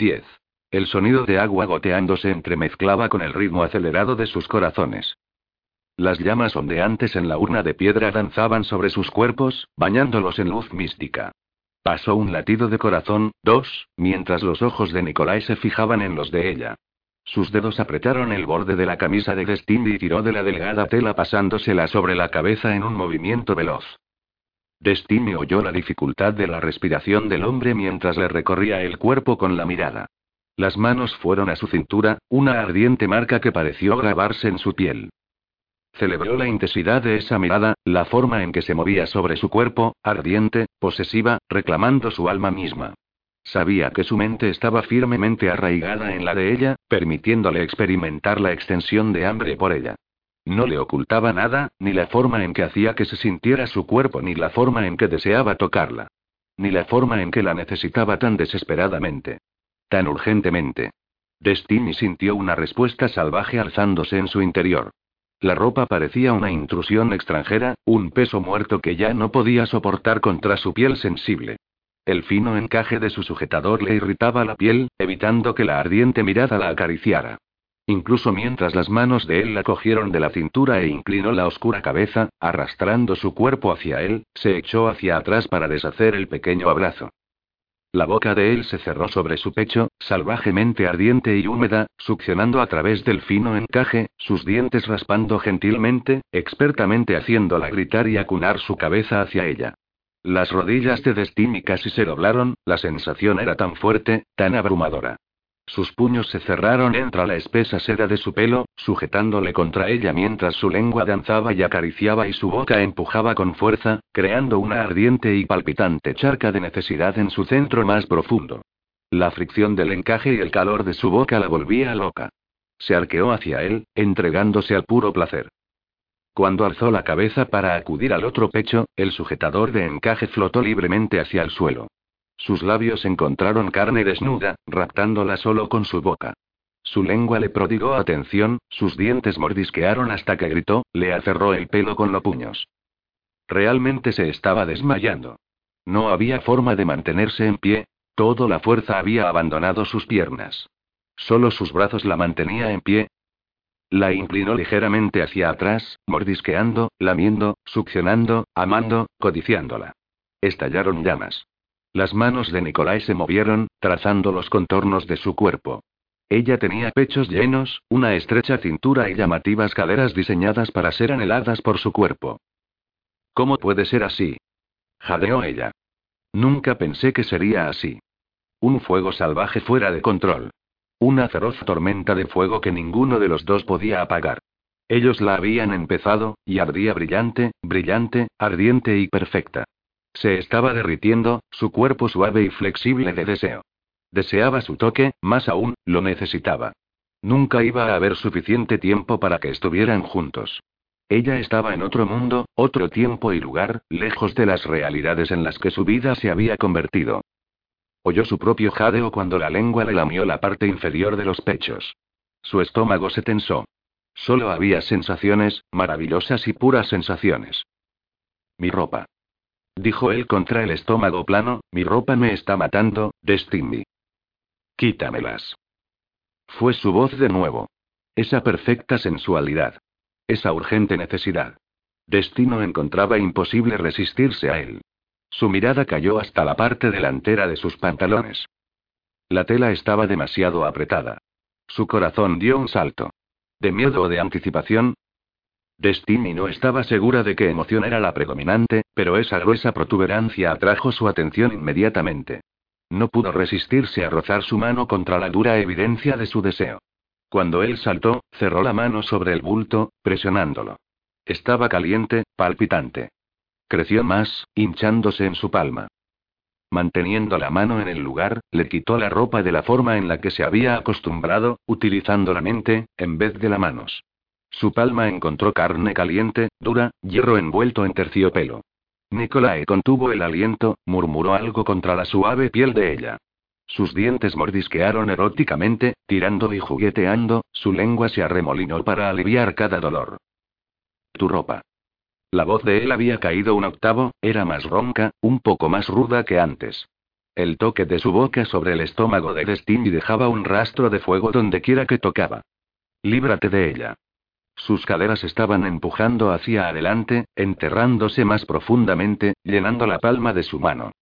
10. El sonido de agua goteando se entremezclaba con el ritmo acelerado de sus corazones. Las llamas ondeantes en la urna de piedra danzaban sobre sus cuerpos, bañándolos en luz mística. Pasó un latido de corazón, dos, mientras los ojos de Nicolai se fijaban en los de ella. Sus dedos apretaron el borde de la camisa de Destiny y tiró de la delgada tela pasándosela sobre la cabeza en un movimiento veloz. Destiny oyó la dificultad de la respiración del hombre mientras le recorría el cuerpo con la mirada. Las manos fueron a su cintura, una ardiente marca que pareció grabarse en su piel. Celebró la intensidad de esa mirada, la forma en que se movía sobre su cuerpo, ardiente, posesiva, reclamando su alma misma. Sabía que su mente estaba firmemente arraigada en la de ella, permitiéndole experimentar la extensión de hambre por ella. No le ocultaba nada, ni la forma en que hacía que se sintiera su cuerpo, ni la forma en que deseaba tocarla. Ni la forma en que la necesitaba tan desesperadamente. Tan urgentemente. Destiny sintió una respuesta salvaje alzándose en su interior. La ropa parecía una intrusión extranjera, un peso muerto que ya no podía soportar contra su piel sensible. El fino encaje de su sujetador le irritaba la piel, evitando que la ardiente mirada la acariciara. Incluso mientras las manos de él la cogieron de la cintura e inclinó la oscura cabeza, arrastrando su cuerpo hacia él, se echó hacia atrás para deshacer el pequeño abrazo. La boca de él se cerró sobre su pecho, salvajemente ardiente y húmeda, succionando a través del fino encaje, sus dientes raspando gentilmente, expertamente haciéndola gritar y acunar su cabeza hacia ella. Las rodillas de Destiny casi se doblaron, la sensación era tan fuerte, tan abrumadora. Sus puños se cerraron entre la espesa seda de su pelo, sujetándole contra ella mientras su lengua danzaba y acariciaba y su boca empujaba con fuerza, creando una ardiente y palpitante charca de necesidad en su centro más profundo. La fricción del encaje y el calor de su boca la volvía loca. Se arqueó hacia él, entregándose al puro placer. Cuando alzó la cabeza para acudir al otro pecho, el sujetador de encaje flotó libremente hacia el suelo. Sus labios encontraron carne desnuda, raptándola solo con su boca. Su lengua le prodigó atención, sus dientes mordisquearon hasta que gritó, le aferró el pelo con los puños. Realmente se estaba desmayando. No había forma de mantenerse en pie, toda la fuerza había abandonado sus piernas. Solo sus brazos la mantenía en pie. La inclinó ligeramente hacia atrás, mordisqueando, lamiendo, succionando, amando, codiciándola. Estallaron llamas. Las manos de Nicolai se movieron, trazando los contornos de su cuerpo. Ella tenía pechos llenos, una estrecha cintura y llamativas caderas diseñadas para ser anheladas por su cuerpo. ¿Cómo puede ser así? jadeó ella. Nunca pensé que sería así. Un fuego salvaje fuera de control. Una feroz tormenta de fuego que ninguno de los dos podía apagar. Ellos la habían empezado, y ardía brillante, brillante, ardiente y perfecta. Se estaba derritiendo, su cuerpo suave y flexible de deseo. Deseaba su toque, más aún, lo necesitaba. Nunca iba a haber suficiente tiempo para que estuvieran juntos. Ella estaba en otro mundo, otro tiempo y lugar, lejos de las realidades en las que su vida se había convertido. Oyó su propio jadeo cuando la lengua le lamió la parte inferior de los pechos. Su estómago se tensó. Solo había sensaciones, maravillosas y puras sensaciones. Mi ropa dijo él contra el estómago plano, mi ropa me está matando, Destiny. Quítamelas. Fue su voz de nuevo. Esa perfecta sensualidad. Esa urgente necesidad. Destino encontraba imposible resistirse a él. Su mirada cayó hasta la parte delantera de sus pantalones. La tela estaba demasiado apretada. Su corazón dio un salto. De miedo o de anticipación, Destiny no estaba segura de qué emoción era la predominante, pero esa gruesa protuberancia atrajo su atención inmediatamente. No pudo resistirse a rozar su mano contra la dura evidencia de su deseo. Cuando él saltó, cerró la mano sobre el bulto, presionándolo. Estaba caliente, palpitante. Creció más, hinchándose en su palma. Manteniendo la mano en el lugar, le quitó la ropa de la forma en la que se había acostumbrado, utilizando la mente, en vez de las manos. Su palma encontró carne caliente, dura, hierro envuelto en terciopelo. Nicolae contuvo el aliento, murmuró algo contra la suave piel de ella. Sus dientes mordisquearon eróticamente, tirando y jugueteando, su lengua se arremolinó para aliviar cada dolor. Tu ropa. La voz de él había caído un octavo, era más ronca, un poco más ruda que antes. El toque de su boca sobre el estómago de Destiny dejaba un rastro de fuego dondequiera que tocaba. Líbrate de ella. Sus caderas estaban empujando hacia adelante, enterrándose más profundamente, llenando la palma de su mano.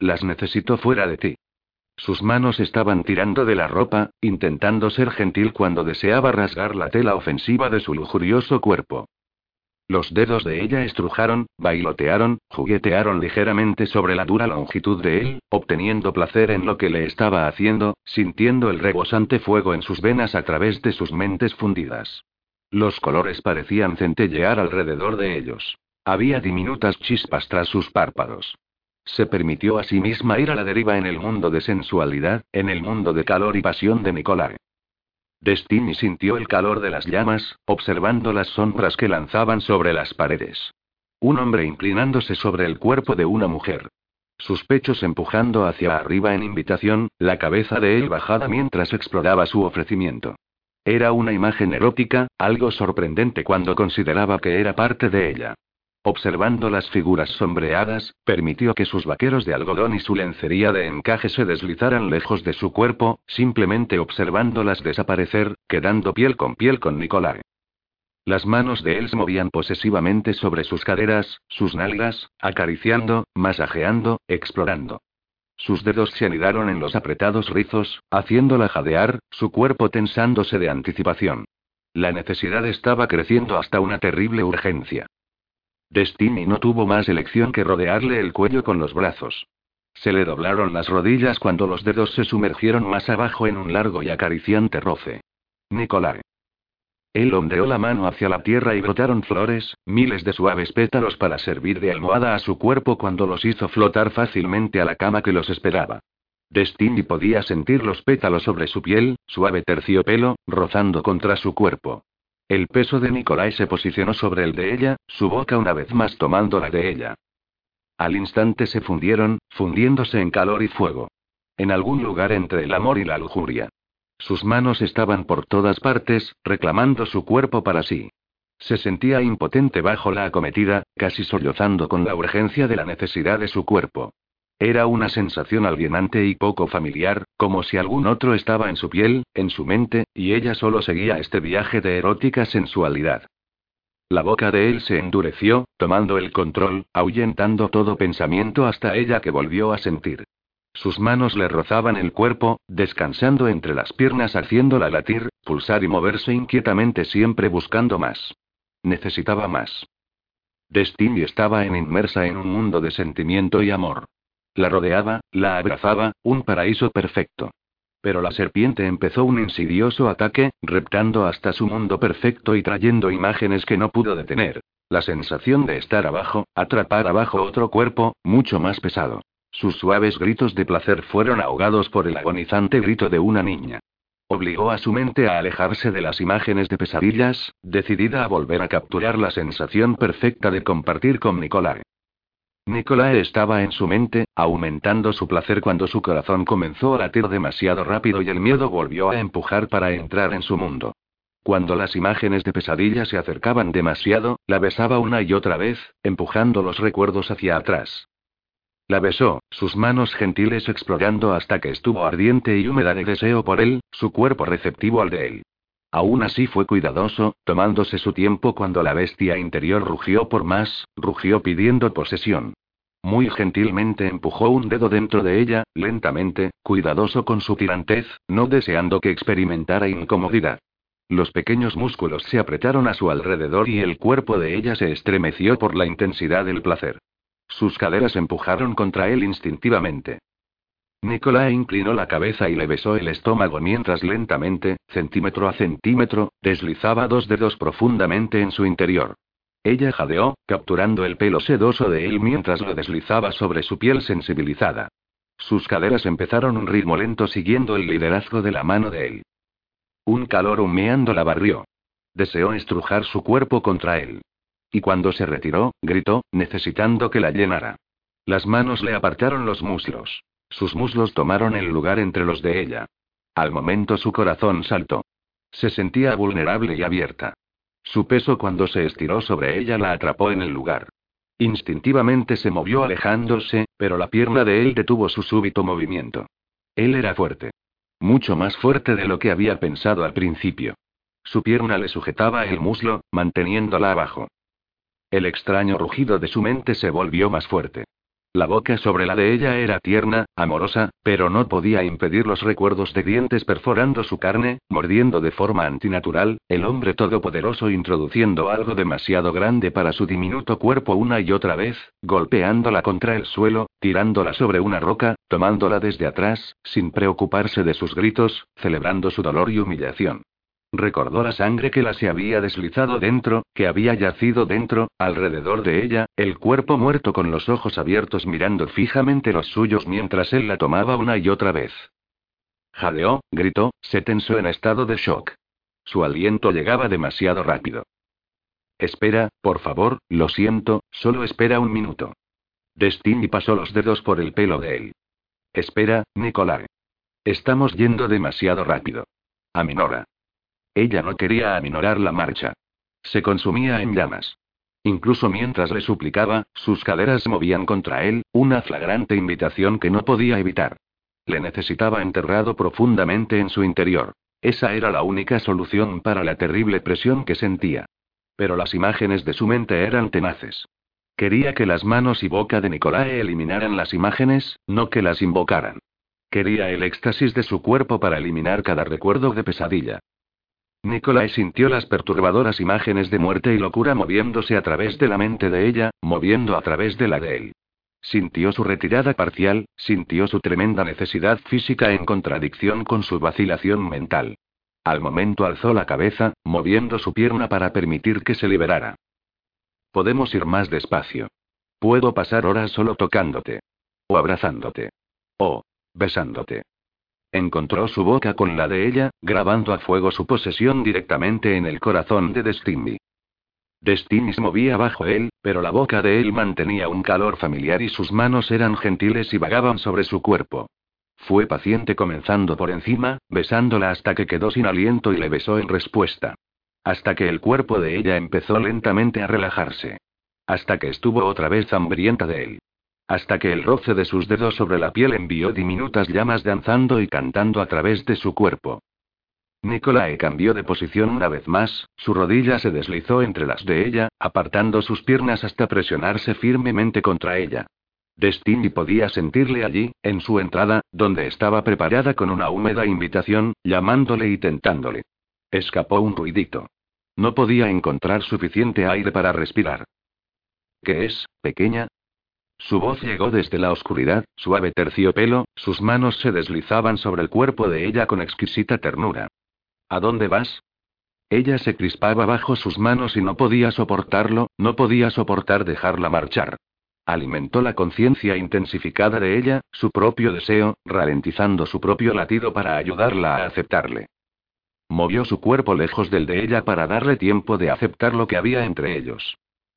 Las necesito fuera de ti. Sus manos estaban tirando de la ropa, intentando ser gentil cuando deseaba rasgar la tela ofensiva de su lujurioso cuerpo. Los dedos de ella estrujaron, bailotearon, juguetearon ligeramente sobre la dura longitud de él, obteniendo placer en lo que le estaba haciendo, sintiendo el rebosante fuego en sus venas a través de sus mentes fundidas. Los colores parecían centellear alrededor de ellos. Había diminutas chispas tras sus párpados. Se permitió a sí misma ir a la deriva en el mundo de sensualidad, en el mundo de calor y pasión de Nicolás. Destiny sintió el calor de las llamas, observando las sombras que lanzaban sobre las paredes. Un hombre inclinándose sobre el cuerpo de una mujer. Sus pechos empujando hacia arriba en invitación, la cabeza de él bajada mientras exploraba su ofrecimiento. Era una imagen erótica, algo sorprendente cuando consideraba que era parte de ella. Observando las figuras sombreadas, permitió que sus vaqueros de algodón y su lencería de encaje se deslizaran lejos de su cuerpo, simplemente observándolas desaparecer, quedando piel con piel con Nicolás. Las manos de él se movían posesivamente sobre sus caderas, sus nalgas, acariciando, masajeando, explorando. Sus dedos se anidaron en los apretados rizos, haciéndola jadear, su cuerpo tensándose de anticipación. La necesidad estaba creciendo hasta una terrible urgencia. Destiny no tuvo más elección que rodearle el cuello con los brazos. Se le doblaron las rodillas cuando los dedos se sumergieron más abajo en un largo y acariciante roce. Nicolás. Él ondeó la mano hacia la tierra y brotaron flores, miles de suaves pétalos para servir de almohada a su cuerpo cuando los hizo flotar fácilmente a la cama que los esperaba. Destiny podía sentir los pétalos sobre su piel, suave terciopelo, rozando contra su cuerpo. El peso de Nicolai se posicionó sobre el de ella, su boca una vez más tomando la de ella. Al instante se fundieron, fundiéndose en calor y fuego. En algún lugar entre el amor y la lujuria. Sus manos estaban por todas partes, reclamando su cuerpo para sí. Se sentía impotente bajo la acometida, casi sollozando con la urgencia de la necesidad de su cuerpo. Era una sensación alienante y poco familiar, como si algún otro estaba en su piel, en su mente, y ella solo seguía este viaje de erótica sensualidad. La boca de él se endureció, tomando el control, ahuyentando todo pensamiento hasta ella que volvió a sentir. Sus manos le rozaban el cuerpo, descansando entre las piernas haciéndola latir, pulsar y moverse inquietamente siempre buscando más. Necesitaba más. Destiny estaba en inmersa en un mundo de sentimiento y amor. La rodeaba, la abrazaba, un paraíso perfecto. Pero la serpiente empezó un insidioso ataque, reptando hasta su mundo perfecto y trayendo imágenes que no pudo detener. La sensación de estar abajo, atrapar abajo otro cuerpo, mucho más pesado. Sus suaves gritos de placer fueron ahogados por el agonizante grito de una niña. Obligó a su mente a alejarse de las imágenes de pesadillas, decidida a volver a capturar la sensación perfecta de compartir con Nicolás. Nicolae estaba en su mente, aumentando su placer cuando su corazón comenzó a latir demasiado rápido y el miedo volvió a empujar para entrar en su mundo. Cuando las imágenes de pesadilla se acercaban demasiado, la besaba una y otra vez, empujando los recuerdos hacia atrás. La besó, sus manos gentiles explorando hasta que estuvo ardiente y húmeda de deseo por él, su cuerpo receptivo al de él. Aún así fue cuidadoso, tomándose su tiempo cuando la bestia interior rugió por más, rugió pidiendo posesión. Muy gentilmente empujó un dedo dentro de ella, lentamente, cuidadoso con su tirantez, no deseando que experimentara incomodidad. Los pequeños músculos se apretaron a su alrededor y el cuerpo de ella se estremeció por la intensidad del placer. Sus caderas empujaron contra él instintivamente. Nicolás inclinó la cabeza y le besó el estómago mientras lentamente, centímetro a centímetro, deslizaba dos dedos profundamente en su interior. Ella jadeó, capturando el pelo sedoso de él mientras lo deslizaba sobre su piel sensibilizada. Sus caderas empezaron un ritmo lento siguiendo el liderazgo de la mano de él. Un calor humeando la barrió. Deseó estrujar su cuerpo contra él. Y cuando se retiró, gritó, necesitando que la llenara. Las manos le apartaron los muslos. Sus muslos tomaron el lugar entre los de ella. Al momento su corazón saltó. Se sentía vulnerable y abierta. Su peso cuando se estiró sobre ella la atrapó en el lugar. Instintivamente se movió alejándose, pero la pierna de él detuvo su súbito movimiento. Él era fuerte. Mucho más fuerte de lo que había pensado al principio. Su pierna le sujetaba el muslo, manteniéndola abajo. El extraño rugido de su mente se volvió más fuerte. La boca sobre la de ella era tierna, amorosa, pero no podía impedir los recuerdos de dientes perforando su carne, mordiendo de forma antinatural, el hombre todopoderoso introduciendo algo demasiado grande para su diminuto cuerpo una y otra vez, golpeándola contra el suelo, tirándola sobre una roca, tomándola desde atrás, sin preocuparse de sus gritos, celebrando su dolor y humillación. Recordó la sangre que la se había deslizado dentro, que había yacido dentro, alrededor de ella, el cuerpo muerto con los ojos abiertos mirando fijamente los suyos mientras él la tomaba una y otra vez. Jadeó, gritó, se tensó en estado de shock. Su aliento llegaba demasiado rápido. Espera, por favor, lo siento, solo espera un minuto. Destiny pasó los dedos por el pelo de él. Espera, Nicolai. Estamos yendo demasiado rápido. Aminora. Ella no quería aminorar la marcha. Se consumía en llamas. Incluso mientras le suplicaba, sus caderas movían contra él, una flagrante invitación que no podía evitar. Le necesitaba enterrado profundamente en su interior. Esa era la única solución para la terrible presión que sentía. Pero las imágenes de su mente eran tenaces. Quería que las manos y boca de Nicolae eliminaran las imágenes, no que las invocaran. Quería el éxtasis de su cuerpo para eliminar cada recuerdo de pesadilla. Nicolai sintió las perturbadoras imágenes de muerte y locura moviéndose a través de la mente de ella, moviendo a través de la de él. Sintió su retirada parcial, sintió su tremenda necesidad física en contradicción con su vacilación mental. Al momento alzó la cabeza, moviendo su pierna para permitir que se liberara. Podemos ir más despacio. Puedo pasar horas solo tocándote. O abrazándote. O besándote. Encontró su boca con la de ella, grabando a fuego su posesión directamente en el corazón de Destiny. Destiny se movía bajo él, pero la boca de él mantenía un calor familiar y sus manos eran gentiles y vagaban sobre su cuerpo. Fue paciente comenzando por encima, besándola hasta que quedó sin aliento y le besó en respuesta. Hasta que el cuerpo de ella empezó lentamente a relajarse. Hasta que estuvo otra vez hambrienta de él. Hasta que el roce de sus dedos sobre la piel envió diminutas llamas danzando y cantando a través de su cuerpo. Nicolae cambió de posición una vez más, su rodilla se deslizó entre las de ella, apartando sus piernas hasta presionarse firmemente contra ella. Destiny podía sentirle allí, en su entrada, donde estaba preparada con una húmeda invitación, llamándole y tentándole. Escapó un ruidito. No podía encontrar suficiente aire para respirar. ¿Qué es, pequeña? Su voz llegó desde la oscuridad, suave terciopelo, sus manos se deslizaban sobre el cuerpo de ella con exquisita ternura. ¿A dónde vas? Ella se crispaba bajo sus manos y no podía soportarlo, no podía soportar dejarla marchar. Alimentó la conciencia intensificada de ella, su propio deseo, ralentizando su propio latido para ayudarla a aceptarle. Movió su cuerpo lejos del de ella para darle tiempo de aceptar lo que había entre ellos.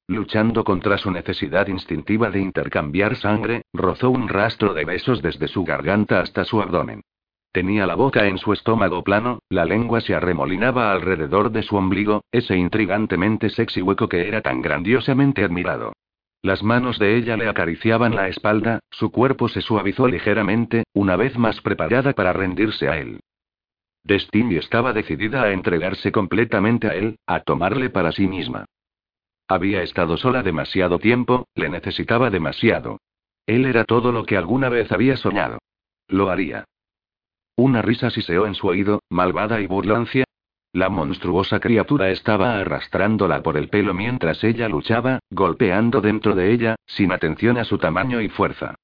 Luchando contra su necesidad instintiva de intercambiar sangre, rozó un rastro de besos desde su garganta hasta su abdomen. Tenía la boca en su estómago plano, la lengua se arremolinaba alrededor de su ombligo, ese intrigantemente sexy hueco que era tan grandiosamente admirado. Las manos de ella le acariciaban la espalda, su cuerpo se suavizó ligeramente, una vez más preparada para rendirse a él. Destiny estaba decidida a entregarse completamente a él, a tomarle para sí misma. Había estado sola demasiado tiempo, le necesitaba demasiado. Él era todo lo que alguna vez había soñado. Lo haría. Una risa siseó en su oído, malvada y burlancia. La monstruosa criatura estaba arrastrándola por el pelo mientras ella luchaba, golpeando dentro de ella, sin atención a su tamaño y fuerza.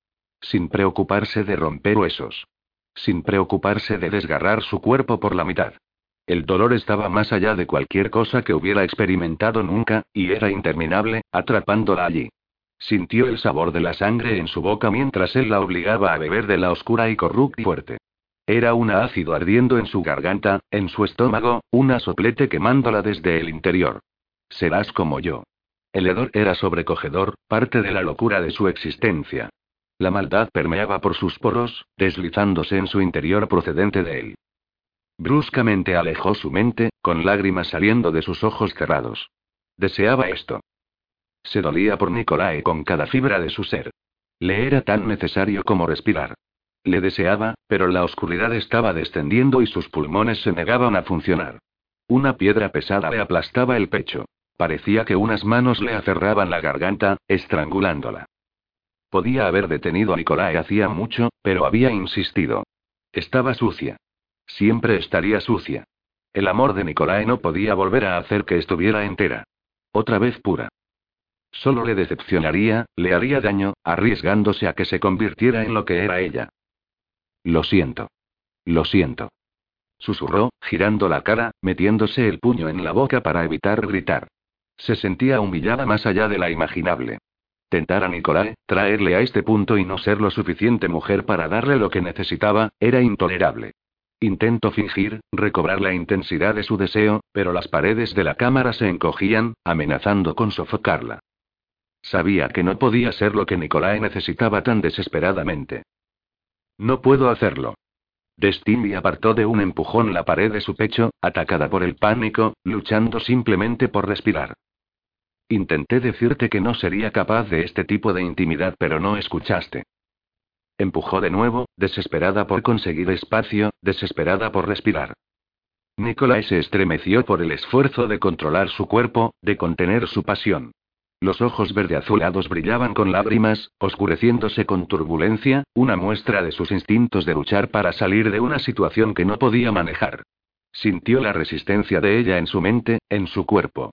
Sin preocuparse de romper huesos. Sin preocuparse de desgarrar su cuerpo por la mitad. El dolor estaba más allá de cualquier cosa que hubiera experimentado nunca, y era interminable, atrapándola allí. Sintió el sabor de la sangre en su boca mientras él la obligaba a beber de la oscura y corrupta fuerte. Era un ácido ardiendo en su garganta, en su estómago, una soplete quemándola desde el interior. Serás como yo. El hedor era sobrecogedor, parte de la locura de su existencia. La maldad permeaba por sus poros, deslizándose en su interior procedente de él. Bruscamente alejó su mente, con lágrimas saliendo de sus ojos cerrados. Deseaba esto. Se dolía por Nicolae con cada fibra de su ser. Le era tan necesario como respirar. Le deseaba, pero la oscuridad estaba descendiendo y sus pulmones se negaban a funcionar. Una piedra pesada le aplastaba el pecho. Parecía que unas manos le aferraban la garganta, estrangulándola. Podía haber detenido a Nicolae hacía mucho, pero había insistido. Estaba sucia. Siempre estaría sucia. El amor de Nicolae no podía volver a hacer que estuviera entera. Otra vez pura. Solo le decepcionaría, le haría daño, arriesgándose a que se convirtiera en lo que era ella. Lo siento. Lo siento. Susurró, girando la cara, metiéndose el puño en la boca para evitar gritar. Se sentía humillada más allá de la imaginable. Tentar a Nicolae, traerle a este punto y no ser lo suficiente mujer para darle lo que necesitaba, era intolerable. Intento fingir, recobrar la intensidad de su deseo, pero las paredes de la cámara se encogían, amenazando con sofocarla. Sabía que no podía ser lo que Nicolae necesitaba tan desesperadamente. No puedo hacerlo. Destiny apartó de un empujón la pared de su pecho, atacada por el pánico, luchando simplemente por respirar. Intenté decirte que no sería capaz de este tipo de intimidad, pero no escuchaste. Empujó de nuevo, desesperada por conseguir espacio, desesperada por respirar. Nicolai se estremeció por el esfuerzo de controlar su cuerpo, de contener su pasión. Los ojos verde azulados brillaban con lágrimas, oscureciéndose con turbulencia, una muestra de sus instintos de luchar para salir de una situación que no podía manejar. Sintió la resistencia de ella en su mente, en su cuerpo.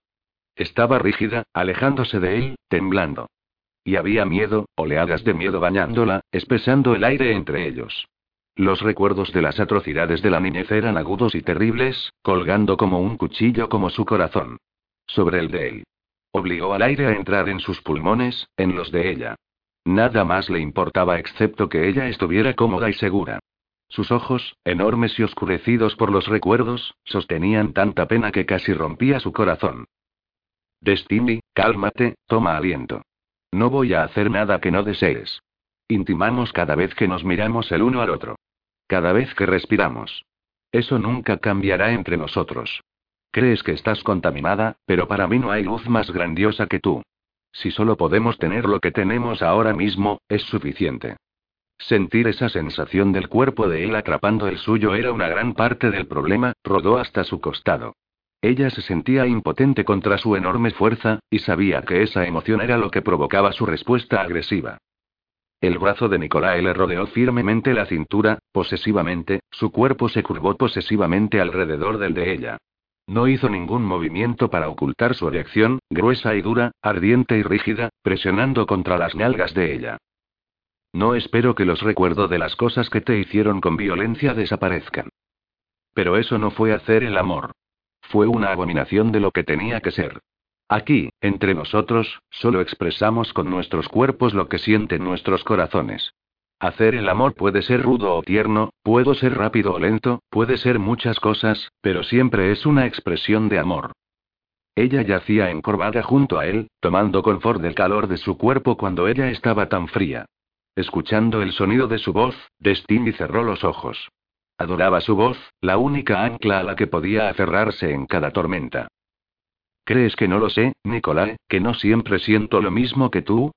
Estaba rígida, alejándose de él, temblando. Y había miedo, oleadas de miedo bañándola, espesando el aire entre ellos. Los recuerdos de las atrocidades de la niñez eran agudos y terribles, colgando como un cuchillo como su corazón. Sobre el de él. Obligó al aire a entrar en sus pulmones, en los de ella. Nada más le importaba excepto que ella estuviera cómoda y segura. Sus ojos, enormes y oscurecidos por los recuerdos, sostenían tanta pena que casi rompía su corazón. Destiny, cálmate, toma aliento. No voy a hacer nada que no desees. Intimamos cada vez que nos miramos el uno al otro. Cada vez que respiramos. Eso nunca cambiará entre nosotros. Crees que estás contaminada, pero para mí no hay luz más grandiosa que tú. Si solo podemos tener lo que tenemos ahora mismo, es suficiente. Sentir esa sensación del cuerpo de él atrapando el suyo era una gran parte del problema, rodó hasta su costado. Ella se sentía impotente contra su enorme fuerza, y sabía que esa emoción era lo que provocaba su respuesta agresiva. El brazo de Nicolae le rodeó firmemente la cintura, posesivamente, su cuerpo se curvó posesivamente alrededor del de ella. No hizo ningún movimiento para ocultar su erección, gruesa y dura, ardiente y rígida, presionando contra las nalgas de ella. No espero que los recuerdos de las cosas que te hicieron con violencia desaparezcan. Pero eso no fue hacer el amor. Fue una abominación de lo que tenía que ser. Aquí, entre nosotros, solo expresamos con nuestros cuerpos lo que sienten nuestros corazones. Hacer el amor puede ser rudo o tierno, puede ser rápido o lento, puede ser muchas cosas, pero siempre es una expresión de amor. Ella yacía encorvada junto a él, tomando confort del calor de su cuerpo cuando ella estaba tan fría. Escuchando el sonido de su voz, Destiny cerró los ojos. Adoraba su voz, la única ancla a la que podía aferrarse en cada tormenta. ¿Crees que no lo sé, Nicolai, que no siempre siento lo mismo que tú?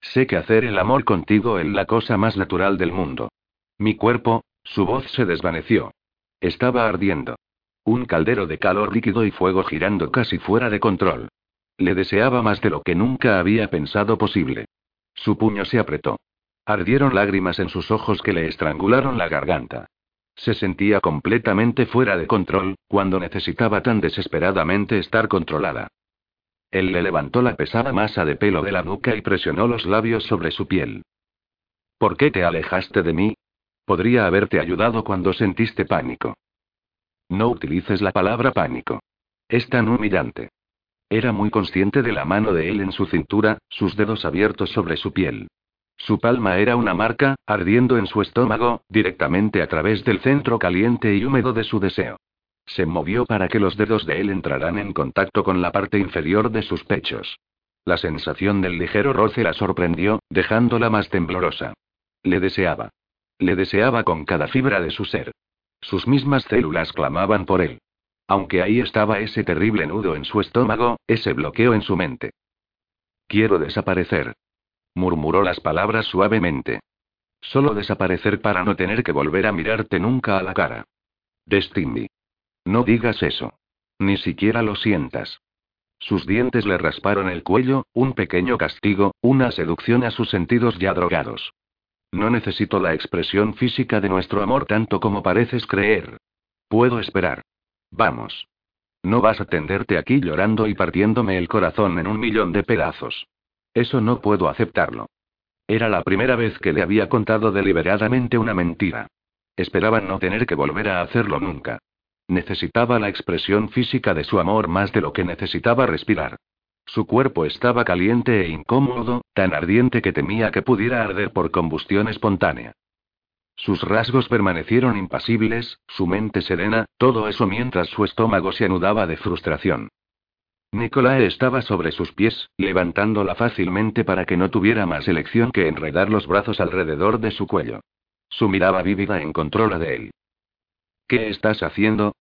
Sé que hacer el amor contigo es la cosa más natural del mundo. Mi cuerpo, su voz se desvaneció. Estaba ardiendo. Un caldero de calor líquido y fuego girando casi fuera de control. Le deseaba más de lo que nunca había pensado posible. Su puño se apretó. Ardieron lágrimas en sus ojos que le estrangularon la garganta. Se sentía completamente fuera de control, cuando necesitaba tan desesperadamente estar controlada. Él le levantó la pesada masa de pelo de la nuca y presionó los labios sobre su piel. ¿Por qué te alejaste de mí? Podría haberte ayudado cuando sentiste pánico. No utilices la palabra pánico. Es tan humillante. Era muy consciente de la mano de él en su cintura, sus dedos abiertos sobre su piel. Su palma era una marca, ardiendo en su estómago, directamente a través del centro caliente y húmedo de su deseo. Se movió para que los dedos de él entraran en contacto con la parte inferior de sus pechos. La sensación del ligero roce la sorprendió, dejándola más temblorosa. Le deseaba. Le deseaba con cada fibra de su ser. Sus mismas células clamaban por él. Aunque ahí estaba ese terrible nudo en su estómago, ese bloqueo en su mente. Quiero desaparecer. Murmuró las palabras suavemente. Solo desaparecer para no tener que volver a mirarte nunca a la cara. Destiny. No digas eso. Ni siquiera lo sientas. Sus dientes le rasparon el cuello, un pequeño castigo, una seducción a sus sentidos ya drogados. No necesito la expresión física de nuestro amor tanto como pareces creer. Puedo esperar. Vamos. No vas a tenderte aquí llorando y partiéndome el corazón en un millón de pedazos. Eso no puedo aceptarlo. Era la primera vez que le había contado deliberadamente una mentira. Esperaba no tener que volver a hacerlo nunca. Necesitaba la expresión física de su amor más de lo que necesitaba respirar. Su cuerpo estaba caliente e incómodo, tan ardiente que temía que pudiera arder por combustión espontánea. Sus rasgos permanecieron impasibles, su mente serena, todo eso mientras su estómago se anudaba de frustración. Nicolae estaba sobre sus pies, levantándola fácilmente para que no tuviera más elección que enredar los brazos alrededor de su cuello. Su mirada vívida encontró la de él. ¿Qué estás haciendo?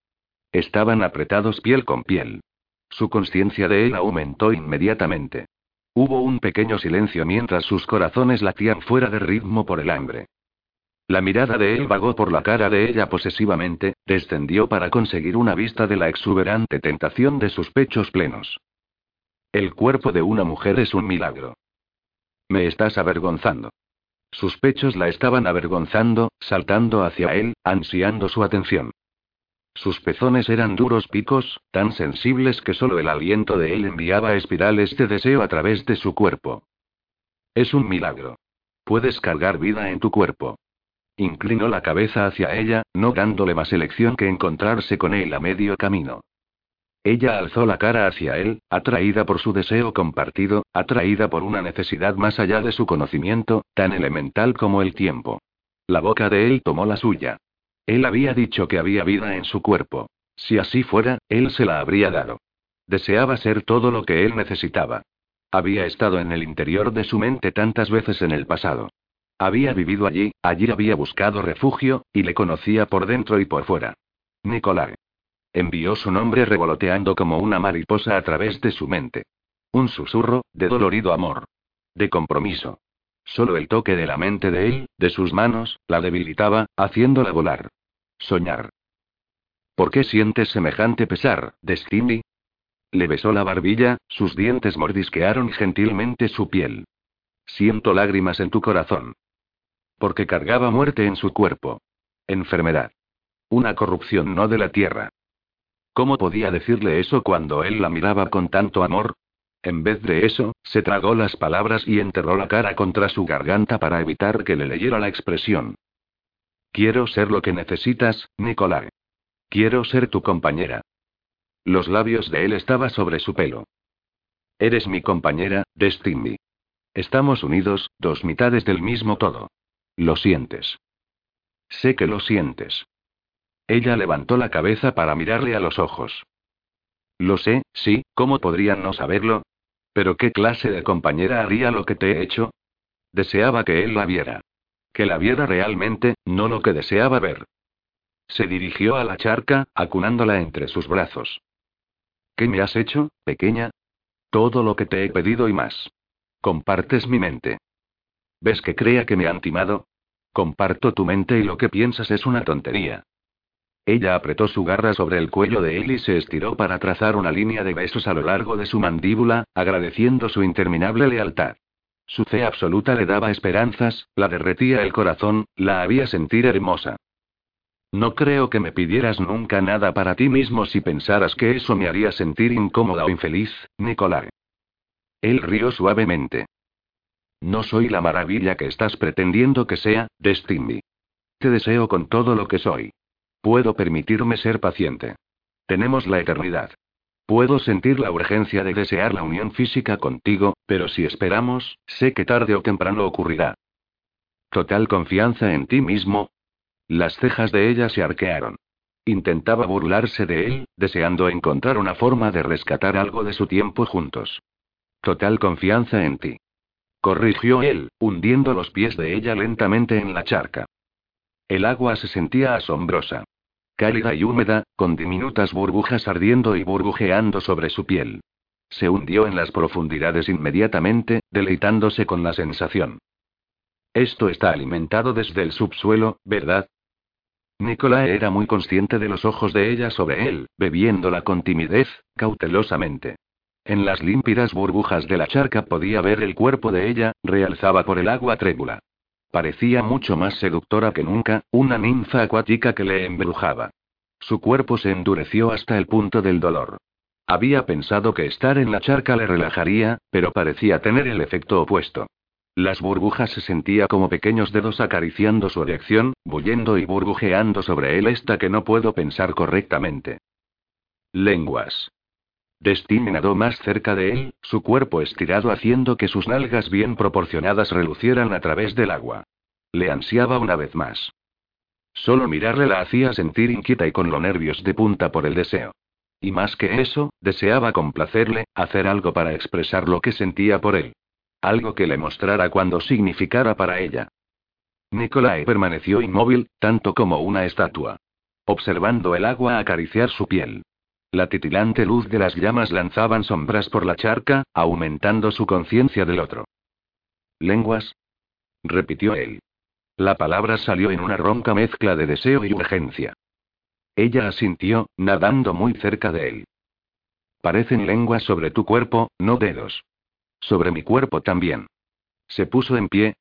Estaban apretados piel con piel. Su conciencia de él aumentó inmediatamente. Hubo un pequeño silencio mientras sus corazones latían fuera de ritmo por el hambre. La mirada de él vagó por la cara de ella posesivamente, descendió para conseguir una vista de la exuberante tentación de sus pechos plenos. El cuerpo de una mujer es un milagro. Me estás avergonzando. Sus pechos la estaban avergonzando, saltando hacia él, ansiando su atención. Sus pezones eran duros picos, tan sensibles que solo el aliento de él enviaba espirales de deseo a través de su cuerpo. Es un milagro. Puedes cargar vida en tu cuerpo. Inclinó la cabeza hacia ella, no dándole más elección que encontrarse con él a medio camino. Ella alzó la cara hacia él, atraída por su deseo compartido, atraída por una necesidad más allá de su conocimiento, tan elemental como el tiempo. La boca de él tomó la suya. Él había dicho que había vida en su cuerpo. Si así fuera, él se la habría dado. Deseaba ser todo lo que él necesitaba. Había estado en el interior de su mente tantas veces en el pasado. Había vivido allí, allí había buscado refugio, y le conocía por dentro y por fuera. Nicolai. Envió su nombre revoloteando como una mariposa a través de su mente. Un susurro, de dolorido amor. De compromiso. Solo el toque de la mente de él, de sus manos, la debilitaba, haciéndola volar. Soñar. ¿Por qué sientes semejante pesar, Destiny? Le besó la barbilla, sus dientes mordisquearon gentilmente su piel. Siento lágrimas en tu corazón. Porque cargaba muerte en su cuerpo. Enfermedad. Una corrupción no de la tierra. ¿Cómo podía decirle eso cuando él la miraba con tanto amor? En vez de eso, se tragó las palabras y enterró la cara contra su garganta para evitar que le leyera la expresión. Quiero ser lo que necesitas, Nicolai. Quiero ser tu compañera. Los labios de él estaban sobre su pelo. Eres mi compañera, Destiny. Estamos unidos, dos mitades del mismo todo. Lo sientes. Sé que lo sientes. Ella levantó la cabeza para mirarle a los ojos. Lo sé, sí, ¿cómo podrían no saberlo? Pero ¿qué clase de compañera haría lo que te he hecho? Deseaba que él la viera. Que la viera realmente, no lo que deseaba ver. Se dirigió a la charca, acunándola entre sus brazos. ¿Qué me has hecho, pequeña? Todo lo que te he pedido y más. Compartes mi mente. ¿Ves que crea que me han timado? Comparto tu mente y lo que piensas es una tontería. Ella apretó su garra sobre el cuello de él y se estiró para trazar una línea de besos a lo largo de su mandíbula, agradeciendo su interminable lealtad. Su fe absoluta le daba esperanzas, la derretía el corazón, la había sentir hermosa. No creo que me pidieras nunca nada para ti mismo si pensaras que eso me haría sentir incómoda o infeliz, Nicolai. Él rió suavemente. No soy la maravilla que estás pretendiendo que sea, Destiny. Te deseo con todo lo que soy. Puedo permitirme ser paciente. Tenemos la eternidad. Puedo sentir la urgencia de desear la unión física contigo, pero si esperamos, sé que tarde o temprano ocurrirá. Total confianza en ti mismo. Las cejas de ella se arquearon. Intentaba burlarse de él, deseando encontrar una forma de rescatar algo de su tiempo juntos. Total confianza en ti. Corrigió él, hundiendo los pies de ella lentamente en la charca. El agua se sentía asombrosa. Cálida y húmeda, con diminutas burbujas ardiendo y burbujeando sobre su piel. Se hundió en las profundidades inmediatamente, deleitándose con la sensación. Esto está alimentado desde el subsuelo, ¿verdad? Nicolae era muy consciente de los ojos de ella sobre él, bebiéndola con timidez, cautelosamente. En las límpidas burbujas de la charca podía ver el cuerpo de ella, realzaba por el agua trébula. Parecía mucho más seductora que nunca, una ninfa acuática que le embrujaba. Su cuerpo se endureció hasta el punto del dolor. Había pensado que estar en la charca le relajaría, pero parecía tener el efecto opuesto. Las burbujas se sentía como pequeños dedos acariciando su erección, bullendo y burbujeando sobre él esta que no puedo pensar correctamente. Lenguas. Destiny nadó más cerca de él, su cuerpo estirado haciendo que sus nalgas bien proporcionadas relucieran a través del agua. Le ansiaba una vez más. Solo mirarle la hacía sentir inquieta y con los nervios de punta por el deseo. Y más que eso, deseaba complacerle, hacer algo para expresar lo que sentía por él. Algo que le mostrara cuando significara para ella. Nicolae permaneció inmóvil, tanto como una estatua. Observando el agua acariciar su piel. La titilante luz de las llamas lanzaban sombras por la charca, aumentando su conciencia del otro. ¿Lenguas? repitió él. La palabra salió en una ronca mezcla de deseo y urgencia. Ella asintió, nadando muy cerca de él. Parecen lenguas sobre tu cuerpo, no dedos. Sobre mi cuerpo también. Se puso en pie,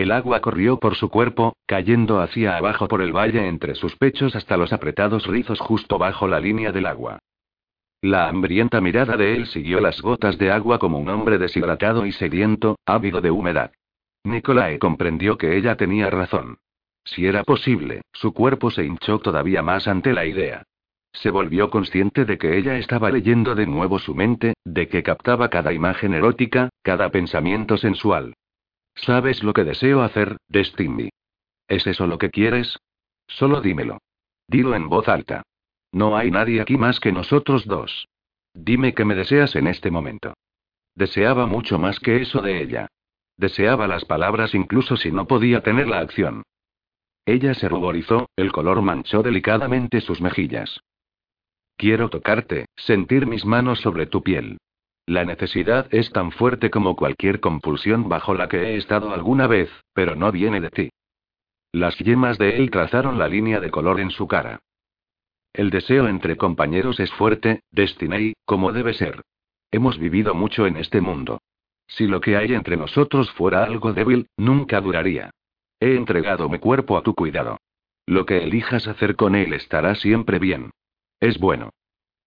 el agua corrió por su cuerpo, cayendo hacia abajo por el valle entre sus pechos hasta los apretados rizos justo bajo la línea del agua. La hambrienta mirada de él siguió las gotas de agua como un hombre deshidratado y sediento, ávido de humedad. Nicolae comprendió que ella tenía razón. Si era posible, su cuerpo se hinchó todavía más ante la idea. Se volvió consciente de que ella estaba leyendo de nuevo su mente, de que captaba cada imagen erótica, cada pensamiento sensual. ¿Sabes lo que deseo hacer, Destiny? ¿Es eso lo que quieres? Solo dímelo. Dilo en voz alta. No hay nadie aquí más que nosotros dos. Dime que me deseas en este momento. Deseaba mucho más que eso de ella. Deseaba las palabras incluso si no podía tener la acción. Ella se ruborizó, el color manchó delicadamente sus mejillas. Quiero tocarte, sentir mis manos sobre tu piel. La necesidad es tan fuerte como cualquier compulsión bajo la que he estado alguna vez, pero no viene de ti. Las yemas de él trazaron la línea de color en su cara. El deseo entre compañeros es fuerte, Destiny, como debe ser. Hemos vivido mucho en este mundo. Si lo que hay entre nosotros fuera algo débil, nunca duraría. He entregado mi cuerpo a tu cuidado. Lo que elijas hacer con él estará siempre bien. Es bueno.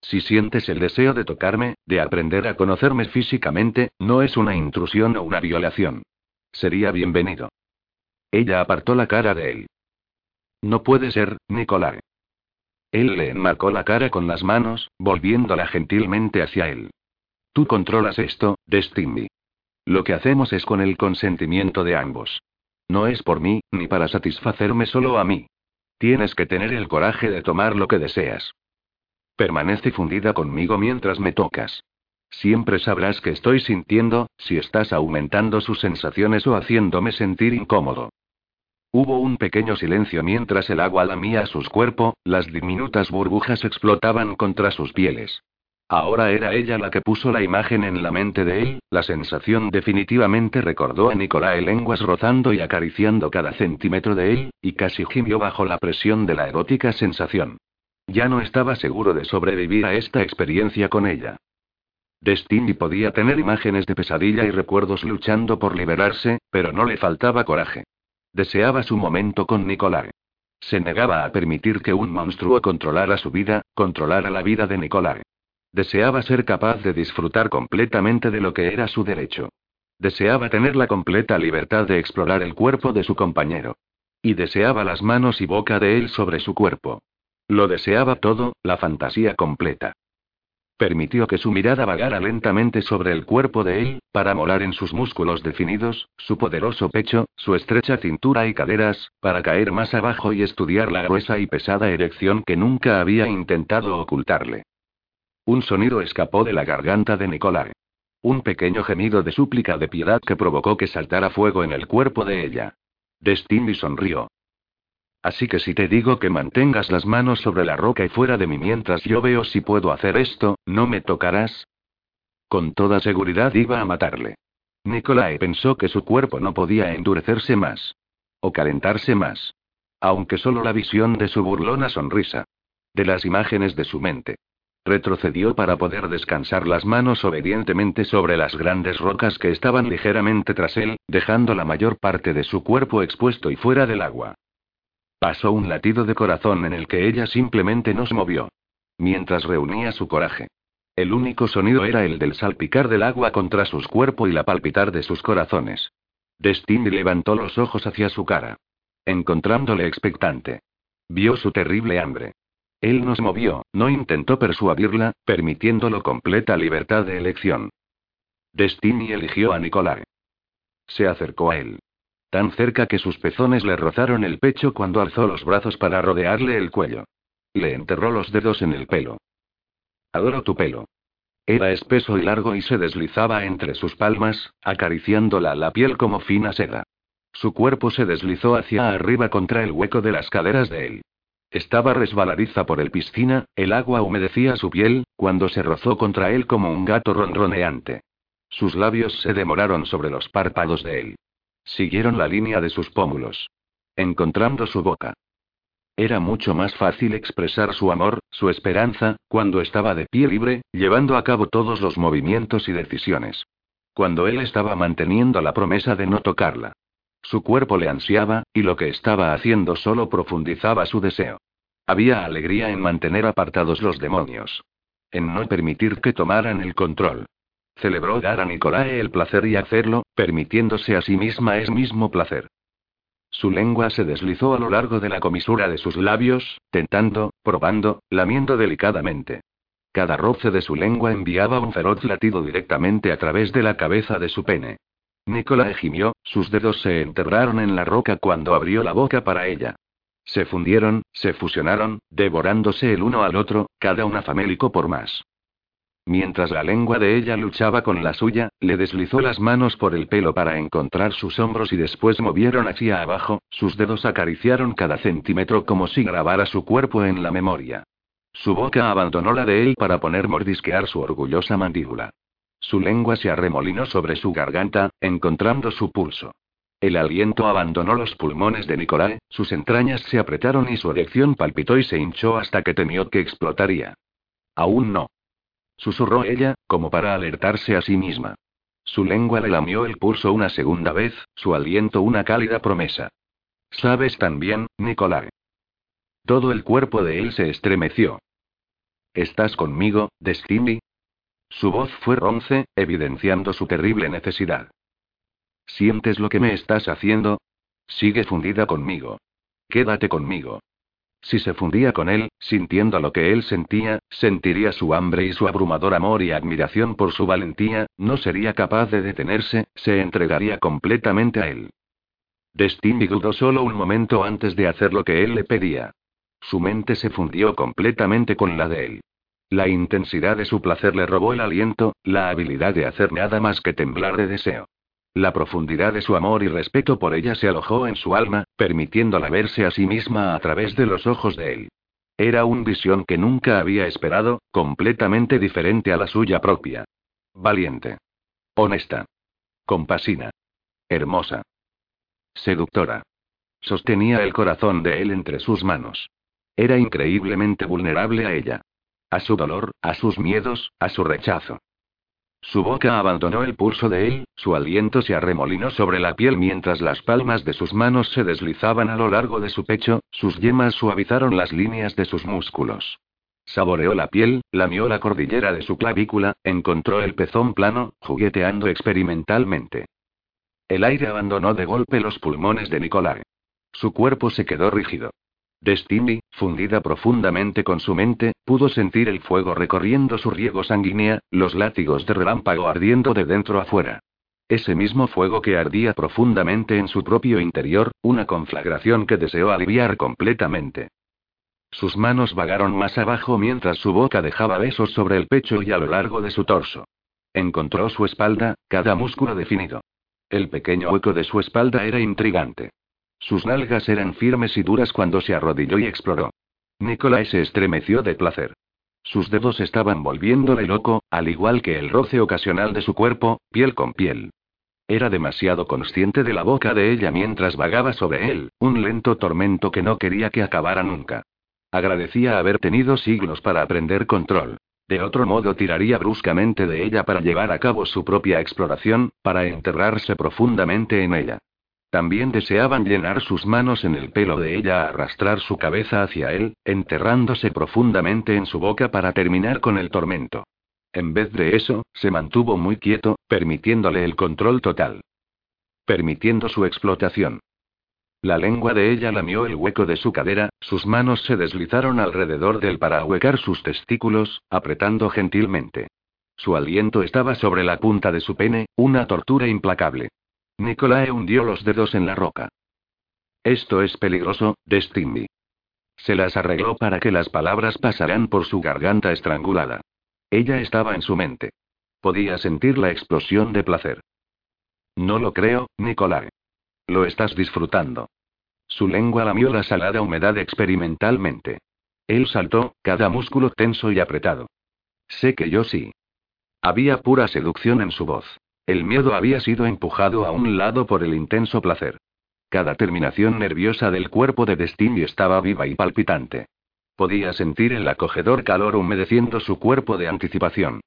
Si sientes el deseo de tocarme, de aprender a conocerme físicamente, no es una intrusión o una violación. Sería bienvenido. Ella apartó la cara de él. No puede ser, Nicolás. Él le enmarcó la cara con las manos, volviéndola gentilmente hacia él. Tú controlas esto, Destiny. Lo que hacemos es con el consentimiento de ambos. No es por mí, ni para satisfacerme solo a mí. Tienes que tener el coraje de tomar lo que deseas. Permanece fundida conmigo mientras me tocas. Siempre sabrás que estoy sintiendo, si estás aumentando sus sensaciones o haciéndome sentir incómodo. Hubo un pequeño silencio mientras el agua lamía sus cuerpos, las diminutas burbujas explotaban contra sus pieles. Ahora era ella la que puso la imagen en la mente de él, la sensación definitivamente recordó a Nicolae lenguas rozando y acariciando cada centímetro de él, y casi gimió bajo la presión de la erótica sensación. Ya no estaba seguro de sobrevivir a esta experiencia con ella. Destiny podía tener imágenes de pesadilla y recuerdos luchando por liberarse, pero no le faltaba coraje. Deseaba su momento con Nicolás. Se negaba a permitir que un monstruo controlara su vida, controlara la vida de Nicolás. Deseaba ser capaz de disfrutar completamente de lo que era su derecho. Deseaba tener la completa libertad de explorar el cuerpo de su compañero. Y deseaba las manos y boca de él sobre su cuerpo. Lo deseaba todo, la fantasía completa. Permitió que su mirada vagara lentamente sobre el cuerpo de él, para morar en sus músculos definidos, su poderoso pecho, su estrecha cintura y caderas, para caer más abajo y estudiar la gruesa y pesada erección que nunca había intentado ocultarle. Un sonido escapó de la garganta de Nicolás. Un pequeño gemido de súplica de piedad que provocó que saltara fuego en el cuerpo de ella. Destiny sonrió. Así que si te digo que mantengas las manos sobre la roca y fuera de mí mientras yo veo si puedo hacer esto, ¿no me tocarás? Con toda seguridad iba a matarle. Nicolae pensó que su cuerpo no podía endurecerse más. O calentarse más. Aunque solo la visión de su burlona sonrisa. De las imágenes de su mente. Retrocedió para poder descansar las manos obedientemente sobre las grandes rocas que estaban ligeramente tras él, dejando la mayor parte de su cuerpo expuesto y fuera del agua. Pasó un latido de corazón en el que ella simplemente no se movió. Mientras reunía su coraje. El único sonido era el del salpicar del agua contra sus cuerpos y la palpitar de sus corazones. Destiny levantó los ojos hacia su cara. Encontrándole expectante. Vio su terrible hambre. Él no se movió, no intentó persuadirla, permitiéndolo completa libertad de elección. Destiny eligió a Nicolai. Se acercó a él. Tan cerca que sus pezones le rozaron el pecho cuando alzó los brazos para rodearle el cuello. Le enterró los dedos en el pelo. Adoro tu pelo. Era espeso y largo y se deslizaba entre sus palmas, acariciándola la piel como fina seda. Su cuerpo se deslizó hacia arriba contra el hueco de las caderas de él. Estaba resbaladiza por el piscina, el agua humedecía su piel, cuando se rozó contra él como un gato ronroneante. Sus labios se demoraron sobre los párpados de él. Siguieron la línea de sus pómulos. Encontrando su boca. Era mucho más fácil expresar su amor, su esperanza, cuando estaba de pie libre, llevando a cabo todos los movimientos y decisiones. Cuando él estaba manteniendo la promesa de no tocarla. Su cuerpo le ansiaba, y lo que estaba haciendo solo profundizaba su deseo. Había alegría en mantener apartados los demonios. En no permitir que tomaran el control. Celebró dar a Nicolae el placer y hacerlo, permitiéndose a sí misma es mismo placer. Su lengua se deslizó a lo largo de la comisura de sus labios, tentando, probando, lamiendo delicadamente. Cada roce de su lengua enviaba un feroz latido directamente a través de la cabeza de su pene. Nicolás gimió, sus dedos se enterraron en la roca cuando abrió la boca para ella. Se fundieron, se fusionaron, devorándose el uno al otro, cada una famélico por más. Mientras la lengua de ella luchaba con la suya, le deslizó las manos por el pelo para encontrar sus hombros y después movieron hacia abajo, sus dedos acariciaron cada centímetro como si grabara su cuerpo en la memoria. Su boca abandonó la de él para poner mordisquear su orgullosa mandíbula. Su lengua se arremolinó sobre su garganta, encontrando su pulso. El aliento abandonó los pulmones de Nicolai, sus entrañas se apretaron y su erección palpitó y se hinchó hasta que temió que explotaría. Aún no. Susurró ella, como para alertarse a sí misma. Su lengua le lamió el pulso una segunda vez, su aliento una cálida promesa. Sabes también, Nicolai. Todo el cuerpo de él se estremeció. ¿Estás conmigo, Destiny? Su voz fue ronce, evidenciando su terrible necesidad. ¿Sientes lo que me estás haciendo? Sigue fundida conmigo. Quédate conmigo. Si se fundía con él, sintiendo lo que él sentía, sentiría su hambre y su abrumador amor y admiración por su valentía, no sería capaz de detenerse, se entregaría completamente a él. Destiny dudó solo un momento antes de hacer lo que él le pedía. Su mente se fundió completamente con la de él. La intensidad de su placer le robó el aliento, la habilidad de hacer nada más que temblar de deseo. La profundidad de su amor y respeto por ella se alojó en su alma, permitiéndola verse a sí misma a través de los ojos de él. Era una visión que nunca había esperado, completamente diferente a la suya propia. Valiente. Honesta. Compasina. Hermosa. Seductora. Sostenía el corazón de él entre sus manos. Era increíblemente vulnerable a ella. A su dolor, a sus miedos, a su rechazo. Su boca abandonó el pulso de él, su aliento se arremolinó sobre la piel mientras las palmas de sus manos se deslizaban a lo largo de su pecho, sus yemas suavizaron las líneas de sus músculos. Saboreó la piel, lamió la cordillera de su clavícula, encontró el pezón plano, jugueteando experimentalmente. El aire abandonó de golpe los pulmones de Nicolai. Su cuerpo se quedó rígido. Destiny, fundida profundamente con su mente, pudo sentir el fuego recorriendo su riego sanguínea, los látigos de relámpago ardiendo de dentro a fuera. Ese mismo fuego que ardía profundamente en su propio interior, una conflagración que deseó aliviar completamente. Sus manos vagaron más abajo mientras su boca dejaba besos sobre el pecho y a lo largo de su torso. Encontró su espalda, cada músculo definido. El pequeño hueco de su espalda era intrigante. Sus nalgas eran firmes y duras cuando se arrodilló y exploró. Nicolai se estremeció de placer. Sus dedos estaban volviéndole loco, al igual que el roce ocasional de su cuerpo, piel con piel. Era demasiado consciente de la boca de ella mientras vagaba sobre él, un lento tormento que no quería que acabara nunca. Agradecía haber tenido siglos para aprender control. De otro modo tiraría bruscamente de ella para llevar a cabo su propia exploración, para enterrarse profundamente en ella. También deseaban llenar sus manos en el pelo de ella, arrastrar su cabeza hacia él, enterrándose profundamente en su boca para terminar con el tormento. En vez de eso, se mantuvo muy quieto, permitiéndole el control total. Permitiendo su explotación. La lengua de ella lamió el hueco de su cadera, sus manos se deslizaron alrededor del para ahuecar sus testículos, apretando gentilmente. Su aliento estaba sobre la punta de su pene, una tortura implacable. Nicolae hundió los dedos en la roca. Esto es peligroso, Destiny. Se las arregló para que las palabras pasaran por su garganta estrangulada. Ella estaba en su mente. Podía sentir la explosión de placer. No lo creo, Nicolai. Lo estás disfrutando. Su lengua lamió la salada humedad experimentalmente. Él saltó, cada músculo tenso y apretado. Sé que yo sí. Había pura seducción en su voz. El miedo había sido empujado a un lado por el intenso placer. Cada terminación nerviosa del cuerpo de Destiny estaba viva y palpitante. Podía sentir el acogedor calor humedeciendo su cuerpo de anticipación.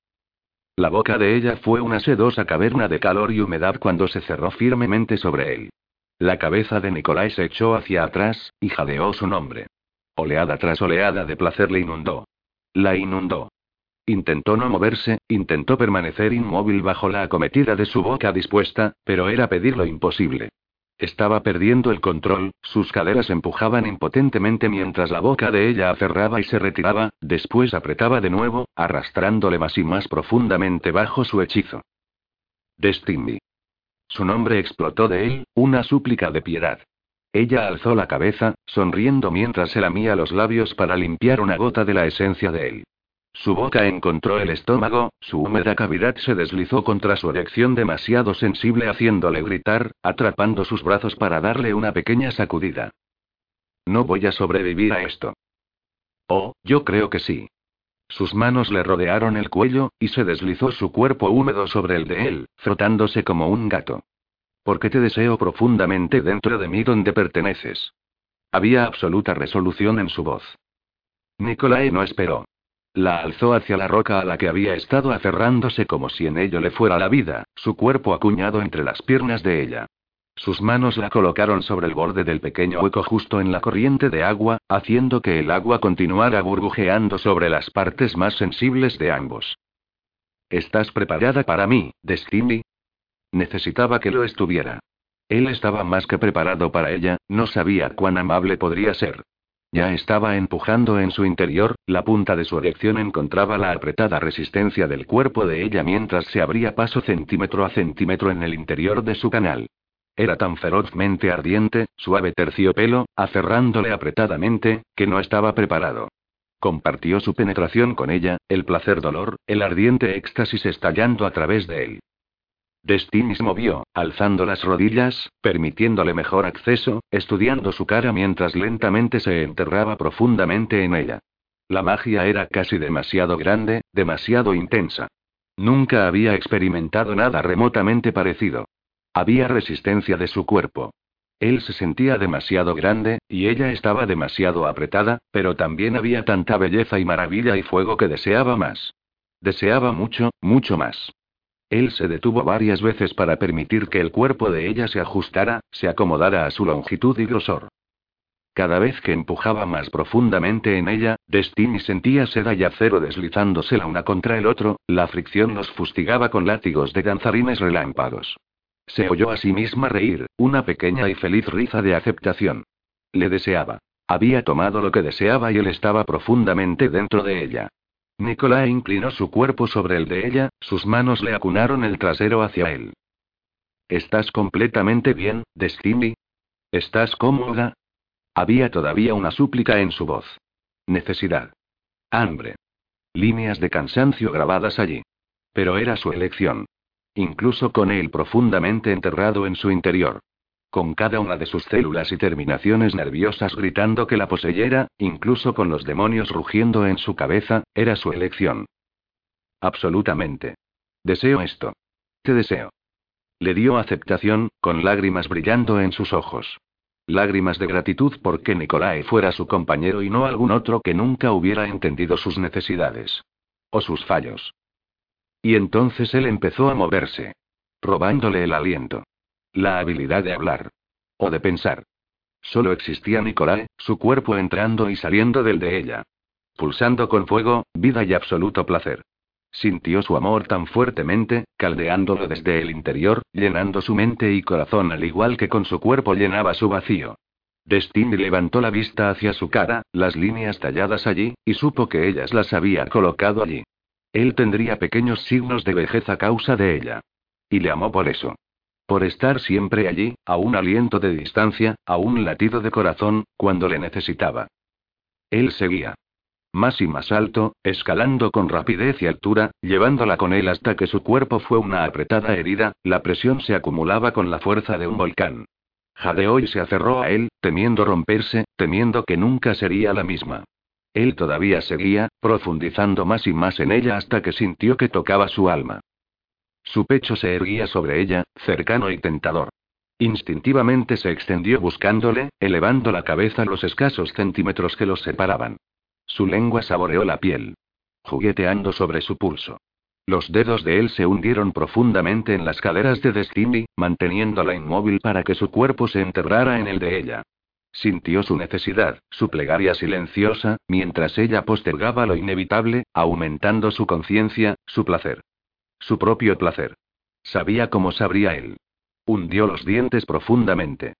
La boca de ella fue una sedosa caverna de calor y humedad cuando se cerró firmemente sobre él. La cabeza de Nicolás se echó hacia atrás, y jadeó su nombre. Oleada tras oleada de placer le inundó. La inundó. Intentó no moverse, intentó permanecer inmóvil bajo la acometida de su boca dispuesta, pero era pedir lo imposible. Estaba perdiendo el control, sus caderas empujaban impotentemente mientras la boca de ella aferraba y se retiraba, después apretaba de nuevo, arrastrándole más y más profundamente bajo su hechizo. Destiny. Su nombre explotó de él, una súplica de piedad. Ella alzó la cabeza, sonriendo mientras se lamía los labios para limpiar una gota de la esencia de él. Su boca encontró el estómago, su húmeda cavidad se deslizó contra su erección demasiado sensible haciéndole gritar, atrapando sus brazos para darle una pequeña sacudida. No voy a sobrevivir a esto. Oh, yo creo que sí. Sus manos le rodearon el cuello, y se deslizó su cuerpo húmedo sobre el de él, frotándose como un gato. Porque te deseo profundamente dentro de mí donde perteneces. Había absoluta resolución en su voz. Nicolae no esperó. La alzó hacia la roca a la que había estado aferrándose como si en ello le fuera la vida, su cuerpo acuñado entre las piernas de ella. Sus manos la colocaron sobre el borde del pequeño hueco justo en la corriente de agua, haciendo que el agua continuara burbujeando sobre las partes más sensibles de ambos. ¿Estás preparada para mí, Destiny? Necesitaba que lo estuviera. Él estaba más que preparado para ella, no sabía cuán amable podría ser. Ya estaba empujando en su interior, la punta de su erección encontraba la apretada resistencia del cuerpo de ella mientras se abría paso centímetro a centímetro en el interior de su canal. Era tan ferozmente ardiente, suave terciopelo, aferrándole apretadamente, que no estaba preparado. Compartió su penetración con ella, el placer dolor, el ardiente éxtasis estallando a través de él. Destiny se movió, alzando las rodillas, permitiéndole mejor acceso, estudiando su cara mientras lentamente se enterraba profundamente en ella. La magia era casi demasiado grande, demasiado intensa. Nunca había experimentado nada remotamente parecido. Había resistencia de su cuerpo. Él se sentía demasiado grande, y ella estaba demasiado apretada, pero también había tanta belleza y maravilla y fuego que deseaba más. Deseaba mucho, mucho más. Él se detuvo varias veces para permitir que el cuerpo de ella se ajustara, se acomodara a su longitud y grosor. Cada vez que empujaba más profundamente en ella, Destiny sentía seda y acero deslizándose la una contra el otro, la fricción los fustigaba con látigos de danzarines relámpagos. Se oyó a sí misma reír, una pequeña y feliz risa de aceptación. Le deseaba. Había tomado lo que deseaba y él estaba profundamente dentro de ella. Nicolás inclinó su cuerpo sobre el de ella, sus manos le acunaron el trasero hacia él. ¿Estás completamente bien, Destiny? ¿Estás cómoda? Había todavía una súplica en su voz. Necesidad. Hambre. Líneas de cansancio grabadas allí. Pero era su elección. Incluso con él profundamente enterrado en su interior. Con cada una de sus células y terminaciones nerviosas gritando que la poseyera, incluso con los demonios rugiendo en su cabeza, era su elección. Absolutamente. Deseo esto. Te deseo. Le dio aceptación, con lágrimas brillando en sus ojos. Lágrimas de gratitud porque Nicolae fuera su compañero y no algún otro que nunca hubiera entendido sus necesidades. O sus fallos. Y entonces él empezó a moverse. Robándole el aliento. La habilidad de hablar. O de pensar. Solo existía Nicolae, su cuerpo entrando y saliendo del de ella. Pulsando con fuego, vida y absoluto placer. Sintió su amor tan fuertemente, caldeándolo desde el interior, llenando su mente y corazón al igual que con su cuerpo llenaba su vacío. Destiny levantó la vista hacia su cara, las líneas talladas allí, y supo que ellas las había colocado allí. Él tendría pequeños signos de vejez a causa de ella. Y le amó por eso. Por estar siempre allí, a un aliento de distancia, a un latido de corazón, cuando le necesitaba. Él seguía. Más y más alto, escalando con rapidez y altura, llevándola con él hasta que su cuerpo fue una apretada herida, la presión se acumulaba con la fuerza de un volcán. Jadeó y se aferró a él, temiendo romperse, temiendo que nunca sería la misma. Él todavía seguía, profundizando más y más en ella hasta que sintió que tocaba su alma. Su pecho se erguía sobre ella, cercano y tentador. Instintivamente se extendió buscándole, elevando la cabeza los escasos centímetros que los separaban. Su lengua saboreó la piel. Jugueteando sobre su pulso. Los dedos de él se hundieron profundamente en las caderas de Destiny, manteniéndola inmóvil para que su cuerpo se enterrara en el de ella. Sintió su necesidad, su plegaria silenciosa, mientras ella postergaba lo inevitable, aumentando su conciencia, su placer. Su propio placer. Sabía cómo sabría él. Hundió los dientes profundamente.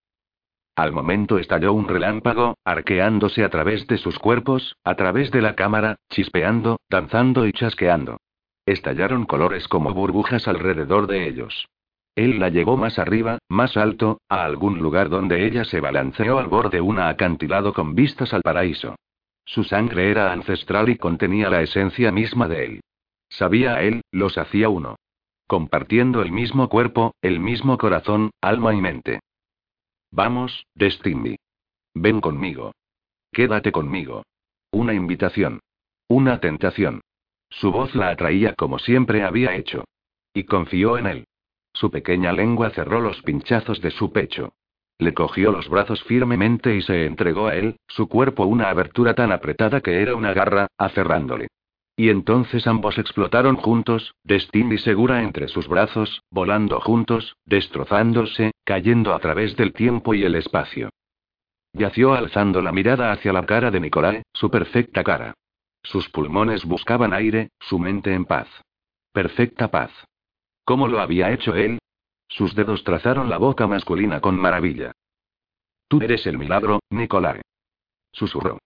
Al momento estalló un relámpago, arqueándose a través de sus cuerpos, a través de la cámara, chispeando, danzando y chasqueando. Estallaron colores como burbujas alrededor de ellos. Él la llevó más arriba, más alto, a algún lugar donde ella se balanceó al borde de un acantilado con vistas al paraíso. Su sangre era ancestral y contenía la esencia misma de él. Sabía él, los hacía uno. Compartiendo el mismo cuerpo, el mismo corazón, alma y mente. Vamos, Destiny. Ven conmigo. Quédate conmigo. Una invitación. Una tentación. Su voz la atraía como siempre había hecho. Y confió en él. Su pequeña lengua cerró los pinchazos de su pecho. Le cogió los brazos firmemente y se entregó a él, su cuerpo una abertura tan apretada que era una garra, aferrándole. Y entonces ambos explotaron juntos, Destiny segura entre sus brazos, volando juntos, destrozándose, cayendo a través del tiempo y el espacio. Yació alzando la mirada hacia la cara de Nicolai, su perfecta cara. Sus pulmones buscaban aire, su mente en paz. Perfecta paz. ¿Cómo lo había hecho él? Sus dedos trazaron la boca masculina con maravilla. Tú eres el milagro, Nicolai. Susurró.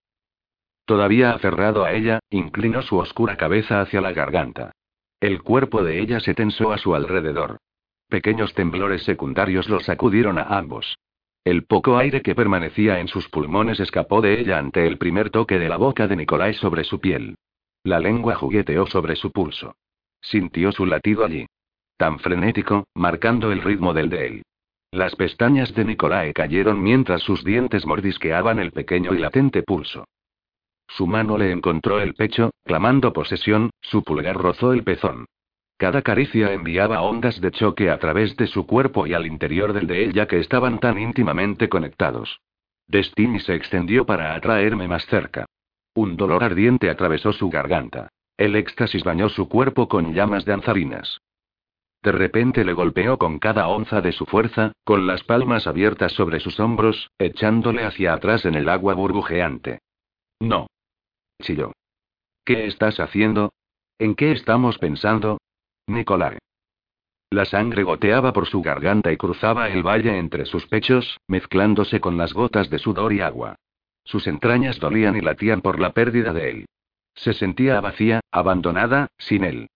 Todavía aferrado a ella, inclinó su oscura cabeza hacia la garganta. El cuerpo de ella se tensó a su alrededor. Pequeños temblores secundarios los sacudieron a ambos. El poco aire que permanecía en sus pulmones escapó de ella ante el primer toque de la boca de Nicolai sobre su piel. La lengua jugueteó sobre su pulso. Sintió su latido allí. Tan frenético, marcando el ritmo del de él. Las pestañas de Nicolai cayeron mientras sus dientes mordisqueaban el pequeño y latente pulso. Su mano le encontró el pecho, clamando posesión, su pulgar rozó el pezón. Cada caricia enviaba ondas de choque a través de su cuerpo y al interior del de ella que estaban tan íntimamente conectados. Destiny se extendió para atraerme más cerca. Un dolor ardiente atravesó su garganta. El éxtasis bañó su cuerpo con llamas danzarinas. De repente le golpeó con cada onza de su fuerza, con las palmas abiertas sobre sus hombros, echándole hacia atrás en el agua burbujeante. No chilló. ¿Qué estás haciendo? ¿En qué estamos pensando? Nicolai. La sangre goteaba por su garganta y cruzaba el valle entre sus pechos, mezclándose con las gotas de sudor y agua. Sus entrañas dolían y latían por la pérdida de él. Se sentía vacía, abandonada, sin él.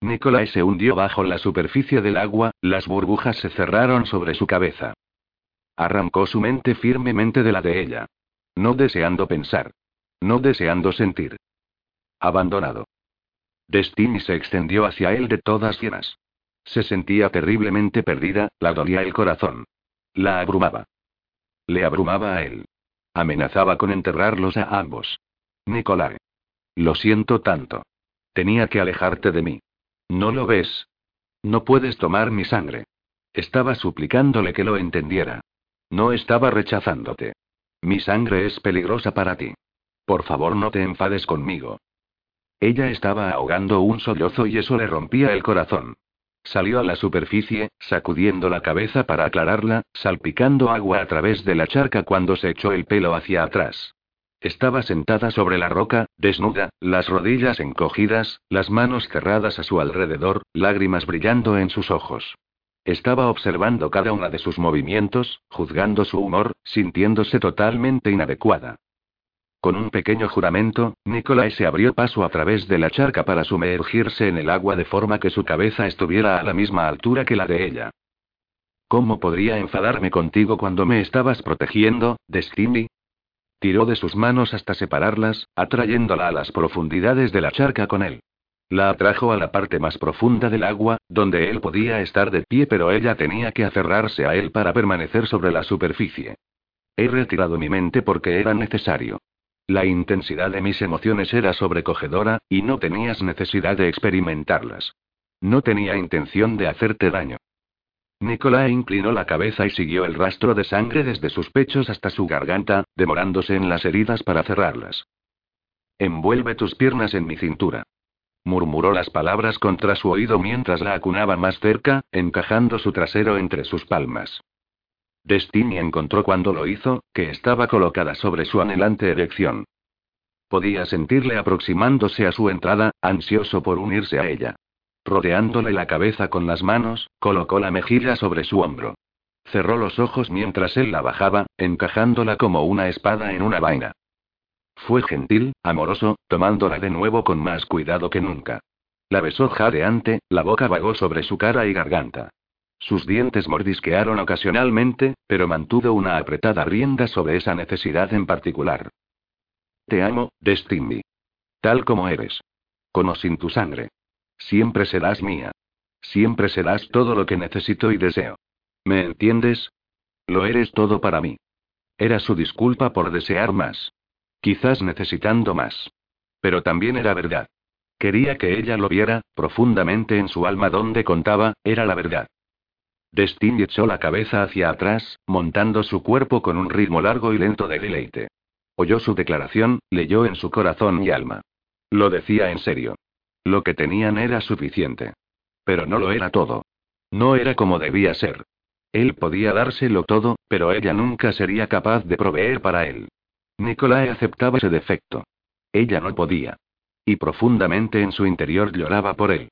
Nicolai se hundió bajo la superficie del agua, las burbujas se cerraron sobre su cabeza. Arrancó su mente firmemente de la de ella. No deseando pensar. No deseando sentir. Abandonado. Destiny se extendió hacia él de todas llenas. Se sentía terriblemente perdida, la dolía el corazón. La abrumaba. Le abrumaba a él. Amenazaba con enterrarlos a ambos. Nicolai. Lo siento tanto. Tenía que alejarte de mí. ¿No lo ves? No puedes tomar mi sangre. Estaba suplicándole que lo entendiera. No estaba rechazándote. Mi sangre es peligrosa para ti. Por favor, no te enfades conmigo. Ella estaba ahogando un sollozo y eso le rompía el corazón. Salió a la superficie, sacudiendo la cabeza para aclararla, salpicando agua a través de la charca cuando se echó el pelo hacia atrás. Estaba sentada sobre la roca, desnuda, las rodillas encogidas, las manos cerradas a su alrededor, lágrimas brillando en sus ojos. Estaba observando cada una de sus movimientos, juzgando su humor, sintiéndose totalmente inadecuada. Con un pequeño juramento, Nicolai se abrió paso a través de la charca para sumergirse en el agua de forma que su cabeza estuviera a la misma altura que la de ella. ¿Cómo podría enfadarme contigo cuando me estabas protegiendo, Destiny? Tiró de sus manos hasta separarlas, atrayéndola a las profundidades de la charca con él. La atrajo a la parte más profunda del agua, donde él podía estar de pie, pero ella tenía que aferrarse a él para permanecer sobre la superficie. He retirado mi mente porque era necesario. La intensidad de mis emociones era sobrecogedora, y no tenías necesidad de experimentarlas. No tenía intención de hacerte daño. Nicolás inclinó la cabeza y siguió el rastro de sangre desde sus pechos hasta su garganta, demorándose en las heridas para cerrarlas. Envuelve tus piernas en mi cintura. Murmuró las palabras contra su oído mientras la acunaba más cerca, encajando su trasero entre sus palmas. Destiny encontró cuando lo hizo, que estaba colocada sobre su anhelante erección. Podía sentirle aproximándose a su entrada, ansioso por unirse a ella. Rodeándole la cabeza con las manos, colocó la mejilla sobre su hombro. Cerró los ojos mientras él la bajaba, encajándola como una espada en una vaina. Fue gentil, amoroso, tomándola de nuevo con más cuidado que nunca. La besó jadeante, la boca vagó sobre su cara y garganta. Sus dientes mordisquearon ocasionalmente, pero mantuvo una apretada rienda sobre esa necesidad en particular. Te amo, Destiny. Tal como eres. Con sin tu sangre. Siempre serás mía. Siempre serás todo lo que necesito y deseo. ¿Me entiendes? Lo eres todo para mí. Era su disculpa por desear más. Quizás necesitando más. Pero también era verdad. Quería que ella lo viera, profundamente en su alma donde contaba, era la verdad. Destiny echó la cabeza hacia atrás, montando su cuerpo con un ritmo largo y lento de deleite. Oyó su declaración, leyó en su corazón y alma. Lo decía en serio. Lo que tenían era suficiente. Pero no lo era todo. No era como debía ser. Él podía dárselo todo, pero ella nunca sería capaz de proveer para él. Nicolai aceptaba ese defecto. Ella no podía. Y profundamente en su interior lloraba por él.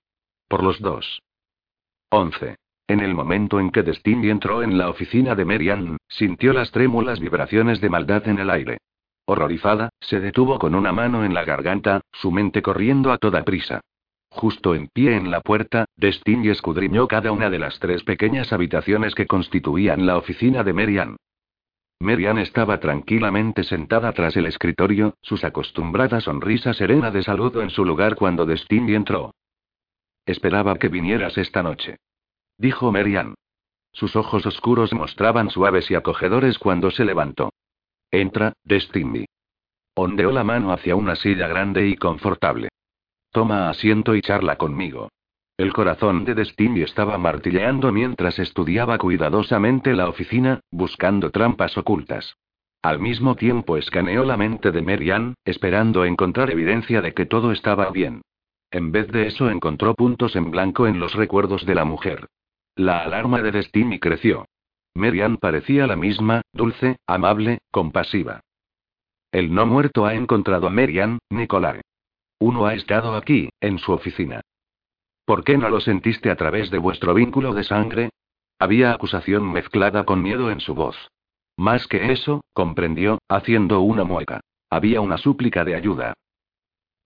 Por los dos. 11. En el momento en que Destiny entró en la oficina de Merian, sintió las trémulas vibraciones de maldad en el aire. Horrorizada, se detuvo con una mano en la garganta, su mente corriendo a toda prisa. Justo en pie en la puerta, Destiny escudriñó cada una de las tres pequeñas habitaciones que constituían la oficina de Merian. Merian estaba tranquilamente sentada tras el escritorio, sus acostumbrada sonrisa serena de saludo en su lugar cuando Destiny entró. Esperaba que vinieras esta noche dijo Merian. Sus ojos oscuros mostraban suaves y acogedores cuando se levantó. Entra, Destiny. Ondeó la mano hacia una silla grande y confortable. Toma asiento y charla conmigo. El corazón de Destiny estaba martilleando mientras estudiaba cuidadosamente la oficina, buscando trampas ocultas. Al mismo tiempo escaneó la mente de Merian, esperando encontrar evidencia de que todo estaba bien. En vez de eso encontró puntos en blanco en los recuerdos de la mujer. La alarma de Destiny creció. Merian parecía la misma, dulce, amable, compasiva. El no muerto ha encontrado a Merian, Nicolai. Uno ha estado aquí, en su oficina. ¿Por qué no lo sentiste a través de vuestro vínculo de sangre? Había acusación mezclada con miedo en su voz. Más que eso, comprendió, haciendo una mueca. Había una súplica de ayuda.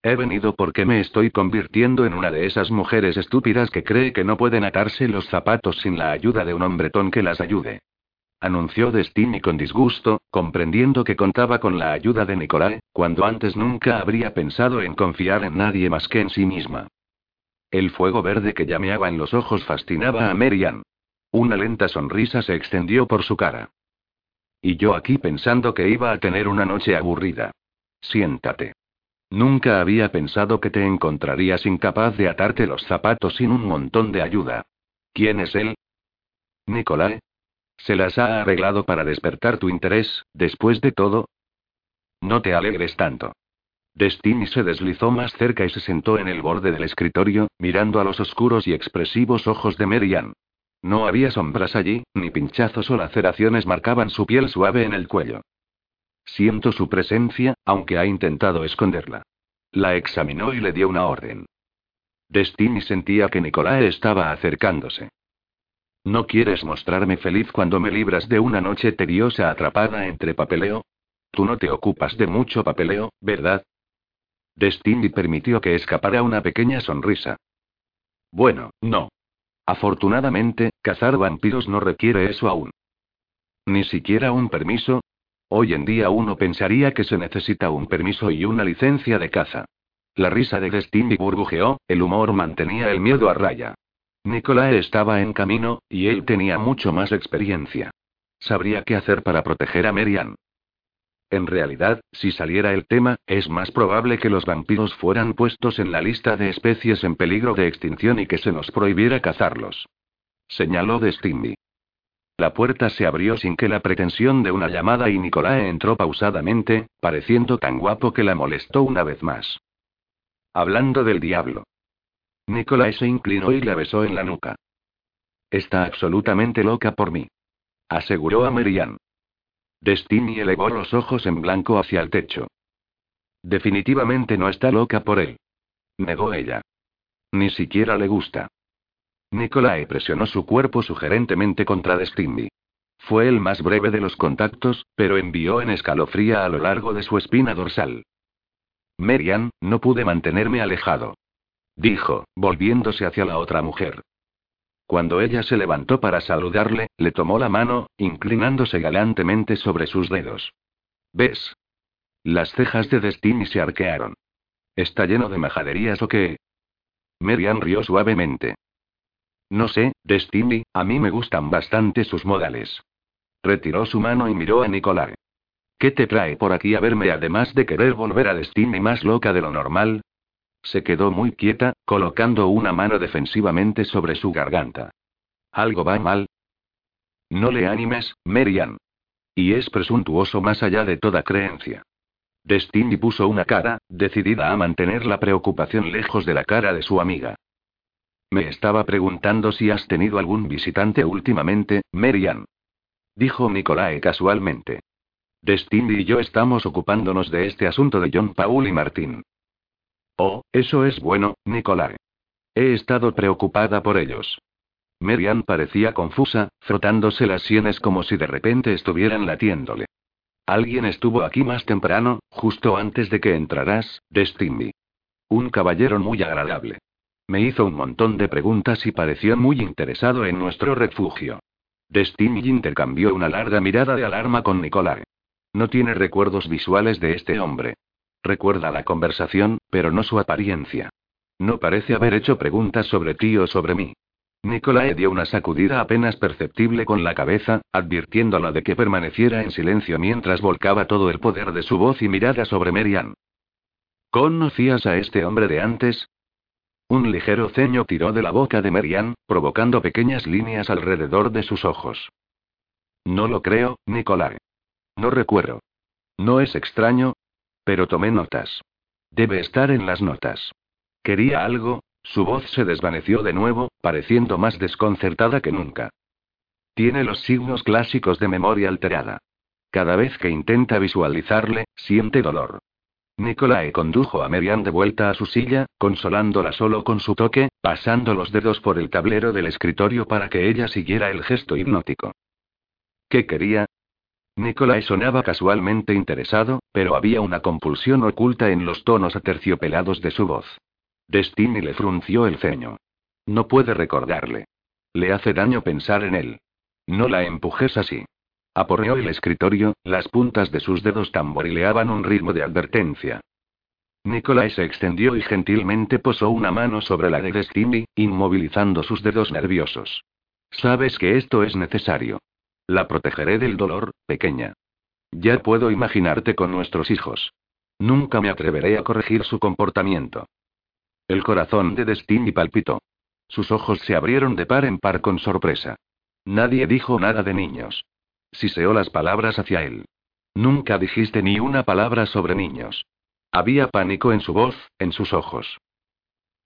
He venido porque me estoy convirtiendo en una de esas mujeres estúpidas que cree que no pueden atarse los zapatos sin la ayuda de un hombretón que las ayude. Anunció Destiny con disgusto, comprendiendo que contaba con la ayuda de Nicolai, cuando antes nunca habría pensado en confiar en nadie más que en sí misma. El fuego verde que llameaba en los ojos fascinaba a Merian. Una lenta sonrisa se extendió por su cara. Y yo aquí pensando que iba a tener una noche aburrida. Siéntate. Nunca había pensado que te encontrarías incapaz de atarte los zapatos sin un montón de ayuda. ¿Quién es él? Nicolae. ¿Se las ha arreglado para despertar tu interés, después de todo? No te alegres tanto. Destiny se deslizó más cerca y se sentó en el borde del escritorio, mirando a los oscuros y expresivos ojos de Merian. No había sombras allí, ni pinchazos o laceraciones marcaban su piel suave en el cuello. Siento su presencia, aunque ha intentado esconderla. La examinó y le dio una orden. Destiny sentía que Nicolae estaba acercándose. ¿No quieres mostrarme feliz cuando me libras de una noche tediosa atrapada entre papeleo? Tú no te ocupas de mucho papeleo, ¿verdad? Destiny permitió que escapara una pequeña sonrisa. Bueno, no. Afortunadamente, cazar vampiros no requiere eso aún. Ni siquiera un permiso, Hoy en día uno pensaría que se necesita un permiso y una licencia de caza. La risa de Destiny burbujeó, el humor mantenía el miedo a raya. Nicolae estaba en camino, y él tenía mucho más experiencia. Sabría qué hacer para proteger a Merian. En realidad, si saliera el tema, es más probable que los vampiros fueran puestos en la lista de especies en peligro de extinción y que se nos prohibiera cazarlos. Señaló Destiny. La puerta se abrió sin que la pretensión de una llamada y Nicolae entró pausadamente, pareciendo tan guapo que la molestó una vez más. Hablando del diablo. Nicolae se inclinó y la besó en la nuca. Está absolutamente loca por mí. Aseguró a Merian. Destiny elevó los ojos en blanco hacia el techo. Definitivamente no está loca por él. Negó ella. Ni siquiera le gusta. Nicolae presionó su cuerpo sugerentemente contra Destiny. Fue el más breve de los contactos, pero envió en escalofría a lo largo de su espina dorsal. Merian, no pude mantenerme alejado. Dijo, volviéndose hacia la otra mujer. Cuando ella se levantó para saludarle, le tomó la mano, inclinándose galantemente sobre sus dedos. ¿Ves? Las cejas de Destiny se arquearon. ¿Está lleno de majaderías o qué? Merian rió suavemente. No sé, Destiny, a mí me gustan bastante sus modales. Retiró su mano y miró a Nicolai. ¿Qué te trae por aquí a verme además de querer volver a Destiny más loca de lo normal? Se quedó muy quieta, colocando una mano defensivamente sobre su garganta. ¿Algo va mal? No le animes, Merian. Y es presuntuoso más allá de toda creencia. Destiny puso una cara, decidida a mantener la preocupación lejos de la cara de su amiga. Me estaba preguntando si has tenido algún visitante últimamente, Merian. Dijo Nicolae casualmente. Destiny y yo estamos ocupándonos de este asunto de John Paul y Martín. Oh, eso es bueno, Nicolae. He estado preocupada por ellos. Merian parecía confusa, frotándose las sienes como si de repente estuvieran latiéndole. Alguien estuvo aquí más temprano, justo antes de que entraras, Destiny. Un caballero muy agradable. Me hizo un montón de preguntas y pareció muy interesado en nuestro refugio. Destiny intercambió una larga mirada de alarma con Nicolai. No tiene recuerdos visuales de este hombre. Recuerda la conversación, pero no su apariencia. No parece haber hecho preguntas sobre ti o sobre mí. Nicolae dio una sacudida apenas perceptible con la cabeza, advirtiéndola de que permaneciera en silencio mientras volcaba todo el poder de su voz y mirada sobre Merian. ¿Conocías a este hombre de antes? Un ligero ceño tiró de la boca de Merian, provocando pequeñas líneas alrededor de sus ojos. No lo creo, Nicolai. No recuerdo. No es extraño. Pero tomé notas. Debe estar en las notas. ¿Quería algo? Su voz se desvaneció de nuevo, pareciendo más desconcertada que nunca. Tiene los signos clásicos de memoria alterada. Cada vez que intenta visualizarle, siente dolor. Nicolae condujo a Merian de vuelta a su silla, consolándola solo con su toque, pasando los dedos por el tablero del escritorio para que ella siguiera el gesto hipnótico. ¿Qué quería? Nicolae sonaba casualmente interesado, pero había una compulsión oculta en los tonos aterciopelados de su voz. Destiny le frunció el ceño. No puede recordarle. Le hace daño pensar en él. No la empujes así. Aporreó el escritorio, las puntas de sus dedos tamborileaban un ritmo de advertencia. Nicolai se extendió y gentilmente posó una mano sobre la de Destiny, inmovilizando sus dedos nerviosos. Sabes que esto es necesario. La protegeré del dolor, pequeña. Ya puedo imaginarte con nuestros hijos. Nunca me atreveré a corregir su comportamiento. El corazón de Destiny palpitó. Sus ojos se abrieron de par en par con sorpresa. Nadie dijo nada de niños. Siseó las palabras hacia él. Nunca dijiste ni una palabra sobre niños. Había pánico en su voz, en sus ojos.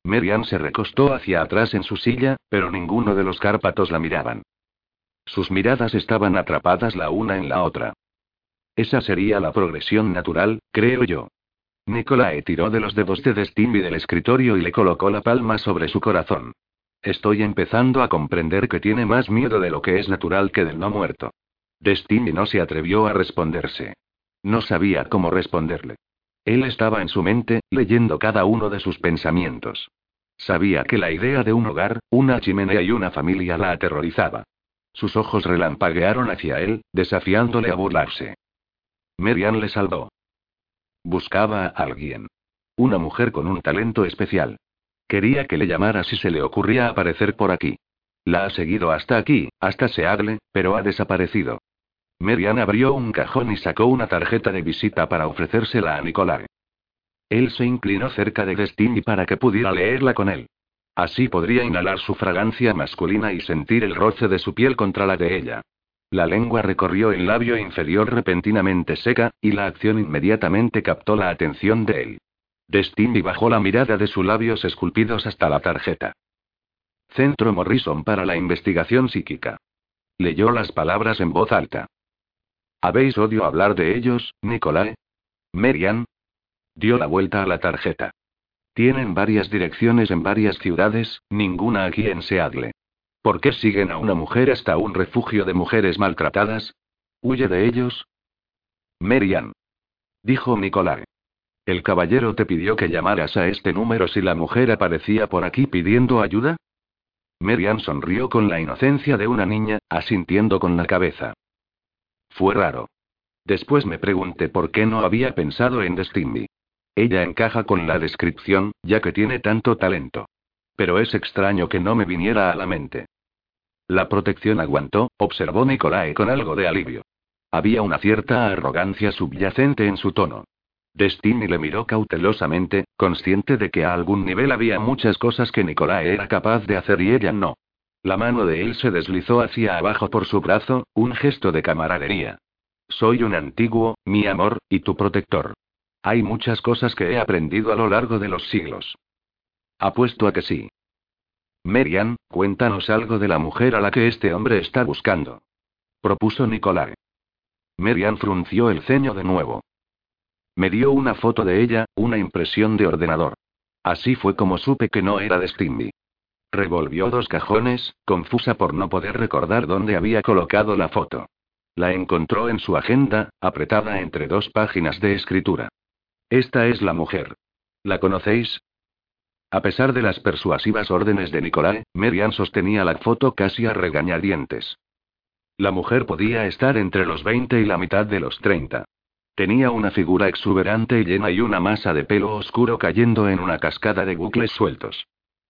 Merian se recostó hacia atrás en su silla, pero ninguno de los cárpatos la miraban. Sus miradas estaban atrapadas la una en la otra. Esa sería la progresión natural, creo yo. Nicolae tiró de los dedos de Destiny del escritorio y le colocó la palma sobre su corazón. Estoy empezando a comprender que tiene más miedo de lo que es natural que del no muerto. Destiny no se atrevió a responderse. No sabía cómo responderle. Él estaba en su mente, leyendo cada uno de sus pensamientos. Sabía que la idea de un hogar, una chimenea y una familia la aterrorizaba. Sus ojos relampaguearon hacia él, desafiándole a burlarse. Merian le salvó. Buscaba a alguien. Una mujer con un talento especial. Quería que le llamara si se le ocurría aparecer por aquí. La ha seguido hasta aquí, hasta Seagle, pero ha desaparecido. Merian abrió un cajón y sacó una tarjeta de visita para ofrecérsela a Nicolai. Él se inclinó cerca de Destiny para que pudiera leerla con él. Así podría inhalar su fragancia masculina y sentir el roce de su piel contra la de ella. La lengua recorrió el labio inferior repentinamente seca, y la acción inmediatamente captó la atención de él. Destiny bajó la mirada de sus labios esculpidos hasta la tarjeta. Centro Morrison para la investigación psíquica. Leyó las palabras en voz alta. ¿Habéis odio hablar de ellos, Nicolai? Merian. Dio la vuelta a la tarjeta. Tienen varias direcciones en varias ciudades, ninguna aquí en Seattle. ¿Por qué siguen a una mujer hasta un refugio de mujeres maltratadas? ¿Huye de ellos? Merian. Dijo Nicolai. ¿El caballero te pidió que llamaras a este número si la mujer aparecía por aquí pidiendo ayuda? Merian sonrió con la inocencia de una niña, asintiendo con la cabeza. Fue raro. Después me pregunté por qué no había pensado en Destiny. Ella encaja con la descripción, ya que tiene tanto talento. Pero es extraño que no me viniera a la mente. La protección aguantó, observó Nicolae con algo de alivio. Había una cierta arrogancia subyacente en su tono. Destiny le miró cautelosamente, consciente de que a algún nivel había muchas cosas que Nicolae era capaz de hacer y ella no. La mano de él se deslizó hacia abajo por su brazo, un gesto de camaradería. Soy un antiguo, mi amor, y tu protector. Hay muchas cosas que he aprendido a lo largo de los siglos. Apuesto a que sí. Merian, cuéntanos algo de la mujer a la que este hombre está buscando. Propuso Nicolai. Merian frunció el ceño de nuevo. Me dio una foto de ella, una impresión de ordenador. Así fue como supe que no era de Stimby. Revolvió dos cajones, confusa por no poder recordar dónde había colocado la foto. La encontró en su agenda, apretada entre dos páginas de escritura. Esta es la mujer. ¿La conocéis? A pesar de las persuasivas órdenes de Nicolai, Merian sostenía la foto casi a regañadientes. La mujer podía estar entre los 20 y la mitad de los 30. Tenía una figura exuberante y llena y una masa de pelo oscuro cayendo en una cascada de bucles sueltos.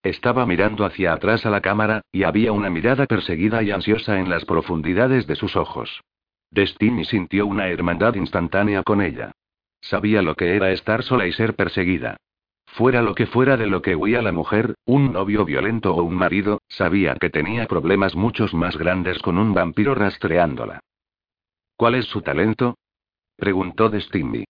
Estaba mirando hacia atrás a la cámara, y había una mirada perseguida y ansiosa en las profundidades de sus ojos. Destiny sintió una hermandad instantánea con ella. Sabía lo que era estar sola y ser perseguida. Fuera lo que fuera de lo que huía la mujer, un novio violento o un marido, sabía que tenía problemas muchos más grandes con un vampiro rastreándola. ¿Cuál es su talento? preguntó Destiny.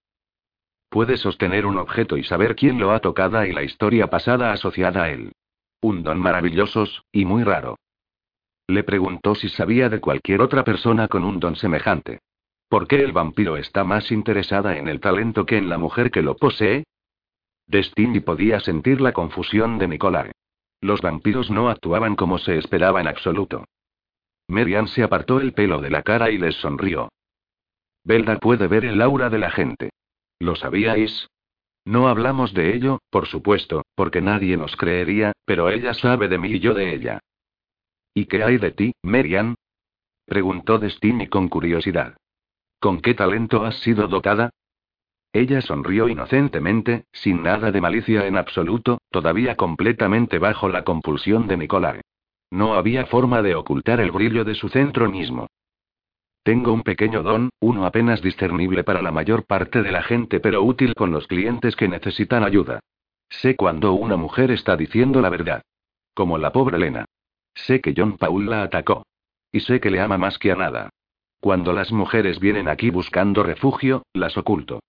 Puede sostener un objeto y saber quién lo ha tocado y la historia pasada asociada a él. Un don maravillosos, y muy raro. Le preguntó si sabía de cualquier otra persona con un don semejante. ¿Por qué el vampiro está más interesada en el talento que en la mujer que lo posee? Destiny podía sentir la confusión de Nicolai. Los vampiros no actuaban como se esperaba en absoluto. Merian se apartó el pelo de la cara y les sonrió. Belda puede ver el aura de la gente. ¿Lo sabíais? No hablamos de ello, por supuesto, porque nadie nos creería, pero ella sabe de mí y yo de ella. ¿Y qué hay de ti, Merian? preguntó Destiny con curiosidad. ¿Con qué talento has sido dotada? Ella sonrió inocentemente, sin nada de malicia en absoluto, todavía completamente bajo la compulsión de Nicolai. No había forma de ocultar el brillo de su centro mismo. Tengo un pequeño don, uno apenas discernible para la mayor parte de la gente, pero útil con los clientes que necesitan ayuda. Sé cuando una mujer está diciendo la verdad. Como la pobre Elena. Sé que John Paul la atacó. Y sé que le ama más que a nada. Cuando las mujeres vienen aquí buscando refugio, las oculto.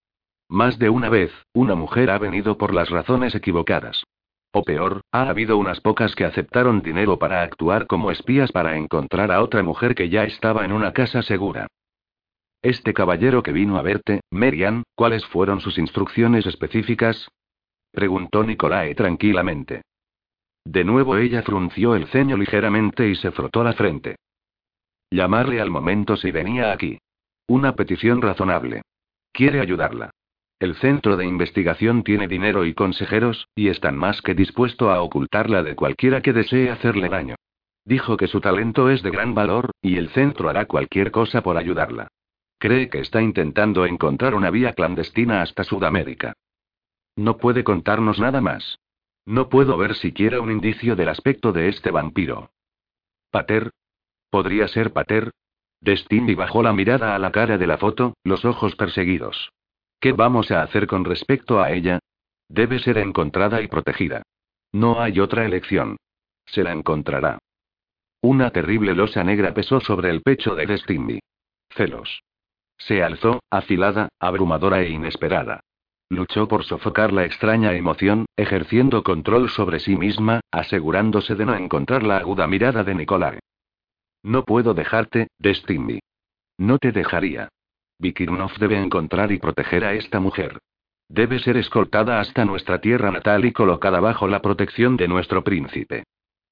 Más de una vez, una mujer ha venido por las razones equivocadas. O peor, ha habido unas pocas que aceptaron dinero para actuar como espías para encontrar a otra mujer que ya estaba en una casa segura. Este caballero que vino a verte, Merian, ¿cuáles fueron sus instrucciones específicas? preguntó Nicolae tranquilamente. De nuevo ella frunció el ceño ligeramente y se frotó la frente. Llamarle al momento si venía aquí. Una petición razonable. Quiere ayudarla. El centro de investigación tiene dinero y consejeros, y están más que dispuesto a ocultarla de cualquiera que desee hacerle daño. Dijo que su talento es de gran valor, y el centro hará cualquier cosa por ayudarla. Cree que está intentando encontrar una vía clandestina hasta Sudamérica. No puede contarnos nada más. No puedo ver siquiera un indicio del aspecto de este vampiro. ¿Pater? ¿Podría ser Pater? Destiny bajó la mirada a la cara de la foto, los ojos perseguidos. ¿Qué vamos a hacer con respecto a ella? Debe ser encontrada y protegida. No hay otra elección. Se la encontrará. Una terrible losa negra pesó sobre el pecho de Destiny. Celos. Se alzó, afilada, abrumadora e inesperada. Luchó por sofocar la extraña emoción, ejerciendo control sobre sí misma, asegurándose de no encontrar la aguda mirada de Nicolai. No puedo dejarte, Destiny. No te dejaría. Vikirnov debe encontrar y proteger a esta mujer. Debe ser escoltada hasta nuestra tierra natal y colocada bajo la protección de nuestro príncipe.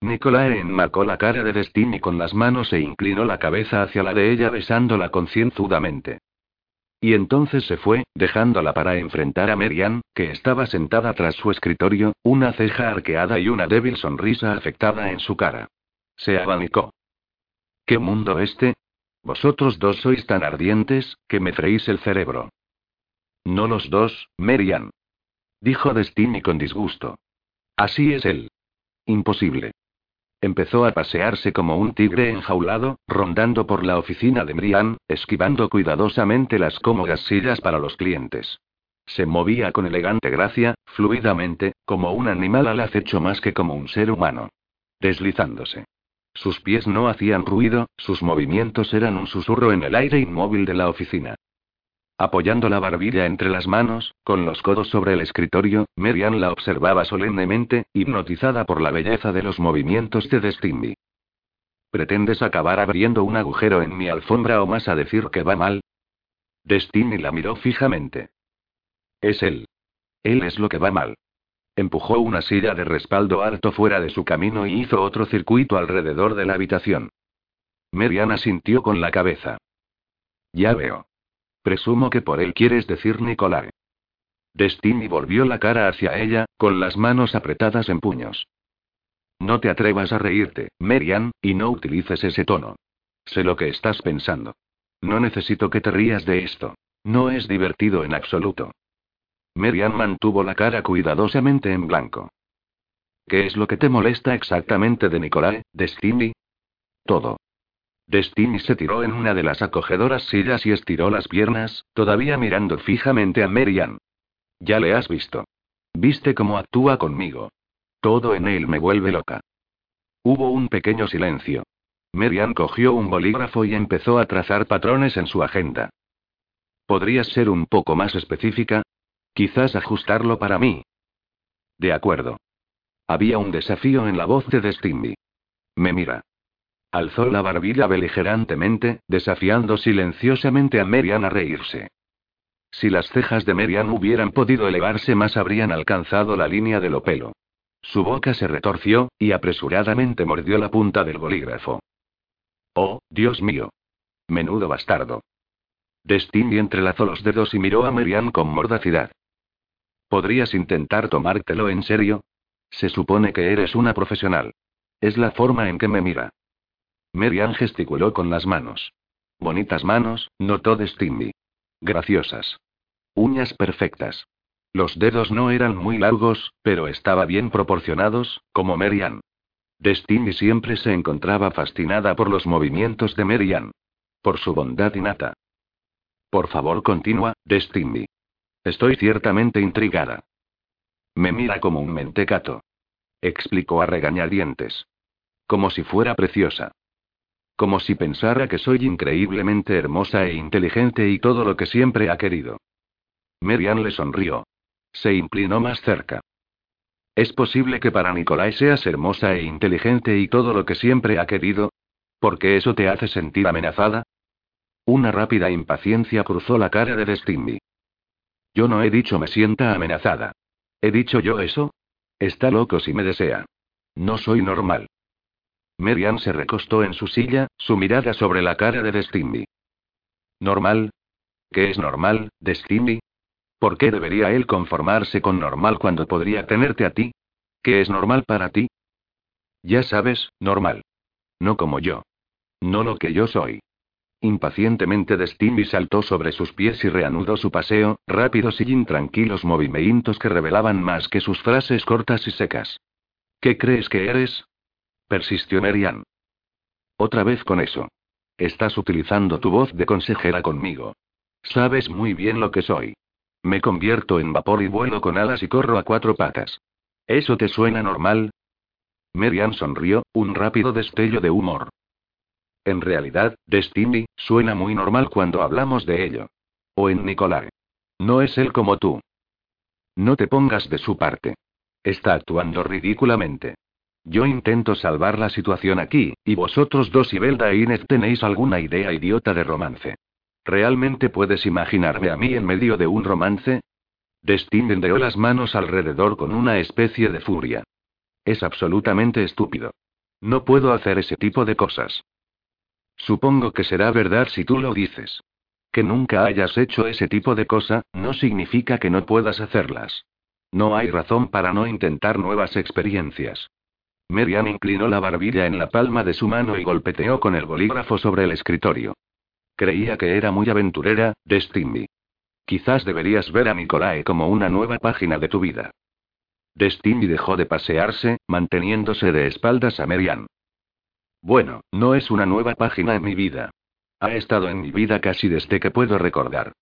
Nicolae enmarcó la cara de Destiny con las manos e inclinó la cabeza hacia la de ella besándola concienzudamente. Y entonces se fue, dejándola para enfrentar a Merian, que estaba sentada tras su escritorio, una ceja arqueada y una débil sonrisa afectada en su cara. Se abanicó. ¿Qué mundo este? Vosotros dos sois tan ardientes, que me freís el cerebro. No los dos, Merian. Dijo Destiny con disgusto. Así es él. Imposible. Empezó a pasearse como un tigre enjaulado, rondando por la oficina de Merian, esquivando cuidadosamente las cómodas sillas para los clientes. Se movía con elegante gracia, fluidamente, como un animal al acecho más que como un ser humano. Deslizándose. Sus pies no hacían ruido, sus movimientos eran un susurro en el aire inmóvil de la oficina. Apoyando la barbilla entre las manos, con los codos sobre el escritorio, Merian la observaba solemnemente, hipnotizada por la belleza de los movimientos de Destiny. ¿Pretendes acabar abriendo un agujero en mi alfombra o más a decir que va mal? Destiny la miró fijamente. Es él. Él es lo que va mal. Empujó una silla de respaldo alto fuera de su camino y hizo otro circuito alrededor de la habitación. Meriana sintió con la cabeza. Ya veo. Presumo que por él quieres decir Nicolai. Destiny volvió la cara hacia ella, con las manos apretadas en puños. No te atrevas a reírte, Merian, y no utilices ese tono. Sé lo que estás pensando. No necesito que te rías de esto. No es divertido en absoluto. Merian mantuvo la cara cuidadosamente en blanco. ¿Qué es lo que te molesta exactamente de Nicolai, Destiny? Todo. Destiny se tiró en una de las acogedoras sillas y estiró las piernas, todavía mirando fijamente a Merian. Ya le has visto. Viste cómo actúa conmigo. Todo en él me vuelve loca. Hubo un pequeño silencio. Merian cogió un bolígrafo y empezó a trazar patrones en su agenda. ¿Podrías ser un poco más específica? Quizás ajustarlo para mí. De acuerdo. Había un desafío en la voz de Destiny. Me mira. Alzó la barbilla beligerantemente, desafiando silenciosamente a Merian a reírse. Si las cejas de Merian hubieran podido elevarse más habrían alcanzado la línea de lo pelo. Su boca se retorció, y apresuradamente mordió la punta del bolígrafo. Oh, Dios mío. Menudo bastardo. Destiny entrelazó los dedos y miró a Merian con mordacidad. ¿Podrías intentar tomártelo en serio? Se supone que eres una profesional. Es la forma en que me mira. Merian gesticuló con las manos. Bonitas manos, notó Destiny. Graciosas. Uñas perfectas. Los dedos no eran muy largos, pero estaba bien proporcionados, como Merian. Destiny siempre se encontraba fascinada por los movimientos de Merian. Por su bondad innata. Por favor, continúa, Destiny. Estoy ciertamente intrigada. Me mira como un mentecato. Explicó a regañadientes. Como si fuera preciosa. Como si pensara que soy increíblemente hermosa e inteligente y todo lo que siempre ha querido. Merian le sonrió. Se inclinó más cerca. ¿Es posible que para Nicolai seas hermosa e inteligente y todo lo que siempre ha querido? ¿Porque eso te hace sentir amenazada? Una rápida impaciencia cruzó la cara de Destiny. Yo no he dicho me sienta amenazada. ¿He dicho yo eso? Está loco si me desea. No soy normal. Merian se recostó en su silla, su mirada sobre la cara de Destiny. ¿Normal? ¿Qué es normal, Destiny? ¿Por qué debería él conformarse con normal cuando podría tenerte a ti? ¿Qué es normal para ti? Ya sabes, normal. No como yo. No lo que yo soy. Impacientemente Destiny saltó sobre sus pies y reanudó su paseo, rápidos y intranquilos movimientos que revelaban más que sus frases cortas y secas. ¿Qué crees que eres? persistió Merian. Otra vez con eso. Estás utilizando tu voz de consejera conmigo. Sabes muy bien lo que soy. Me convierto en vapor y vuelo con alas y corro a cuatro patas. ¿Eso te suena normal? Merian sonrió, un rápido destello de humor. En realidad, Destiny, suena muy normal cuando hablamos de ello. O en Nicolai. No es él como tú. No te pongas de su parte. Está actuando ridículamente. Yo intento salvar la situación aquí, y vosotros dos y Belda e Inez tenéis alguna idea idiota de romance. ¿Realmente puedes imaginarme a mí en medio de un romance? Destiny endeó las manos alrededor con una especie de furia. Es absolutamente estúpido. No puedo hacer ese tipo de cosas. Supongo que será verdad si tú lo dices. Que nunca hayas hecho ese tipo de cosa, no significa que no puedas hacerlas. No hay razón para no intentar nuevas experiencias. Merian inclinó la barbilla en la palma de su mano y golpeteó con el bolígrafo sobre el escritorio. Creía que era muy aventurera, Destiny. Quizás deberías ver a Nicolae como una nueva página de tu vida. Destiny dejó de pasearse, manteniéndose de espaldas a Merian. Bueno, no es una nueva página en mi vida. Ha estado en mi vida casi desde que puedo recordar.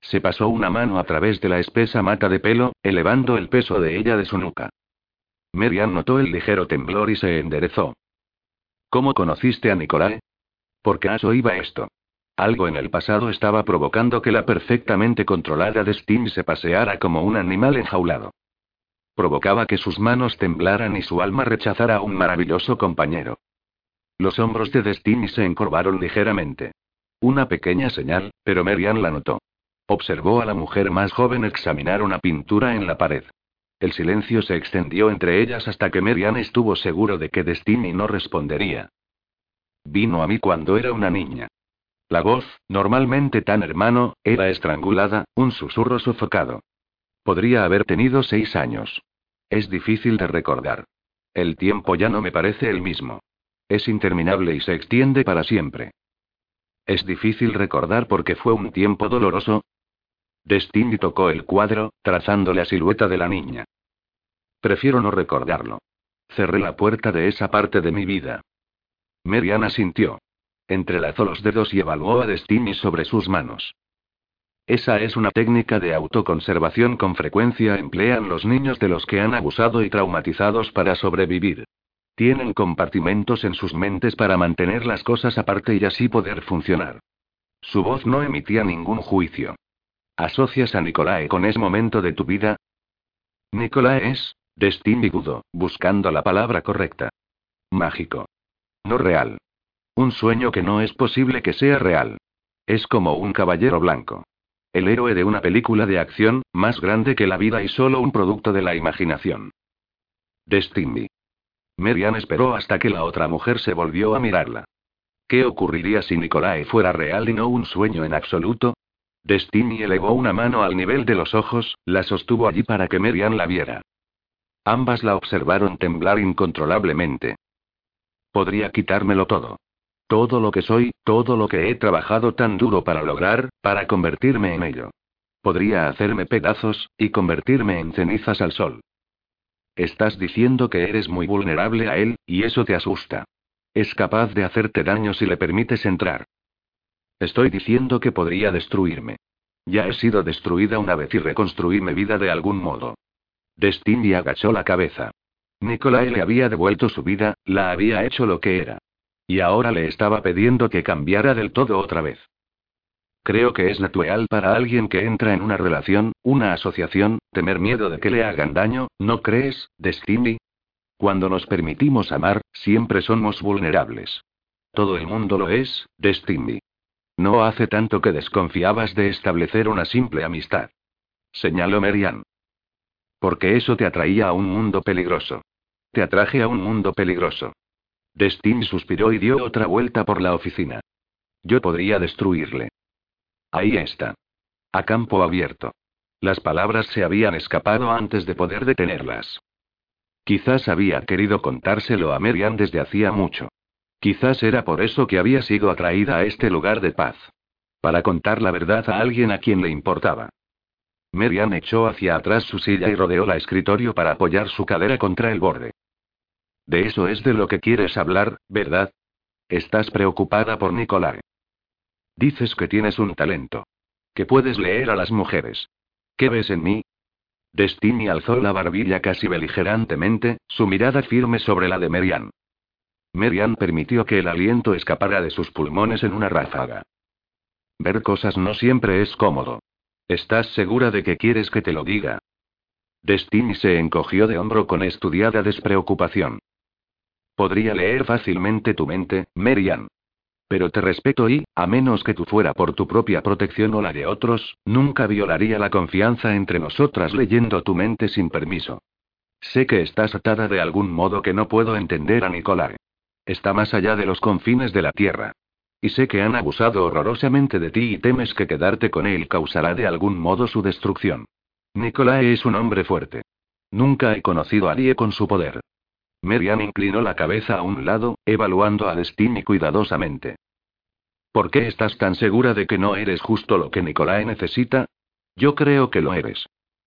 Se pasó una mano a través de la espesa mata de pelo, elevando el peso de ella de su nuca. Merian notó el ligero temblor y se enderezó. ¿Cómo conociste a Nicolae? ¿Por qué has oído esto? Algo en el pasado estaba provocando que la perfectamente controlada Destiny se paseara como un animal enjaulado. Provocaba que sus manos temblaran y su alma rechazara a un maravilloso compañero. Los hombros de Destiny se encorvaron ligeramente. Una pequeña señal, pero Merian la notó. Observó a la mujer más joven examinar una pintura en la pared. El silencio se extendió entre ellas hasta que Merian estuvo seguro de que Destiny no respondería. Vino a mí cuando era una niña. La voz, normalmente tan hermano, era estrangulada, un susurro sofocado. Podría haber tenido seis años. Es difícil de recordar. El tiempo ya no me parece el mismo. Es interminable y se extiende para siempre. Es difícil recordar porque fue un tiempo doloroso. Destiny tocó el cuadro, trazando la silueta de la niña. Prefiero no recordarlo. Cerré la puerta de esa parte de mi vida. Meriana sintió. Entrelazó los dedos y evaluó a Destiny sobre sus manos. Esa es una técnica de autoconservación con frecuencia emplean los niños de los que han abusado y traumatizados para sobrevivir. Tienen compartimentos en sus mentes para mantener las cosas aparte y así poder funcionar. Su voz no emitía ningún juicio. ¿Asocias a Nicolae con ese momento de tu vida? Nicolae es, Destiny buscando la palabra correcta. Mágico. No real. Un sueño que no es posible que sea real. Es como un caballero blanco. El héroe de una película de acción, más grande que la vida y solo un producto de la imaginación. Destiny. Merian esperó hasta que la otra mujer se volvió a mirarla. ¿Qué ocurriría si Nicolae fuera real y no un sueño en absoluto? Destiny elevó una mano al nivel de los ojos, la sostuvo allí para que Merian la viera. Ambas la observaron temblar incontrolablemente. Podría quitármelo todo. Todo lo que soy, todo lo que he trabajado tan duro para lograr, para convertirme en ello. Podría hacerme pedazos, y convertirme en cenizas al sol. Estás diciendo que eres muy vulnerable a él, y eso te asusta. Es capaz de hacerte daño si le permites entrar. Estoy diciendo que podría destruirme. Ya he sido destruida una vez y reconstruí mi vida de algún modo. Destiny agachó la cabeza. Nicolai le había devuelto su vida, la había hecho lo que era. Y ahora le estaba pidiendo que cambiara del todo otra vez. Creo que es natural para alguien que entra en una relación, una asociación, temer miedo de que le hagan daño, ¿no crees, Destiny? Cuando nos permitimos amar, siempre somos vulnerables. Todo el mundo lo es, Destiny. No hace tanto que desconfiabas de establecer una simple amistad. Señaló Merian. Porque eso te atraía a un mundo peligroso. Te atraje a un mundo peligroso. Destiny suspiró y dio otra vuelta por la oficina. Yo podría destruirle. Ahí está. A campo abierto. Las palabras se habían escapado antes de poder detenerlas. Quizás había querido contárselo a Merian desde hacía mucho. Quizás era por eso que había sido atraída a este lugar de paz. Para contar la verdad a alguien a quien le importaba. Merian echó hacia atrás su silla y rodeó la escritorio para apoyar su cadera contra el borde. De eso es de lo que quieres hablar, ¿verdad? Estás preocupada por Nicolás. Dices que tienes un talento. Que puedes leer a las mujeres. ¿Qué ves en mí? Destiny alzó la barbilla casi beligerantemente, su mirada firme sobre la de Merian. Merian permitió que el aliento escapara de sus pulmones en una ráfaga. Ver cosas no siempre es cómodo. ¿Estás segura de que quieres que te lo diga? Destiny se encogió de hombro con estudiada despreocupación. Podría leer fácilmente tu mente, Merian. Pero te respeto y, a menos que tú fuera por tu propia protección o la de otros, nunca violaría la confianza entre nosotras leyendo tu mente sin permiso. Sé que estás atada de algún modo que no puedo entender a Nicolás. Está más allá de los confines de la Tierra. Y sé que han abusado horrorosamente de ti y temes que quedarte con él causará de algún modo su destrucción. Nicolás es un hombre fuerte. Nunca he conocido a nadie con su poder. Merian inclinó la cabeza a un lado, evaluando a Destiny cuidadosamente. ¿Por qué estás tan segura de que no eres justo lo que Nicolae necesita? Yo creo que lo eres.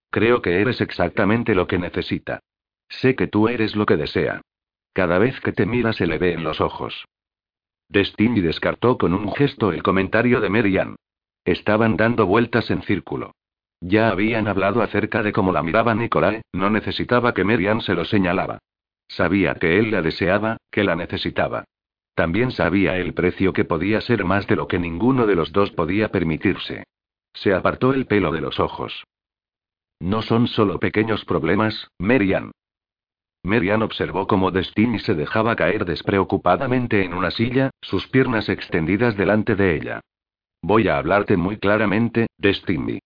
Creo que eres exactamente lo que necesita. Sé que tú eres lo que desea. Cada vez que te mira se le ve en los ojos. Destiny descartó con un gesto el comentario de Merian. Estaban dando vueltas en círculo. Ya habían hablado acerca de cómo la miraba Nicolae, no necesitaba que Merian se lo señalaba. Sabía que él la deseaba, que la necesitaba. También sabía el precio que podía ser más de lo que ninguno de los dos podía permitirse. Se apartó el pelo de los ojos. No son solo pequeños problemas, Merian. Merian observó cómo Destiny se dejaba caer despreocupadamente en una silla, sus piernas extendidas delante de ella. Voy a hablarte muy claramente, Destiny.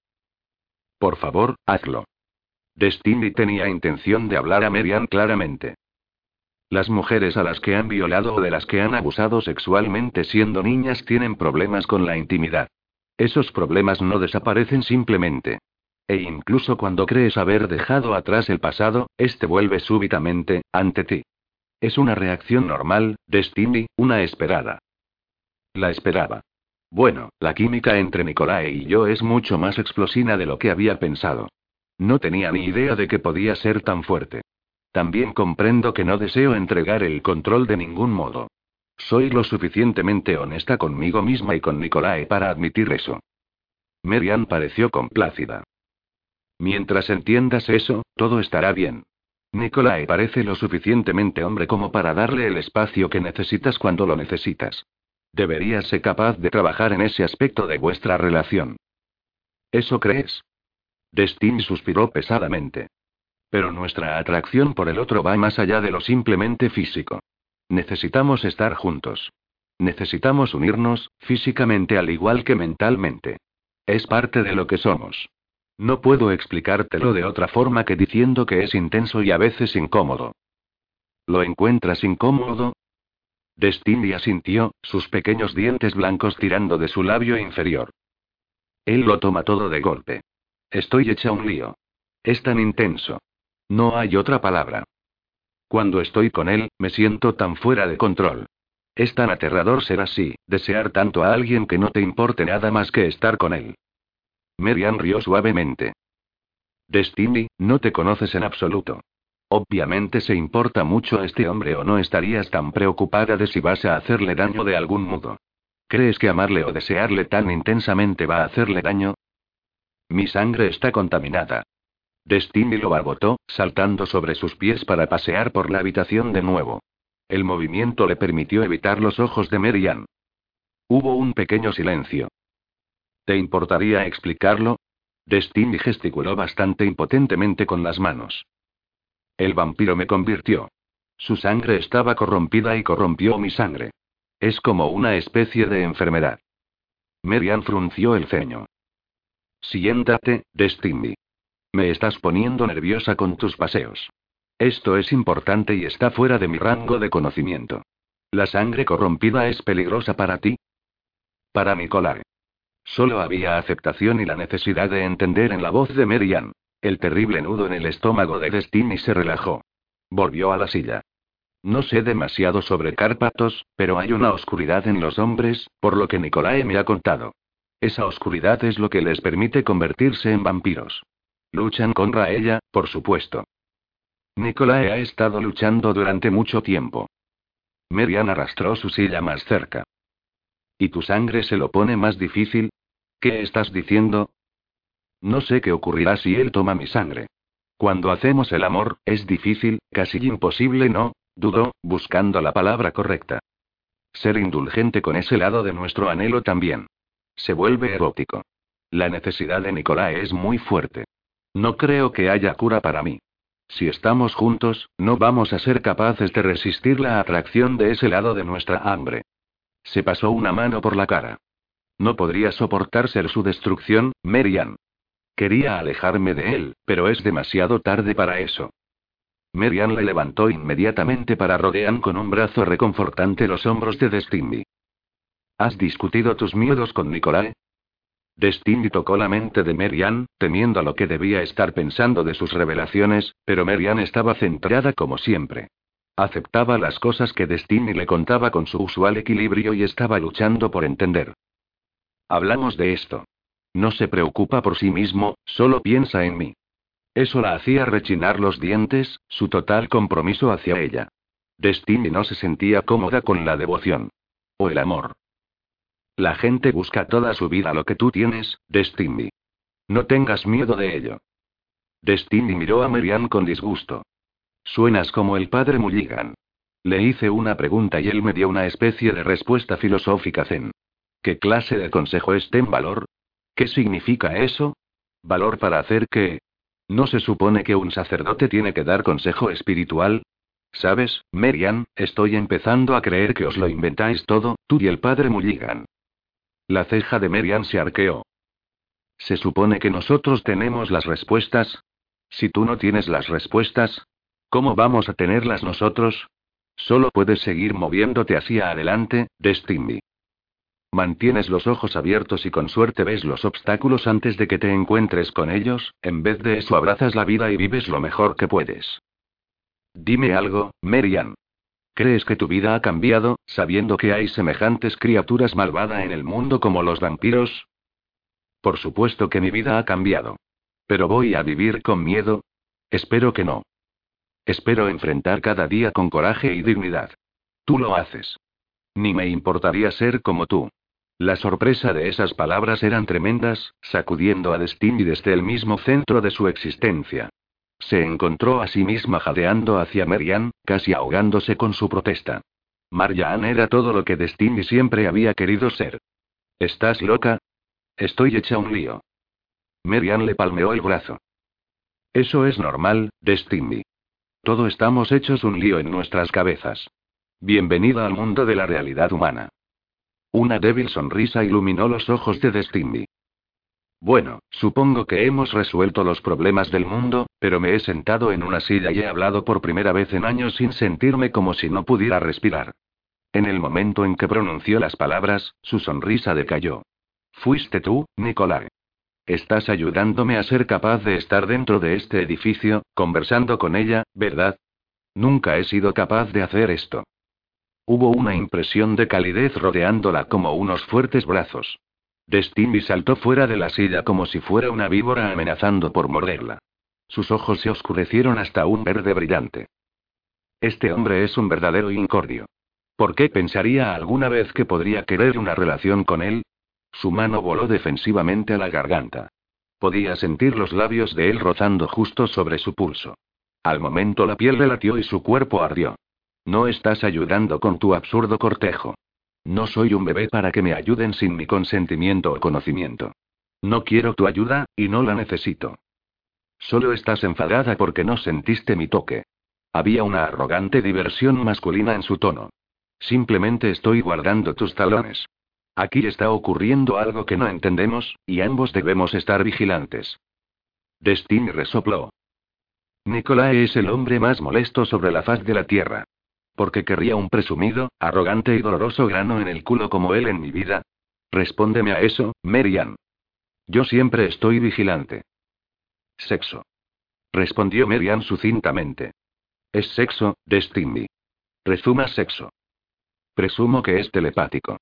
Por favor, hazlo. Destiny tenía intención de hablar a Merian claramente. Las mujeres a las que han violado o de las que han abusado sexualmente siendo niñas tienen problemas con la intimidad. Esos problemas no desaparecen simplemente. E incluso cuando crees haber dejado atrás el pasado, este vuelve súbitamente, ante ti. Es una reacción normal, Destiny, una esperada. La esperaba. Bueno, la química entre Nicolae y yo es mucho más explosiva de lo que había pensado. No tenía ni idea de que podía ser tan fuerte. También comprendo que no deseo entregar el control de ningún modo. Soy lo suficientemente honesta conmigo misma y con Nicolae para admitir eso. Merian pareció complácida. Mientras entiendas eso, todo estará bien. Nicolae parece lo suficientemente hombre como para darle el espacio que necesitas cuando lo necesitas. Deberías ser capaz de trabajar en ese aspecto de vuestra relación. ¿Eso crees? Destiny suspiró pesadamente. Pero nuestra atracción por el otro va más allá de lo simplemente físico. Necesitamos estar juntos. Necesitamos unirnos, físicamente al igual que mentalmente. Es parte de lo que somos. No puedo explicártelo de otra forma que diciendo que es intenso y a veces incómodo. ¿Lo encuentras incómodo? Destiny asintió, sus pequeños dientes blancos tirando de su labio inferior. Él lo toma todo de golpe. Estoy hecha un lío. Es tan intenso. No hay otra palabra. Cuando estoy con él, me siento tan fuera de control. Es tan aterrador ser así, desear tanto a alguien que no te importe nada más que estar con él. Merian rió suavemente. Destiny, no te conoces en absoluto. Obviamente se importa mucho a este hombre o no estarías tan preocupada de si vas a hacerle daño de algún modo. ¿Crees que amarle o desearle tan intensamente va a hacerle daño? Mi sangre está contaminada. Destiny lo barbotó, saltando sobre sus pies para pasear por la habitación de nuevo. El movimiento le permitió evitar los ojos de Merian. Hubo un pequeño silencio. ¿Te importaría explicarlo? Destiny gesticuló bastante impotentemente con las manos. El vampiro me convirtió. Su sangre estaba corrompida y corrompió mi sangre. Es como una especie de enfermedad. Merian frunció el ceño. Siéntate, Destiny. Me estás poniendo nerviosa con tus paseos. Esto es importante y está fuera de mi rango de conocimiento. ¿La sangre corrompida es peligrosa para ti? Para Nicolai. Solo había aceptación y la necesidad de entender en la voz de Merian. El terrible nudo en el estómago de Destiny se relajó. Volvió a la silla. No sé demasiado sobre Cárpatos, pero hay una oscuridad en los hombres, por lo que Nicolae me ha contado. Esa oscuridad es lo que les permite convertirse en vampiros. Luchan contra ella, por supuesto. Nicolae ha estado luchando durante mucho tiempo. Merian arrastró su silla más cerca. ¿Y tu sangre se lo pone más difícil? ¿Qué estás diciendo? No sé qué ocurrirá si él toma mi sangre. Cuando hacemos el amor, es difícil, casi imposible, ¿no? Dudó, buscando la palabra correcta. Ser indulgente con ese lado de nuestro anhelo también. Se vuelve erótico. La necesidad de Nicolás es muy fuerte. No creo que haya cura para mí. Si estamos juntos, no vamos a ser capaces de resistir la atracción de ese lado de nuestra hambre. Se pasó una mano por la cara. No podría soportar ser su destrucción, Merian. Quería alejarme de él, pero es demasiado tarde para eso. Merian le levantó inmediatamente para rodear con un brazo reconfortante los hombros de Destiny. ¿Has discutido tus miedos con Nicolai? Destiny tocó la mente de Merian, temiendo lo que debía estar pensando de sus revelaciones, pero Merian estaba centrada como siempre. Aceptaba las cosas que Destiny le contaba con su usual equilibrio y estaba luchando por entender. Hablamos de esto. No se preocupa por sí mismo, solo piensa en mí. Eso la hacía rechinar los dientes, su total compromiso hacia ella. Destiny no se sentía cómoda con la devoción. O el amor. La gente busca toda su vida lo que tú tienes, Destiny. No tengas miedo de ello. Destiny miró a Marianne con disgusto. Suenas como el padre Mulligan. Le hice una pregunta y él me dio una especie de respuesta filosófica zen. ¿Qué clase de consejo es ten valor? ¿Qué significa eso? ¿Valor para hacer qué? ¿No se supone que un sacerdote tiene que dar consejo espiritual? ¿Sabes, Merian, estoy empezando a creer que os lo inventáis todo, tú y el padre Mulligan. La ceja de Merian se arqueó. ¿Se supone que nosotros tenemos las respuestas? Si tú no tienes las respuestas, ¿cómo vamos a tenerlas nosotros? Solo puedes seguir moviéndote hacia adelante, Destiny. Mantienes los ojos abiertos y con suerte ves los obstáculos antes de que te encuentres con ellos, en vez de eso abrazas la vida y vives lo mejor que puedes. Dime algo, Merian. ¿Crees que tu vida ha cambiado, sabiendo que hay semejantes criaturas malvadas en el mundo como los vampiros? Por supuesto que mi vida ha cambiado. Pero voy a vivir con miedo. Espero que no. Espero enfrentar cada día con coraje y dignidad. Tú lo haces. Ni me importaría ser como tú. La sorpresa de esas palabras eran tremendas, sacudiendo a Destiny desde el mismo centro de su existencia. Se encontró a sí misma jadeando hacia Marianne, casi ahogándose con su protesta. Marianne era todo lo que Destiny siempre había querido ser. ¿Estás loca? Estoy hecha un lío. Marianne le palmeó el brazo. Eso es normal, Destiny. Todo estamos hechos un lío en nuestras cabezas. Bienvenida al mundo de la realidad humana. Una débil sonrisa iluminó los ojos de Destiny. Bueno, supongo que hemos resuelto los problemas del mundo, pero me he sentado en una silla y he hablado por primera vez en años sin sentirme como si no pudiera respirar. En el momento en que pronunció las palabras, su sonrisa decayó. Fuiste tú, Nicolai. Estás ayudándome a ser capaz de estar dentro de este edificio, conversando con ella, ¿verdad? Nunca he sido capaz de hacer esto. Hubo una impresión de calidez rodeándola como unos fuertes brazos. Destiny saltó fuera de la silla como si fuera una víbora amenazando por morderla. Sus ojos se oscurecieron hasta un verde brillante. Este hombre es un verdadero incordio. ¿Por qué pensaría alguna vez que podría querer una relación con él? Su mano voló defensivamente a la garganta. Podía sentir los labios de él rozando justo sobre su pulso. Al momento la piel le latió y su cuerpo ardió. No estás ayudando con tu absurdo cortejo. No soy un bebé para que me ayuden sin mi consentimiento o conocimiento. No quiero tu ayuda, y no la necesito. Solo estás enfadada porque no sentiste mi toque. Había una arrogante diversión masculina en su tono. Simplemente estoy guardando tus talones. Aquí está ocurriendo algo que no entendemos, y ambos debemos estar vigilantes. Destiny resopló. Nicolae es el hombre más molesto sobre la faz de la tierra. Porque querría un presumido, arrogante y doloroso grano en el culo como él en mi vida. Respóndeme a eso, Merian. Yo siempre estoy vigilante. Sexo. Respondió Merian sucintamente. Es sexo, Destiny. Resuma sexo. Presumo que es telepático.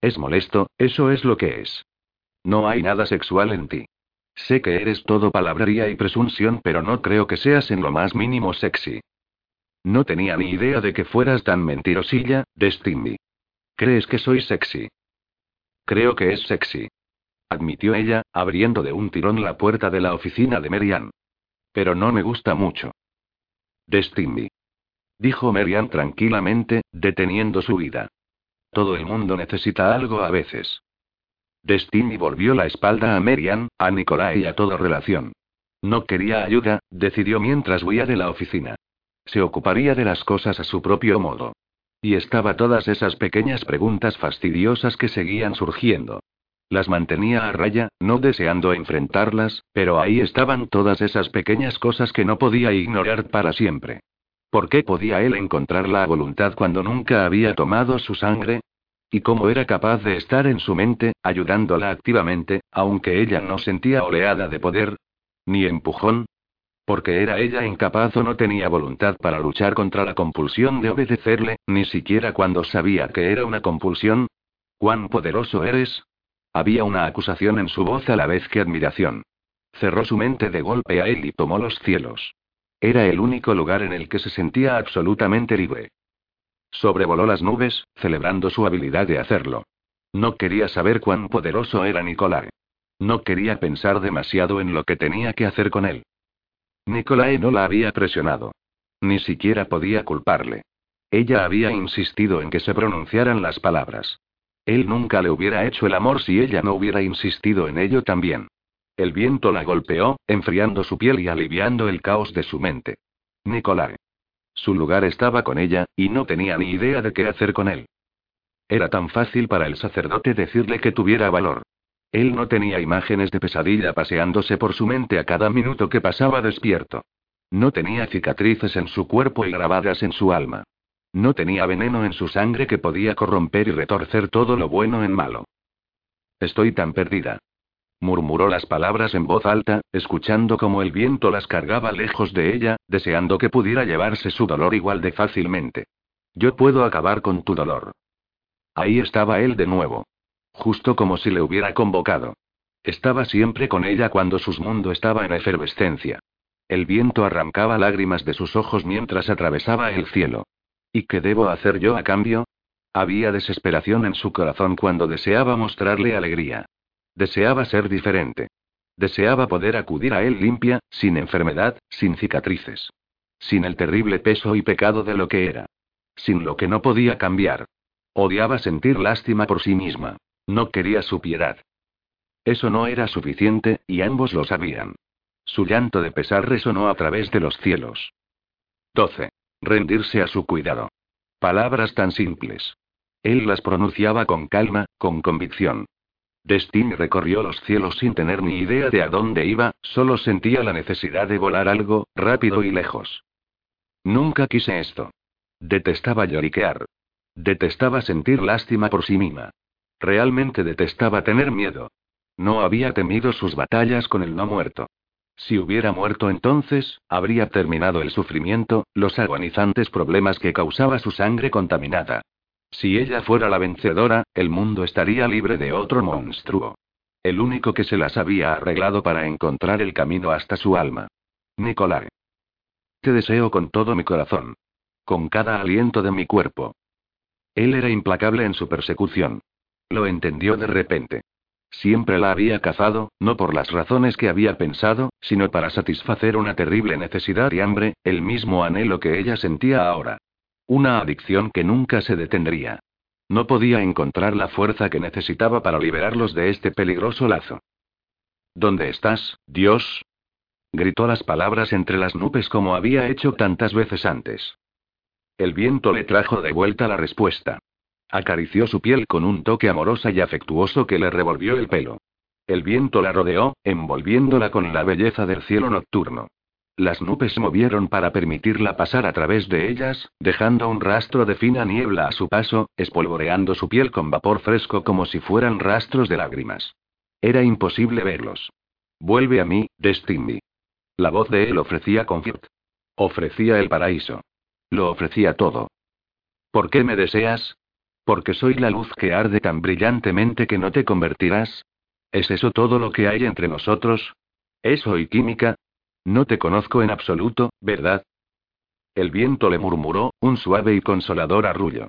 Es molesto, eso es lo que es. No hay nada sexual en ti. Sé que eres todo palabrería y presunción, pero no creo que seas en lo más mínimo sexy. No tenía ni idea de que fueras tan mentirosilla, Destiny. ¿Crees que soy sexy? Creo que es sexy. Admitió ella, abriendo de un tirón la puerta de la oficina de Merian. Pero no me gusta mucho. Destiny. Dijo Merian tranquilamente, deteniendo su vida. Todo el mundo necesita algo a veces. Destiny volvió la espalda a Merian, a Nicolai y a toda relación. No quería ayuda, decidió mientras huía de la oficina. Se ocuparía de las cosas a su propio modo. Y estaba todas esas pequeñas preguntas fastidiosas que seguían surgiendo. Las mantenía a raya, no deseando enfrentarlas, pero ahí estaban todas esas pequeñas cosas que no podía ignorar para siempre. ¿Por qué podía él encontrar la voluntad cuando nunca había tomado su sangre? ¿Y cómo era capaz de estar en su mente, ayudándola activamente, aunque ella no sentía oleada de poder? Ni empujón. Porque era ella incapaz o no tenía voluntad para luchar contra la compulsión de obedecerle, ni siquiera cuando sabía que era una compulsión. ¿Cuán poderoso eres? Había una acusación en su voz a la vez que admiración. Cerró su mente de golpe a él y tomó los cielos. Era el único lugar en el que se sentía absolutamente libre. Sobrevoló las nubes, celebrando su habilidad de hacerlo. No quería saber cuán poderoso era Nicolai. No quería pensar demasiado en lo que tenía que hacer con él. Nicolai no la había presionado. Ni siquiera podía culparle. Ella había insistido en que se pronunciaran las palabras. Él nunca le hubiera hecho el amor si ella no hubiera insistido en ello también. El viento la golpeó, enfriando su piel y aliviando el caos de su mente. Nicolai. Su lugar estaba con ella, y no tenía ni idea de qué hacer con él. Era tan fácil para el sacerdote decirle que tuviera valor. Él no tenía imágenes de pesadilla paseándose por su mente a cada minuto que pasaba despierto. No tenía cicatrices en su cuerpo y grabadas en su alma. No tenía veneno en su sangre que podía corromper y retorcer todo lo bueno en malo. Estoy tan perdida. Murmuró las palabras en voz alta, escuchando cómo el viento las cargaba lejos de ella, deseando que pudiera llevarse su dolor igual de fácilmente. Yo puedo acabar con tu dolor. Ahí estaba él de nuevo. Justo como si le hubiera convocado. Estaba siempre con ella cuando su mundo estaba en efervescencia. El viento arrancaba lágrimas de sus ojos mientras atravesaba el cielo. ¿Y qué debo hacer yo a cambio? Había desesperación en su corazón cuando deseaba mostrarle alegría. Deseaba ser diferente. Deseaba poder acudir a él limpia, sin enfermedad, sin cicatrices. Sin el terrible peso y pecado de lo que era. Sin lo que no podía cambiar. Odiaba sentir lástima por sí misma. No quería su piedad. Eso no era suficiente, y ambos lo sabían. Su llanto de pesar resonó a través de los cielos. 12. Rendirse a su cuidado. Palabras tan simples. Él las pronunciaba con calma, con convicción. Destiny recorrió los cielos sin tener ni idea de a dónde iba, solo sentía la necesidad de volar algo, rápido y lejos. Nunca quise esto. Detestaba lloriquear. Detestaba sentir lástima por sí misma. Realmente detestaba tener miedo. No había temido sus batallas con el no muerto. Si hubiera muerto entonces, habría terminado el sufrimiento, los agonizantes problemas que causaba su sangre contaminada. Si ella fuera la vencedora, el mundo estaría libre de otro monstruo. El único que se las había arreglado para encontrar el camino hasta su alma. Nicolai. Te deseo con todo mi corazón. Con cada aliento de mi cuerpo. Él era implacable en su persecución. Lo entendió de repente. Siempre la había cazado, no por las razones que había pensado, sino para satisfacer una terrible necesidad y hambre, el mismo anhelo que ella sentía ahora. Una adicción que nunca se detendría. No podía encontrar la fuerza que necesitaba para liberarlos de este peligroso lazo. ¿Dónde estás, Dios? Gritó las palabras entre las nubes como había hecho tantas veces antes. El viento le trajo de vuelta la respuesta. Acarició su piel con un toque amoroso y afectuoso que le revolvió el pelo. El viento la rodeó, envolviéndola con la belleza del cielo nocturno. Las nubes se movieron para permitirla pasar a través de ellas, dejando un rastro de fina niebla a su paso, espolvoreando su piel con vapor fresco como si fueran rastros de lágrimas. Era imposible verlos. Vuelve a mí, Destiny. La voz de él ofrecía confort. Ofrecía el paraíso. Lo ofrecía todo. ¿Por qué me deseas? Porque soy la luz que arde tan brillantemente que no te convertirás. ¿Es eso todo lo que hay entre nosotros? ¿Eso y química? No te conozco en absoluto, ¿verdad? El viento le murmuró, un suave y consolador arrullo.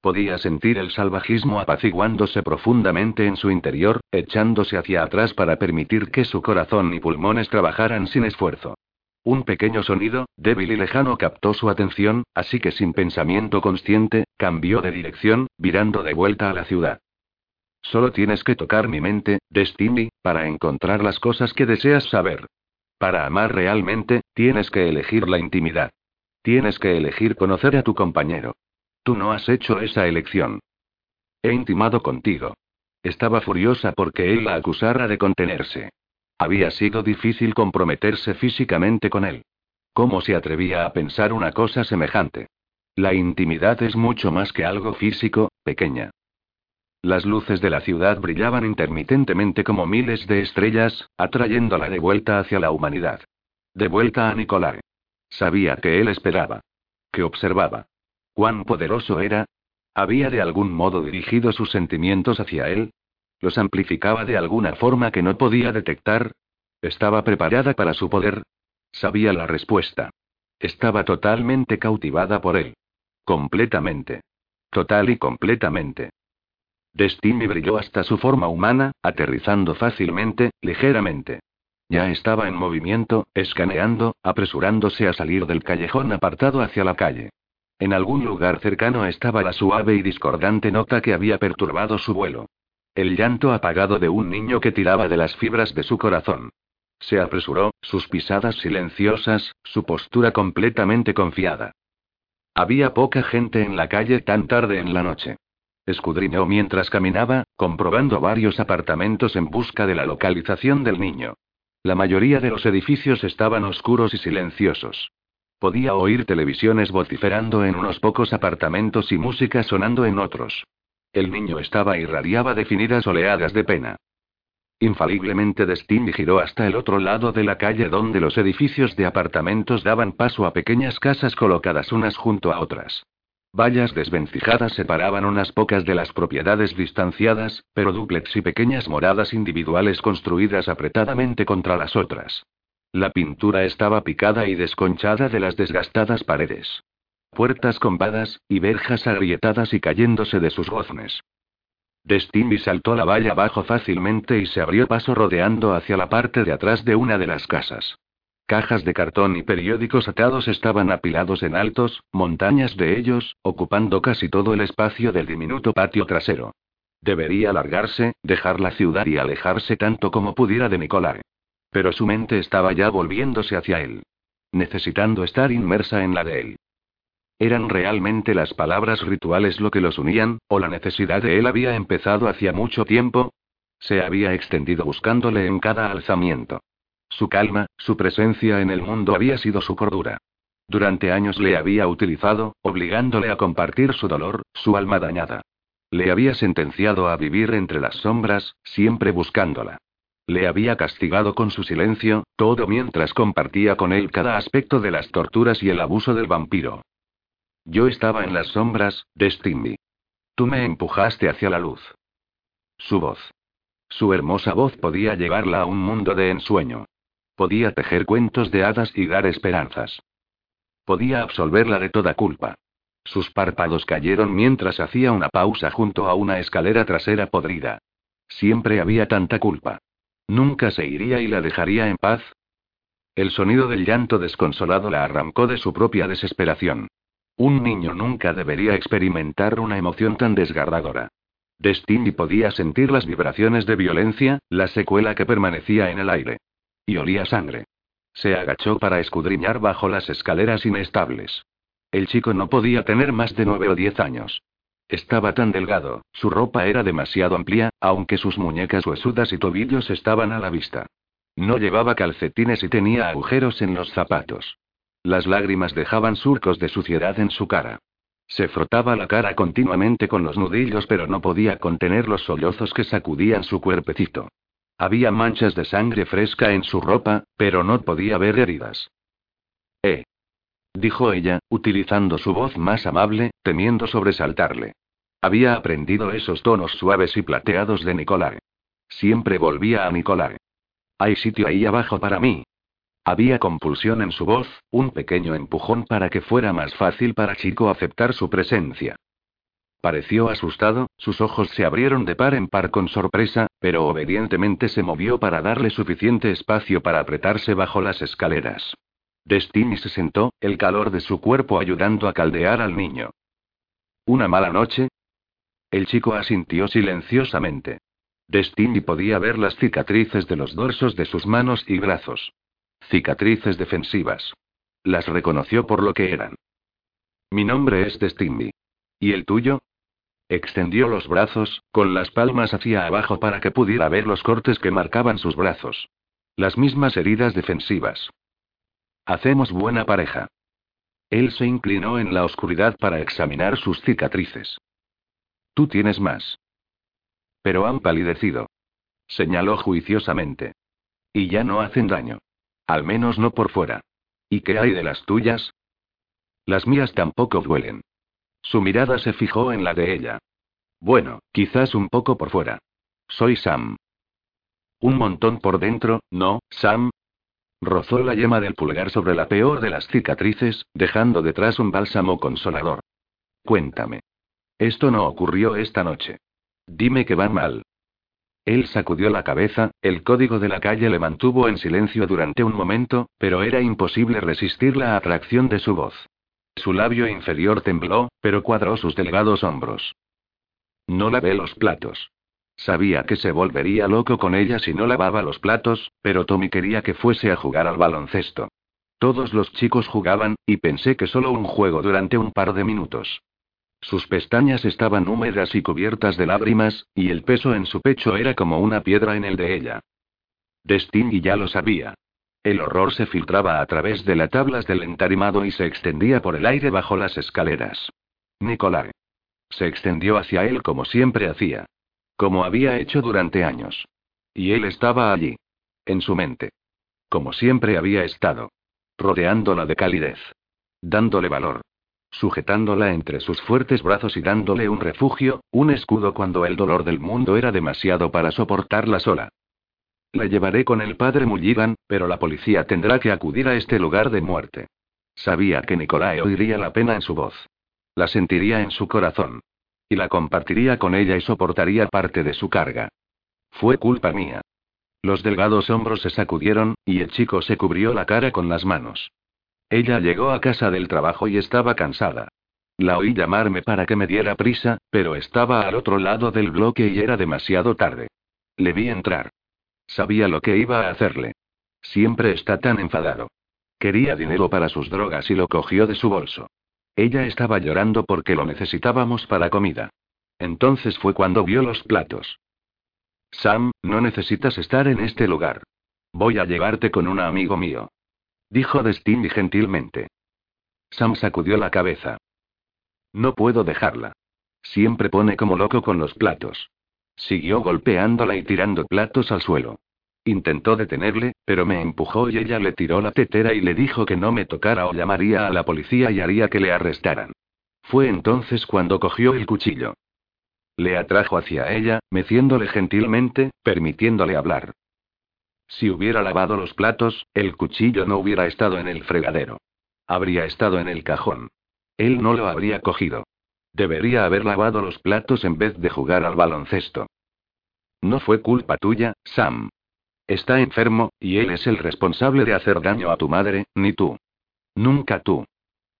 Podía sentir el salvajismo apaciguándose profundamente en su interior, echándose hacia atrás para permitir que su corazón y pulmones trabajaran sin esfuerzo. Un pequeño sonido, débil y lejano, captó su atención, así que sin pensamiento consciente, cambió de dirección, virando de vuelta a la ciudad. Solo tienes que tocar mi mente, Destiny, para encontrar las cosas que deseas saber. Para amar realmente, tienes que elegir la intimidad. Tienes que elegir conocer a tu compañero. Tú no has hecho esa elección. He intimado contigo. Estaba furiosa porque él la acusara de contenerse. Había sido difícil comprometerse físicamente con él. ¿Cómo se atrevía a pensar una cosa semejante? La intimidad es mucho más que algo físico, pequeña. Las luces de la ciudad brillaban intermitentemente como miles de estrellas, atrayéndola de vuelta hacia la humanidad. De vuelta a Nicolai. Sabía que él esperaba. Que observaba. ¿Cuán poderoso era? ¿Había de algún modo dirigido sus sentimientos hacia él? ¿Los amplificaba de alguna forma que no podía detectar? ¿Estaba preparada para su poder? Sabía la respuesta. Estaba totalmente cautivada por él. Completamente. Total y completamente. Destiny brilló hasta su forma humana, aterrizando fácilmente, ligeramente. Ya estaba en movimiento, escaneando, apresurándose a salir del callejón apartado hacia la calle. En algún lugar cercano estaba la suave y discordante nota que había perturbado su vuelo. El llanto apagado de un niño que tiraba de las fibras de su corazón. Se apresuró, sus pisadas silenciosas, su postura completamente confiada. Había poca gente en la calle tan tarde en la noche. Escudriñó mientras caminaba, comprobando varios apartamentos en busca de la localización del niño. La mayoría de los edificios estaban oscuros y silenciosos. Podía oír televisiones vociferando en unos pocos apartamentos y música sonando en otros. El niño estaba irradiaba definidas oleadas de pena. Infaliblemente Destiny giró hasta el otro lado de la calle donde los edificios de apartamentos daban paso a pequeñas casas colocadas unas junto a otras. Vallas desvencijadas separaban unas pocas de las propiedades distanciadas, pero dúplex y pequeñas moradas individuales construidas apretadamente contra las otras. La pintura estaba picada y desconchada de las desgastadas paredes puertas combadas, y verjas agrietadas y cayéndose de sus goznes. Destiny saltó la valla abajo fácilmente y se abrió paso rodeando hacia la parte de atrás de una de las casas. Cajas de cartón y periódicos atados estaban apilados en altos, montañas de ellos, ocupando casi todo el espacio del diminuto patio trasero. Debería largarse, dejar la ciudad y alejarse tanto como pudiera de Nicolai. Pero su mente estaba ya volviéndose hacia él. Necesitando estar inmersa en la de él. ¿Eran realmente las palabras rituales lo que los unían, o la necesidad de él había empezado hacía mucho tiempo? Se había extendido buscándole en cada alzamiento. Su calma, su presencia en el mundo había sido su cordura. Durante años le había utilizado, obligándole a compartir su dolor, su alma dañada. Le había sentenciado a vivir entre las sombras, siempre buscándola. Le había castigado con su silencio, todo mientras compartía con él cada aspecto de las torturas y el abuso del vampiro. Yo estaba en las sombras, Destiny. Tú me empujaste hacia la luz. Su voz. Su hermosa voz podía llevarla a un mundo de ensueño. Podía tejer cuentos de hadas y dar esperanzas. Podía absolverla de toda culpa. Sus párpados cayeron mientras hacía una pausa junto a una escalera trasera podrida. Siempre había tanta culpa. Nunca se iría y la dejaría en paz. El sonido del llanto desconsolado la arrancó de su propia desesperación. Un niño nunca debería experimentar una emoción tan desgarradora. Destiny podía sentir las vibraciones de violencia, la secuela que permanecía en el aire. Y olía sangre. Se agachó para escudriñar bajo las escaleras inestables. El chico no podía tener más de nueve o diez años. Estaba tan delgado, su ropa era demasiado amplia, aunque sus muñecas huesudas y tobillos estaban a la vista. No llevaba calcetines y tenía agujeros en los zapatos. Las lágrimas dejaban surcos de suciedad en su cara. Se frotaba la cara continuamente con los nudillos, pero no podía contener los sollozos que sacudían su cuerpecito. Había manchas de sangre fresca en su ropa, pero no podía ver heridas. Eh. Dijo ella, utilizando su voz más amable, temiendo sobresaltarle. Había aprendido esos tonos suaves y plateados de Nicolai. Siempre volvía a Nicolai. Hay sitio ahí abajo para mí. Había compulsión en su voz, un pequeño empujón para que fuera más fácil para Chico aceptar su presencia. Pareció asustado, sus ojos se abrieron de par en par con sorpresa, pero obedientemente se movió para darle suficiente espacio para apretarse bajo las escaleras. Destiny se sentó, el calor de su cuerpo ayudando a caldear al niño. ¿Una mala noche? El chico asintió silenciosamente. Destiny podía ver las cicatrices de los dorsos de sus manos y brazos. Cicatrices defensivas. Las reconoció por lo que eran. Mi nombre es Destiny. ¿Y el tuyo? Extendió los brazos, con las palmas hacia abajo para que pudiera ver los cortes que marcaban sus brazos. Las mismas heridas defensivas. Hacemos buena pareja. Él se inclinó en la oscuridad para examinar sus cicatrices. Tú tienes más. Pero han palidecido. Señaló juiciosamente. Y ya no hacen daño. Al menos no por fuera. ¿Y qué hay de las tuyas? Las mías tampoco duelen. Su mirada se fijó en la de ella. Bueno, quizás un poco por fuera. Soy Sam. Un montón por dentro, ¿no, Sam? Rozó la yema del pulgar sobre la peor de las cicatrices, dejando detrás un bálsamo consolador. Cuéntame. Esto no ocurrió esta noche. Dime que van mal. Él sacudió la cabeza, el código de la calle le mantuvo en silencio durante un momento, pero era imposible resistir la atracción de su voz. Su labio inferior tembló, pero cuadró sus delgados hombros. No lavé los platos. Sabía que se volvería loco con ella si no lavaba los platos, pero Tommy quería que fuese a jugar al baloncesto. Todos los chicos jugaban, y pensé que solo un juego durante un par de minutos. Sus pestañas estaban húmedas y cubiertas de lágrimas, y el peso en su pecho era como una piedra en el de ella. Destiny ya lo sabía. El horror se filtraba a través de las tablas del entarimado y se extendía por el aire bajo las escaleras. Nicolai. Se extendió hacia él como siempre hacía. Como había hecho durante años. Y él estaba allí. En su mente. Como siempre había estado. Rodeándola de calidez. Dándole valor sujetándola entre sus fuertes brazos y dándole un refugio, un escudo cuando el dolor del mundo era demasiado para soportarla sola. La llevaré con el padre Mulligan, pero la policía tendrá que acudir a este lugar de muerte. Sabía que Nicolae oiría la pena en su voz. La sentiría en su corazón. Y la compartiría con ella y soportaría parte de su carga. Fue culpa mía. Los delgados hombros se sacudieron, y el chico se cubrió la cara con las manos. Ella llegó a casa del trabajo y estaba cansada. La oí llamarme para que me diera prisa, pero estaba al otro lado del bloque y era demasiado tarde. Le vi entrar. Sabía lo que iba a hacerle. Siempre está tan enfadado. Quería dinero para sus drogas y lo cogió de su bolso. Ella estaba llorando porque lo necesitábamos para comida. Entonces fue cuando vio los platos. Sam, no necesitas estar en este lugar. Voy a llevarte con un amigo mío. Dijo Destiny gentilmente. Sam sacudió la cabeza. No puedo dejarla. Siempre pone como loco con los platos. Siguió golpeándola y tirando platos al suelo. Intentó detenerle, pero me empujó y ella le tiró la tetera y le dijo que no me tocara o llamaría a la policía y haría que le arrestaran. Fue entonces cuando cogió el cuchillo. Le atrajo hacia ella, meciéndole gentilmente, permitiéndole hablar. Si hubiera lavado los platos, el cuchillo no hubiera estado en el fregadero. Habría estado en el cajón. Él no lo habría cogido. Debería haber lavado los platos en vez de jugar al baloncesto. No fue culpa tuya, Sam. Está enfermo, y él es el responsable de hacer daño a tu madre, ni tú. Nunca tú.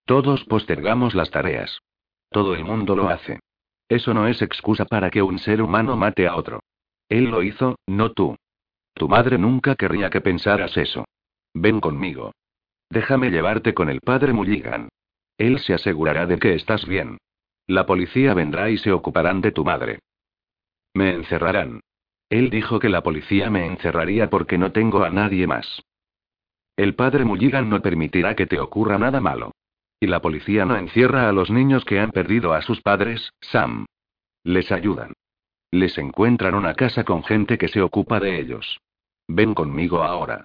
Todos postergamos las tareas. Todo el mundo lo hace. Eso no es excusa para que un ser humano mate a otro. Él lo hizo, no tú. Tu madre nunca querría que pensaras eso. Ven conmigo. Déjame llevarte con el padre Mulligan. Él se asegurará de que estás bien. La policía vendrá y se ocuparán de tu madre. Me encerrarán. Él dijo que la policía me encerraría porque no tengo a nadie más. El padre Mulligan no permitirá que te ocurra nada malo. Y la policía no encierra a los niños que han perdido a sus padres, Sam. Les ayudan. Les encuentran una casa con gente que se ocupa de ellos. Ven conmigo ahora.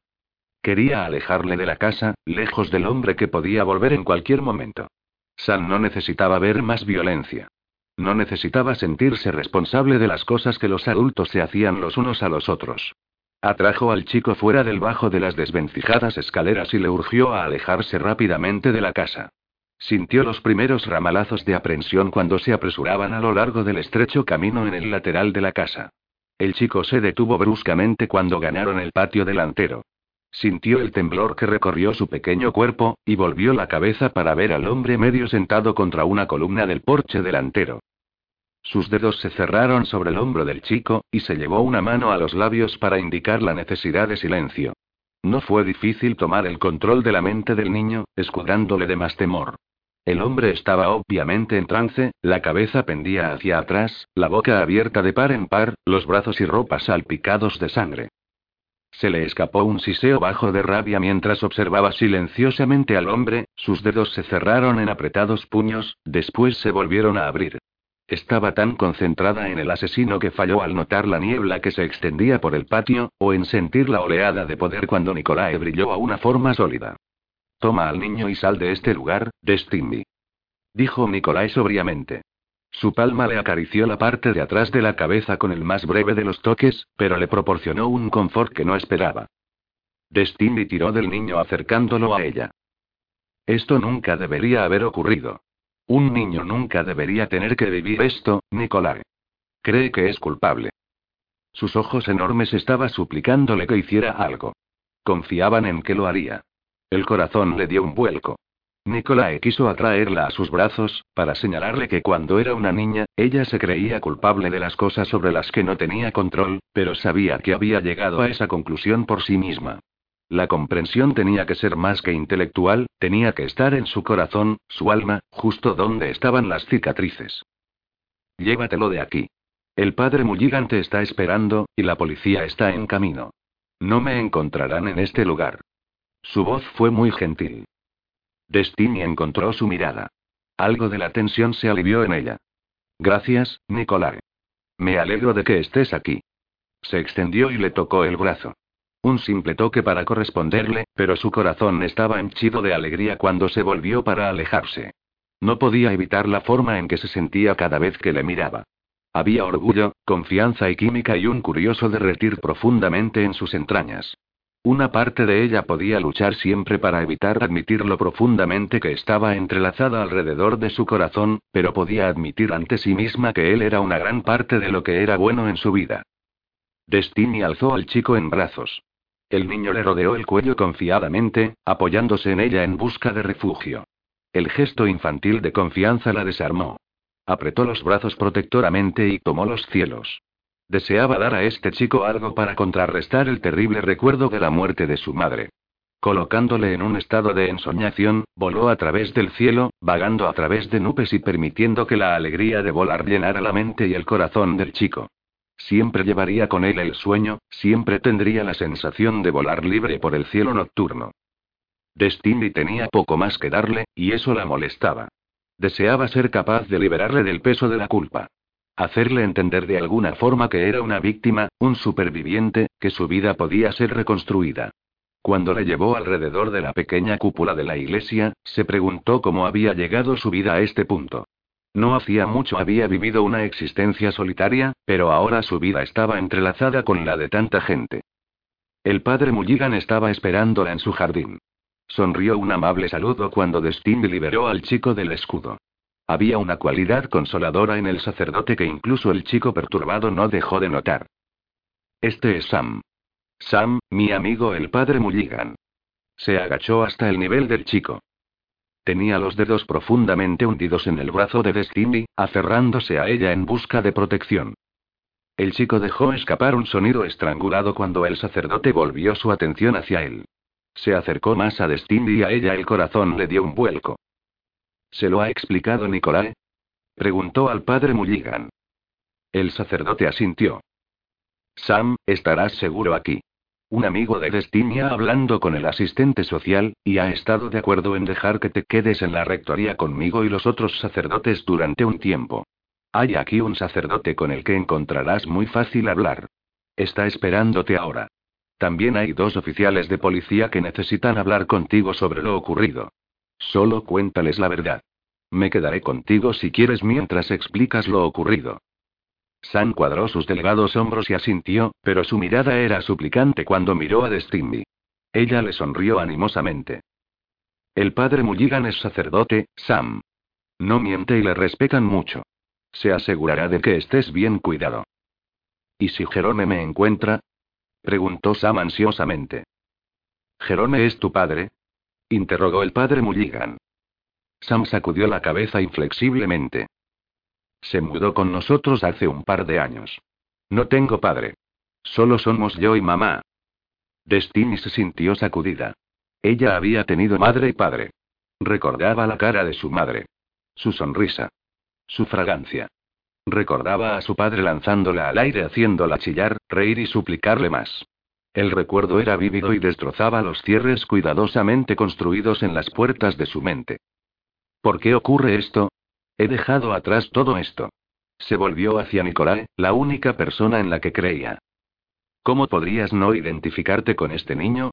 Quería alejarle de la casa, lejos del hombre que podía volver en cualquier momento. Sam no necesitaba ver más violencia. No necesitaba sentirse responsable de las cosas que los adultos se hacían los unos a los otros. Atrajo al chico fuera del bajo de las desvencijadas escaleras y le urgió a alejarse rápidamente de la casa. Sintió los primeros ramalazos de aprensión cuando se apresuraban a lo largo del estrecho camino en el lateral de la casa. El chico se detuvo bruscamente cuando ganaron el patio delantero. Sintió el temblor que recorrió su pequeño cuerpo, y volvió la cabeza para ver al hombre medio sentado contra una columna del porche delantero. Sus dedos se cerraron sobre el hombro del chico, y se llevó una mano a los labios para indicar la necesidad de silencio. No fue difícil tomar el control de la mente del niño, escudándole de más temor. El hombre estaba obviamente en trance, la cabeza pendía hacia atrás, la boca abierta de par en par, los brazos y ropas salpicados de sangre. Se le escapó un siseo bajo de rabia mientras observaba silenciosamente al hombre, sus dedos se cerraron en apretados puños, después se volvieron a abrir. Estaba tan concentrada en el asesino que falló al notar la niebla que se extendía por el patio, o en sentir la oleada de poder cuando Nicolae brilló a una forma sólida. Toma al niño y sal de este lugar, Destiny. Dijo Nicolai sobriamente. Su palma le acarició la parte de atrás de la cabeza con el más breve de los toques, pero le proporcionó un confort que no esperaba. Destiny tiró del niño acercándolo a ella. Esto nunca debería haber ocurrido. Un niño nunca debería tener que vivir esto, Nicolai. Cree que es culpable. Sus ojos enormes estaban suplicándole que hiciera algo. Confiaban en que lo haría. El corazón le dio un vuelco. Nicolae quiso atraerla a sus brazos, para señalarle que cuando era una niña, ella se creía culpable de las cosas sobre las que no tenía control, pero sabía que había llegado a esa conclusión por sí misma. La comprensión tenía que ser más que intelectual, tenía que estar en su corazón, su alma, justo donde estaban las cicatrices. Llévatelo de aquí. El padre Mulligan te está esperando, y la policía está en camino. No me encontrarán en este lugar. Su voz fue muy gentil. Destiny encontró su mirada. Algo de la tensión se alivió en ella. Gracias, Nicolai. Me alegro de que estés aquí. Se extendió y le tocó el brazo. Un simple toque para corresponderle, pero su corazón estaba henchido de alegría cuando se volvió para alejarse. No podía evitar la forma en que se sentía cada vez que le miraba. Había orgullo, confianza y química y un curioso derretir profundamente en sus entrañas. Una parte de ella podía luchar siempre para evitar admitir lo profundamente que estaba entrelazada alrededor de su corazón, pero podía admitir ante sí misma que él era una gran parte de lo que era bueno en su vida. Destiny alzó al chico en brazos. El niño le rodeó el cuello confiadamente, apoyándose en ella en busca de refugio. El gesto infantil de confianza la desarmó. Apretó los brazos protectoramente y tomó los cielos. Deseaba dar a este chico algo para contrarrestar el terrible recuerdo de la muerte de su madre. Colocándole en un estado de ensoñación, voló a través del cielo, vagando a través de nubes y permitiendo que la alegría de volar llenara la mente y el corazón del chico. Siempre llevaría con él el sueño, siempre tendría la sensación de volar libre por el cielo nocturno. Destiny tenía poco más que darle, y eso la molestaba. Deseaba ser capaz de liberarle del peso de la culpa. Hacerle entender de alguna forma que era una víctima, un superviviente, que su vida podía ser reconstruida. Cuando le llevó alrededor de la pequeña cúpula de la iglesia, se preguntó cómo había llegado su vida a este punto. No hacía mucho había vivido una existencia solitaria, pero ahora su vida estaba entrelazada con la de tanta gente. El padre Mulligan estaba esperándola en su jardín. Sonrió un amable saludo cuando Destiny liberó al chico del escudo. Había una cualidad consoladora en el sacerdote que incluso el chico perturbado no dejó de notar. Este es Sam. Sam, mi amigo el padre Mulligan. Se agachó hasta el nivel del chico. Tenía los dedos profundamente hundidos en el brazo de Destiny, aferrándose a ella en busca de protección. El chico dejó escapar un sonido estrangulado cuando el sacerdote volvió su atención hacia él. Se acercó más a Destiny y a ella el corazón le dio un vuelco. ¿Se lo ha explicado Nicolae? Preguntó al padre Mulligan. El sacerdote asintió. Sam, estarás seguro aquí. Un amigo de Destinia hablando con el asistente social, y ha estado de acuerdo en dejar que te quedes en la rectoría conmigo y los otros sacerdotes durante un tiempo. Hay aquí un sacerdote con el que encontrarás muy fácil hablar. Está esperándote ahora. También hay dos oficiales de policía que necesitan hablar contigo sobre lo ocurrido. Solo cuéntales la verdad. Me quedaré contigo si quieres mientras explicas lo ocurrido. Sam cuadró sus delgados hombros y asintió, pero su mirada era suplicante cuando miró a Destiny. Ella le sonrió animosamente. El padre Mulligan es sacerdote, Sam. No miente y le respetan mucho. Se asegurará de que estés bien cuidado. ¿Y si Jerome me encuentra? preguntó Sam ansiosamente. ¿Jerome es tu padre? Interrogó el padre Mulligan. Sam sacudió la cabeza inflexiblemente. Se mudó con nosotros hace un par de años. No tengo padre. Solo somos yo y mamá. Destiny se sintió sacudida. Ella había tenido madre y padre. Recordaba la cara de su madre. Su sonrisa. Su fragancia. Recordaba a su padre lanzándola al aire haciéndola chillar, reír y suplicarle más. El recuerdo era vívido y destrozaba los cierres cuidadosamente construidos en las puertas de su mente. ¿Por qué ocurre esto? He dejado atrás todo esto. Se volvió hacia Nicolae, la única persona en la que creía. ¿Cómo podrías no identificarte con este niño?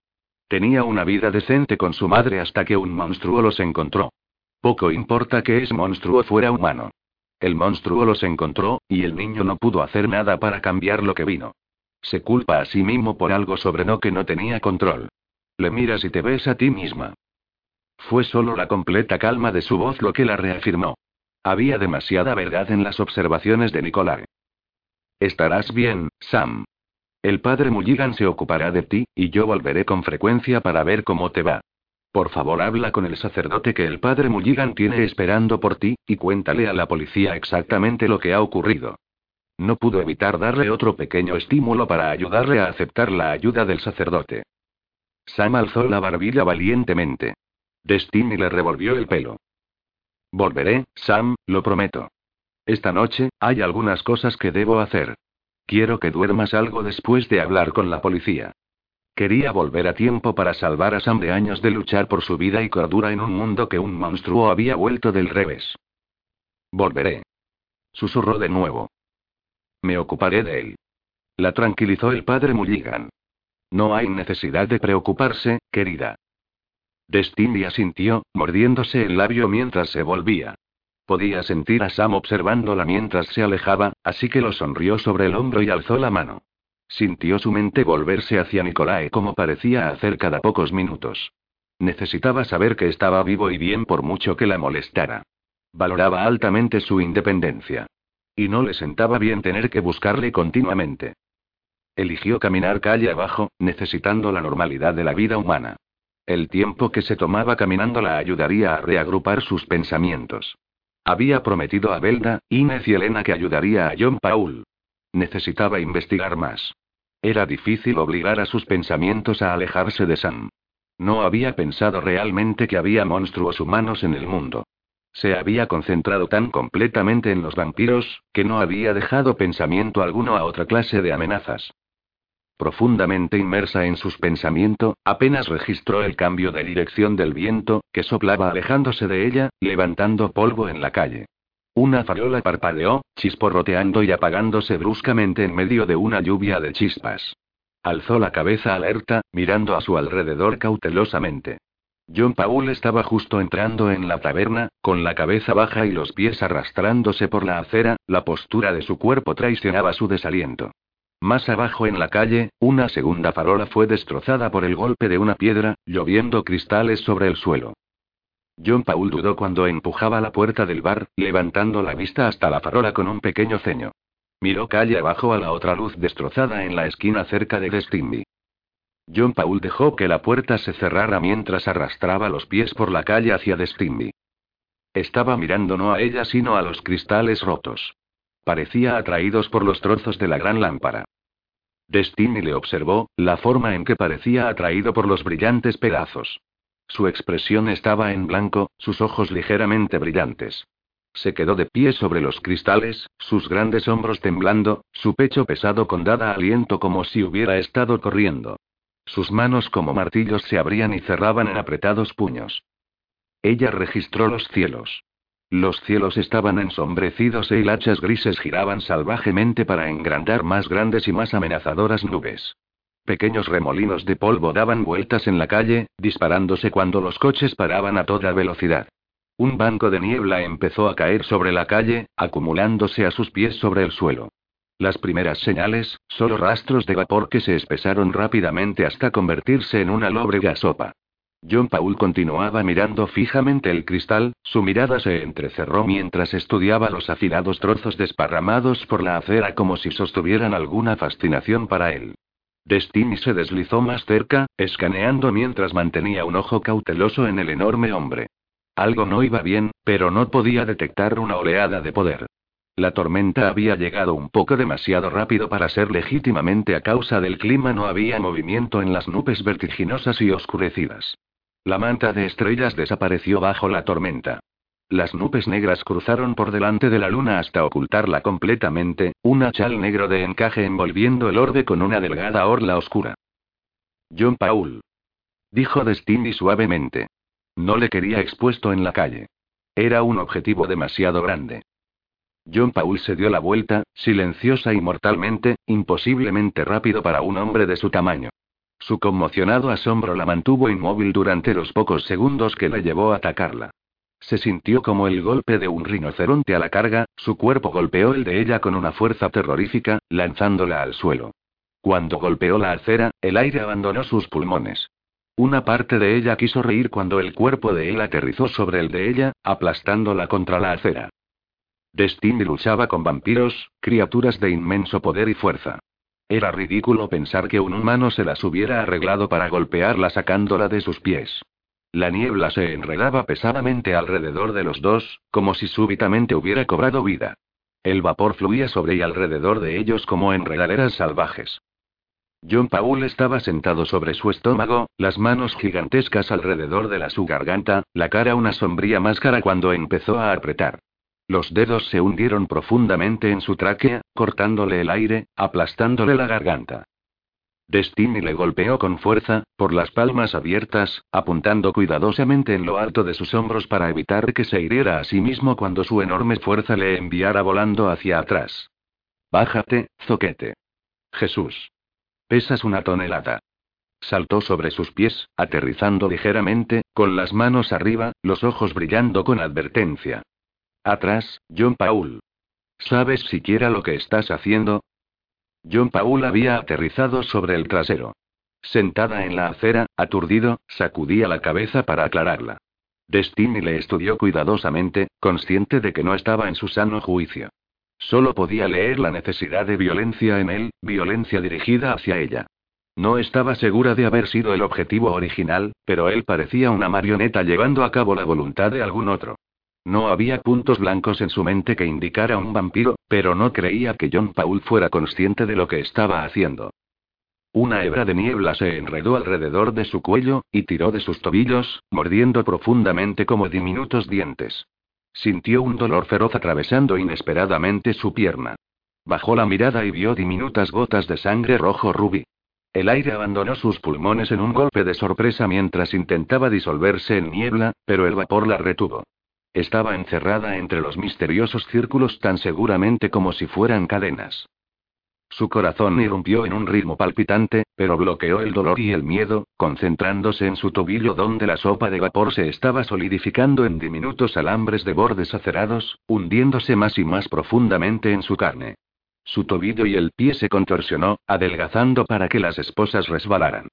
Tenía una vida decente con su madre hasta que un monstruo los encontró. Poco importa que ese monstruo fuera humano. El monstruo los encontró, y el niño no pudo hacer nada para cambiar lo que vino. Se culpa a sí mismo por algo sobre lo que no tenía control. Le miras y te ves a ti misma. Fue solo la completa calma de su voz lo que la reafirmó. Había demasiada verdad en las observaciones de Nicolai. Estarás bien, Sam. El padre Mulligan se ocupará de ti, y yo volveré con frecuencia para ver cómo te va. Por favor, habla con el sacerdote que el padre Mulligan tiene esperando por ti, y cuéntale a la policía exactamente lo que ha ocurrido. No pudo evitar darle otro pequeño estímulo para ayudarle a aceptar la ayuda del sacerdote. Sam alzó la barbilla valientemente. Destiny le revolvió el pelo. Volveré, Sam, lo prometo. Esta noche, hay algunas cosas que debo hacer. Quiero que duermas algo después de hablar con la policía. Quería volver a tiempo para salvar a Sam de años de luchar por su vida y cordura en un mundo que un monstruo había vuelto del revés. Volveré. Susurró de nuevo. Me ocuparé de él. La tranquilizó el padre Mulligan. No hay necesidad de preocuparse, querida. Destiny asintió, mordiéndose el labio mientras se volvía. Podía sentir a Sam observándola mientras se alejaba, así que lo sonrió sobre el hombro y alzó la mano. Sintió su mente volverse hacia Nicolae como parecía hacer cada pocos minutos. Necesitaba saber que estaba vivo y bien por mucho que la molestara. Valoraba altamente su independencia. Y no le sentaba bien tener que buscarle continuamente. Eligió caminar calle abajo, necesitando la normalidad de la vida humana. El tiempo que se tomaba caminando la ayudaría a reagrupar sus pensamientos. Había prometido a Belda, Inés y Elena que ayudaría a John Paul. Necesitaba investigar más. Era difícil obligar a sus pensamientos a alejarse de Sam. No había pensado realmente que había monstruos humanos en el mundo. Se había concentrado tan completamente en los vampiros, que no había dejado pensamiento alguno a otra clase de amenazas. Profundamente inmersa en sus pensamientos, apenas registró el cambio de dirección del viento, que soplaba alejándose de ella, levantando polvo en la calle. Una farola parpadeó, chisporroteando y apagándose bruscamente en medio de una lluvia de chispas. Alzó la cabeza alerta, mirando a su alrededor cautelosamente. John Paul estaba justo entrando en la taberna, con la cabeza baja y los pies arrastrándose por la acera, la postura de su cuerpo traicionaba su desaliento. Más abajo en la calle, una segunda farola fue destrozada por el golpe de una piedra, lloviendo cristales sobre el suelo. John Paul dudó cuando empujaba la puerta del bar, levantando la vista hasta la farola con un pequeño ceño. Miró calle abajo a la otra luz destrozada en la esquina cerca de Destiny. John Paul dejó que la puerta se cerrara mientras arrastraba los pies por la calle hacia Destiny. Estaba mirando no a ella sino a los cristales rotos. Parecía atraídos por los trozos de la gran lámpara. Destiny le observó, la forma en que parecía atraído por los brillantes pedazos. Su expresión estaba en blanco, sus ojos ligeramente brillantes. Se quedó de pie sobre los cristales, sus grandes hombros temblando, su pecho pesado con dada aliento como si hubiera estado corriendo. Sus manos como martillos se abrían y cerraban en apretados puños. Ella registró los cielos. Los cielos estaban ensombrecidos e hilachas grises giraban salvajemente para engrandar más grandes y más amenazadoras nubes. Pequeños remolinos de polvo daban vueltas en la calle, disparándose cuando los coches paraban a toda velocidad. Un banco de niebla empezó a caer sobre la calle, acumulándose a sus pies sobre el suelo. Las primeras señales, solo rastros de vapor que se espesaron rápidamente hasta convertirse en una lóbrega sopa. John Paul continuaba mirando fijamente el cristal, su mirada se entrecerró mientras estudiaba los afilados trozos desparramados por la acera como si sostuvieran alguna fascinación para él. Destiny se deslizó más cerca, escaneando mientras mantenía un ojo cauteloso en el enorme hombre. Algo no iba bien, pero no podía detectar una oleada de poder. La tormenta había llegado un poco demasiado rápido para ser legítimamente a causa del clima, no había movimiento en las nubes vertiginosas y oscurecidas. La manta de estrellas desapareció bajo la tormenta. Las nubes negras cruzaron por delante de la luna hasta ocultarla completamente, una chal negro de encaje envolviendo el orbe con una delgada orla oscura. John Paul. Dijo Destiny suavemente. No le quería expuesto en la calle. Era un objetivo demasiado grande. John Paul se dio la vuelta, silenciosa y mortalmente, imposiblemente rápido para un hombre de su tamaño. Su conmocionado asombro la mantuvo inmóvil durante los pocos segundos que le llevó a atacarla. Se sintió como el golpe de un rinoceronte a la carga, su cuerpo golpeó el de ella con una fuerza terrorífica, lanzándola al suelo. Cuando golpeó la acera, el aire abandonó sus pulmones. Una parte de ella quiso reír cuando el cuerpo de él aterrizó sobre el de ella, aplastándola contra la acera. Destiny luchaba con vampiros, criaturas de inmenso poder y fuerza. Era ridículo pensar que un humano se las hubiera arreglado para golpearla sacándola de sus pies. La niebla se enredaba pesadamente alrededor de los dos, como si súbitamente hubiera cobrado vida. El vapor fluía sobre y alrededor de ellos como enredaderas salvajes. John Paul estaba sentado sobre su estómago, las manos gigantescas alrededor de la su garganta, la cara una sombría máscara cuando empezó a apretar. Los dedos se hundieron profundamente en su tráquea, cortándole el aire, aplastándole la garganta. Destiny le golpeó con fuerza, por las palmas abiertas, apuntando cuidadosamente en lo alto de sus hombros para evitar que se hiriera a sí mismo cuando su enorme fuerza le enviara volando hacia atrás. Bájate, zoquete. Jesús. Pesas una tonelada. Saltó sobre sus pies, aterrizando ligeramente, con las manos arriba, los ojos brillando con advertencia. Atrás, John Paul. ¿Sabes siquiera lo que estás haciendo? John Paul había aterrizado sobre el trasero. Sentada en la acera, aturdido, sacudía la cabeza para aclararla. Destiny le estudió cuidadosamente, consciente de que no estaba en su sano juicio. Solo podía leer la necesidad de violencia en él, violencia dirigida hacia ella. No estaba segura de haber sido el objetivo original, pero él parecía una marioneta llevando a cabo la voluntad de algún otro. No había puntos blancos en su mente que indicara un vampiro, pero no creía que John Paul fuera consciente de lo que estaba haciendo. Una hebra de niebla se enredó alrededor de su cuello, y tiró de sus tobillos, mordiendo profundamente como diminutos dientes. Sintió un dolor feroz atravesando inesperadamente su pierna. Bajó la mirada y vio diminutas gotas de sangre rojo rubí. El aire abandonó sus pulmones en un golpe de sorpresa mientras intentaba disolverse en niebla, pero el vapor la retuvo. Estaba encerrada entre los misteriosos círculos tan seguramente como si fueran cadenas. Su corazón irrumpió en un ritmo palpitante, pero bloqueó el dolor y el miedo, concentrándose en su tobillo donde la sopa de vapor se estaba solidificando en diminutos alambres de bordes acerados, hundiéndose más y más profundamente en su carne. Su tobillo y el pie se contorsionó, adelgazando para que las esposas resbalaran.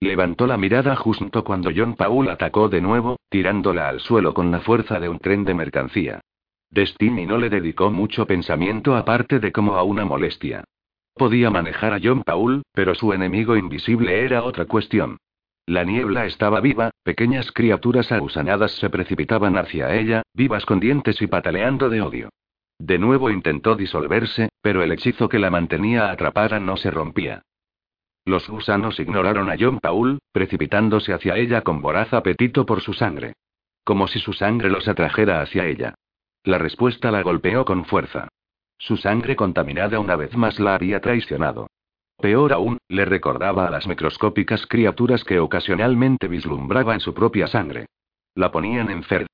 Levantó la mirada justo cuando John Paul atacó de nuevo, tirándola al suelo con la fuerza de un tren de mercancía. Destiny no le dedicó mucho pensamiento aparte de como a una molestia. Podía manejar a John Paul, pero su enemigo invisible era otra cuestión. La niebla estaba viva, pequeñas criaturas agusanadas se precipitaban hacia ella, vivas con dientes y pataleando de odio. De nuevo intentó disolverse, pero el hechizo que la mantenía atrapada no se rompía. Los gusanos ignoraron a John Paul, precipitándose hacia ella con voraz apetito por su sangre. Como si su sangre los atrajera hacia ella. La respuesta la golpeó con fuerza. Su sangre contaminada una vez más la había traicionado. Peor aún, le recordaba a las microscópicas criaturas que ocasionalmente vislumbraba en su propia sangre. La ponían enferma.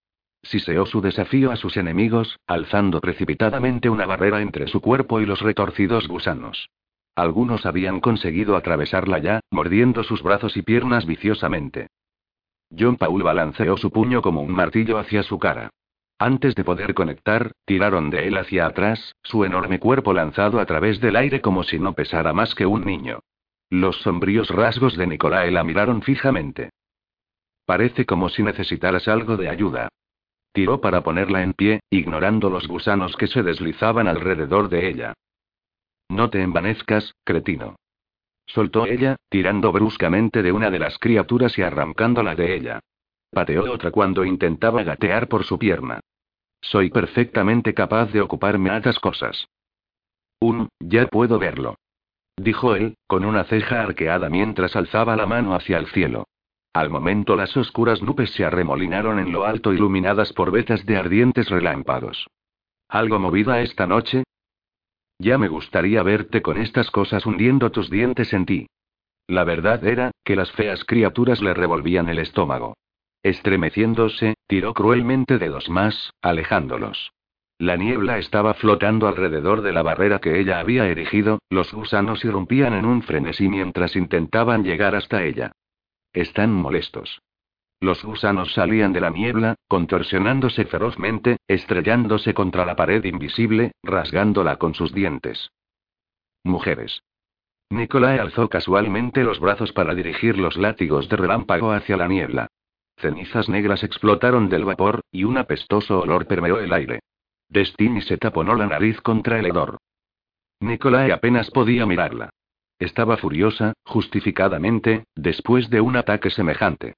Siseó su desafío a sus enemigos, alzando precipitadamente una barrera entre su cuerpo y los retorcidos gusanos. Algunos habían conseguido atravesarla ya, mordiendo sus brazos y piernas viciosamente. John Paul balanceó su puño como un martillo hacia su cara. Antes de poder conectar, tiraron de él hacia atrás, su enorme cuerpo lanzado a través del aire como si no pesara más que un niño. Los sombríos rasgos de Nicolae la miraron fijamente. Parece como si necesitaras algo de ayuda. Tiró para ponerla en pie, ignorando los gusanos que se deslizaban alrededor de ella. No te envanezcas, cretino. Soltó ella, tirando bruscamente de una de las criaturas y arrancándola de ella. Pateó otra cuando intentaba gatear por su pierna. Soy perfectamente capaz de ocuparme a estas cosas. Un, ya puedo verlo. Dijo él, con una ceja arqueada mientras alzaba la mano hacia el cielo. Al momento las oscuras nubes se arremolinaron en lo alto iluminadas por vetas de ardientes relámpagos. ¿Algo movida esta noche? Ya me gustaría verte con estas cosas hundiendo tus dientes en ti. La verdad era, que las feas criaturas le revolvían el estómago. Estremeciéndose, tiró cruelmente dedos más, alejándolos. La niebla estaba flotando alrededor de la barrera que ella había erigido, los gusanos irrumpían en un frenesí mientras intentaban llegar hasta ella. Están molestos. Los gusanos salían de la niebla, contorsionándose ferozmente, estrellándose contra la pared invisible, rasgándola con sus dientes. Mujeres. Nicolai alzó casualmente los brazos para dirigir los látigos de relámpago hacia la niebla. Cenizas negras explotaron del vapor, y un apestoso olor permeó el aire. Destiny se taponó la nariz contra el hedor. Nicolai apenas podía mirarla. Estaba furiosa, justificadamente, después de un ataque semejante.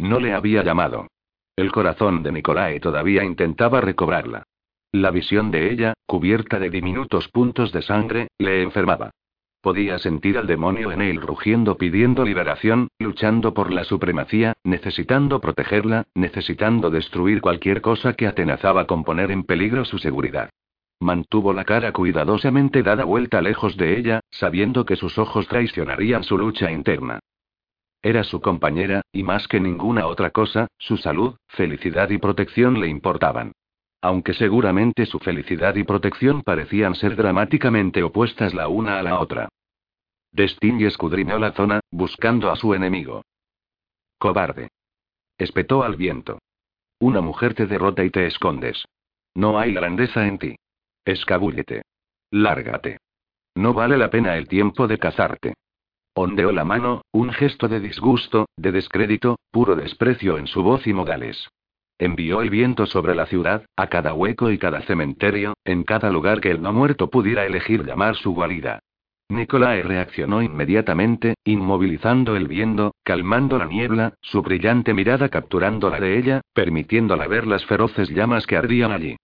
No le había llamado. El corazón de Nicolai todavía intentaba recobrarla. La visión de ella, cubierta de diminutos puntos de sangre, le enfermaba. Podía sentir al demonio en él rugiendo pidiendo liberación, luchando por la supremacía, necesitando protegerla, necesitando destruir cualquier cosa que atenazaba con poner en peligro su seguridad. Mantuvo la cara cuidadosamente dada vuelta lejos de ella, sabiendo que sus ojos traicionarían su lucha interna. Era su compañera, y más que ninguna otra cosa, su salud, felicidad y protección le importaban. Aunque seguramente su felicidad y protección parecían ser dramáticamente opuestas la una a la otra. Destiny escudriñó la zona, buscando a su enemigo. Cobarde. Espetó al viento. Una mujer te derrota y te escondes. No hay grandeza en ti. Escabúllete. Lárgate. No vale la pena el tiempo de cazarte. Ondeó la mano, un gesto de disgusto, de descrédito, puro desprecio en su voz y modales. Envió el viento sobre la ciudad, a cada hueco y cada cementerio, en cada lugar que el no muerto pudiera elegir llamar su guarida. Nicolae reaccionó inmediatamente, inmovilizando el viento, calmando la niebla, su brillante mirada capturándola de ella, permitiéndola ver las feroces llamas que ardían allí.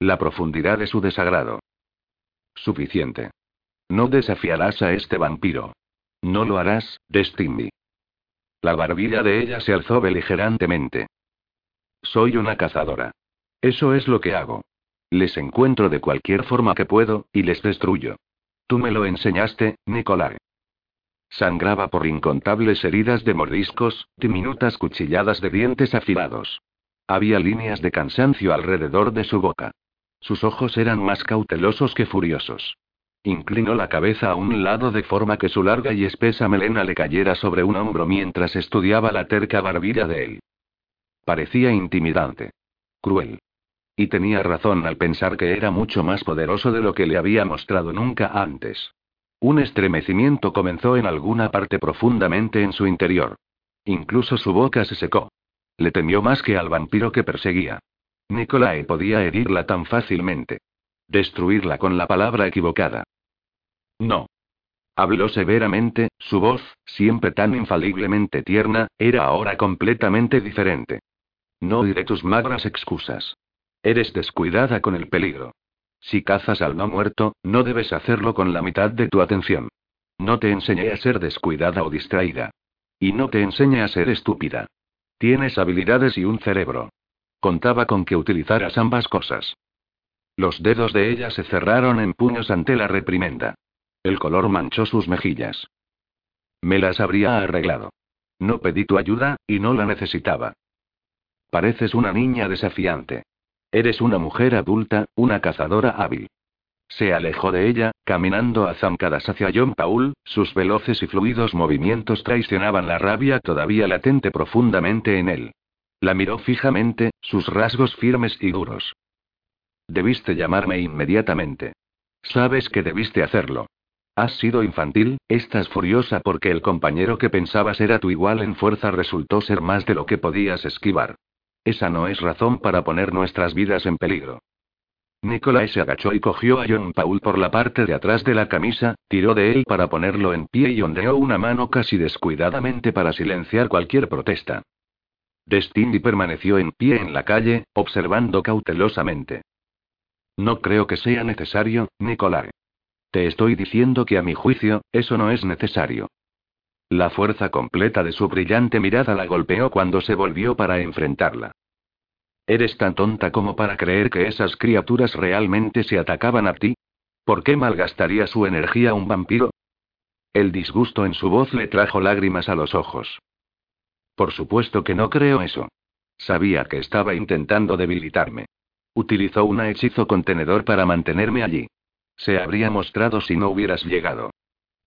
La profundidad de su desagrado. Suficiente. No desafiarás a este vampiro. No lo harás, Destiny. La barbilla de ella se alzó beligerantemente. Soy una cazadora. Eso es lo que hago. Les encuentro de cualquier forma que puedo, y les destruyo. Tú me lo enseñaste, Nicolai. Sangraba por incontables heridas de mordiscos, diminutas cuchilladas de dientes afilados. Había líneas de cansancio alrededor de su boca. Sus ojos eran más cautelosos que furiosos. Inclinó la cabeza a un lado de forma que su larga y espesa melena le cayera sobre un hombro mientras estudiaba la terca barbilla de él. Parecía intimidante. Cruel. Y tenía razón al pensar que era mucho más poderoso de lo que le había mostrado nunca antes. Un estremecimiento comenzó en alguna parte profundamente en su interior. Incluso su boca se secó. Le temió más que al vampiro que perseguía. Nicolae podía herirla tan fácilmente. Destruirla con la palabra equivocada. No. Habló severamente, su voz, siempre tan infaliblemente tierna, era ahora completamente diferente. No oiré tus magras excusas. Eres descuidada con el peligro. Si cazas al no muerto, no debes hacerlo con la mitad de tu atención. No te enseñé a ser descuidada o distraída. Y no te enseñé a ser estúpida. Tienes habilidades y un cerebro. Contaba con que utilizaras ambas cosas. Los dedos de ella se cerraron en puños ante la reprimenda. El color manchó sus mejillas. Me las habría arreglado. No pedí tu ayuda, y no la necesitaba. Pareces una niña desafiante. Eres una mujer adulta, una cazadora hábil. Se alejó de ella, caminando a zancadas hacia John Paul, sus veloces y fluidos movimientos traicionaban la rabia todavía latente profundamente en él. La miró fijamente, sus rasgos firmes y duros. Debiste llamarme inmediatamente. Sabes que debiste hacerlo. Has sido infantil, estás furiosa porque el compañero que pensabas era tu igual en fuerza resultó ser más de lo que podías esquivar. Esa no es razón para poner nuestras vidas en peligro. Nicolás se agachó y cogió a John Paul por la parte de atrás de la camisa, tiró de él para ponerlo en pie y ondeó una mano casi descuidadamente para silenciar cualquier protesta. Destiny permaneció en pie en la calle, observando cautelosamente. No creo que sea necesario, Nicolás. Te estoy diciendo que a mi juicio, eso no es necesario. La fuerza completa de su brillante mirada la golpeó cuando se volvió para enfrentarla. ¿Eres tan tonta como para creer que esas criaturas realmente se atacaban a ti? ¿Por qué malgastaría su energía un vampiro? El disgusto en su voz le trajo lágrimas a los ojos. Por supuesto que no creo eso. Sabía que estaba intentando debilitarme. Utilizó un hechizo contenedor para mantenerme allí. Se habría mostrado si no hubieras llegado.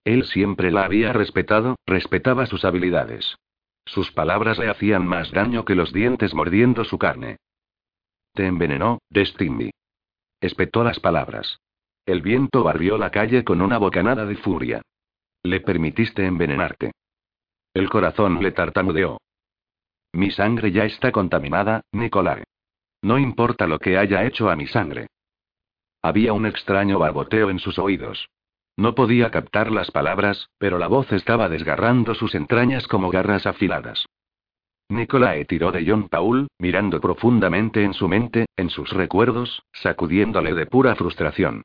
Él siempre la había respetado, respetaba sus habilidades. Sus palabras le hacían más daño que los dientes mordiendo su carne. Te envenenó, Destiny. Espetó las palabras. El viento barrió la calle con una bocanada de furia. Le permitiste envenenarte. El corazón le tartamudeó. Mi sangre ya está contaminada, Nicolás. No importa lo que haya hecho a mi sangre. Había un extraño barboteo en sus oídos. No podía captar las palabras, pero la voz estaba desgarrando sus entrañas como garras afiladas. Nicolae tiró de John Paul, mirando profundamente en su mente, en sus recuerdos, sacudiéndole de pura frustración.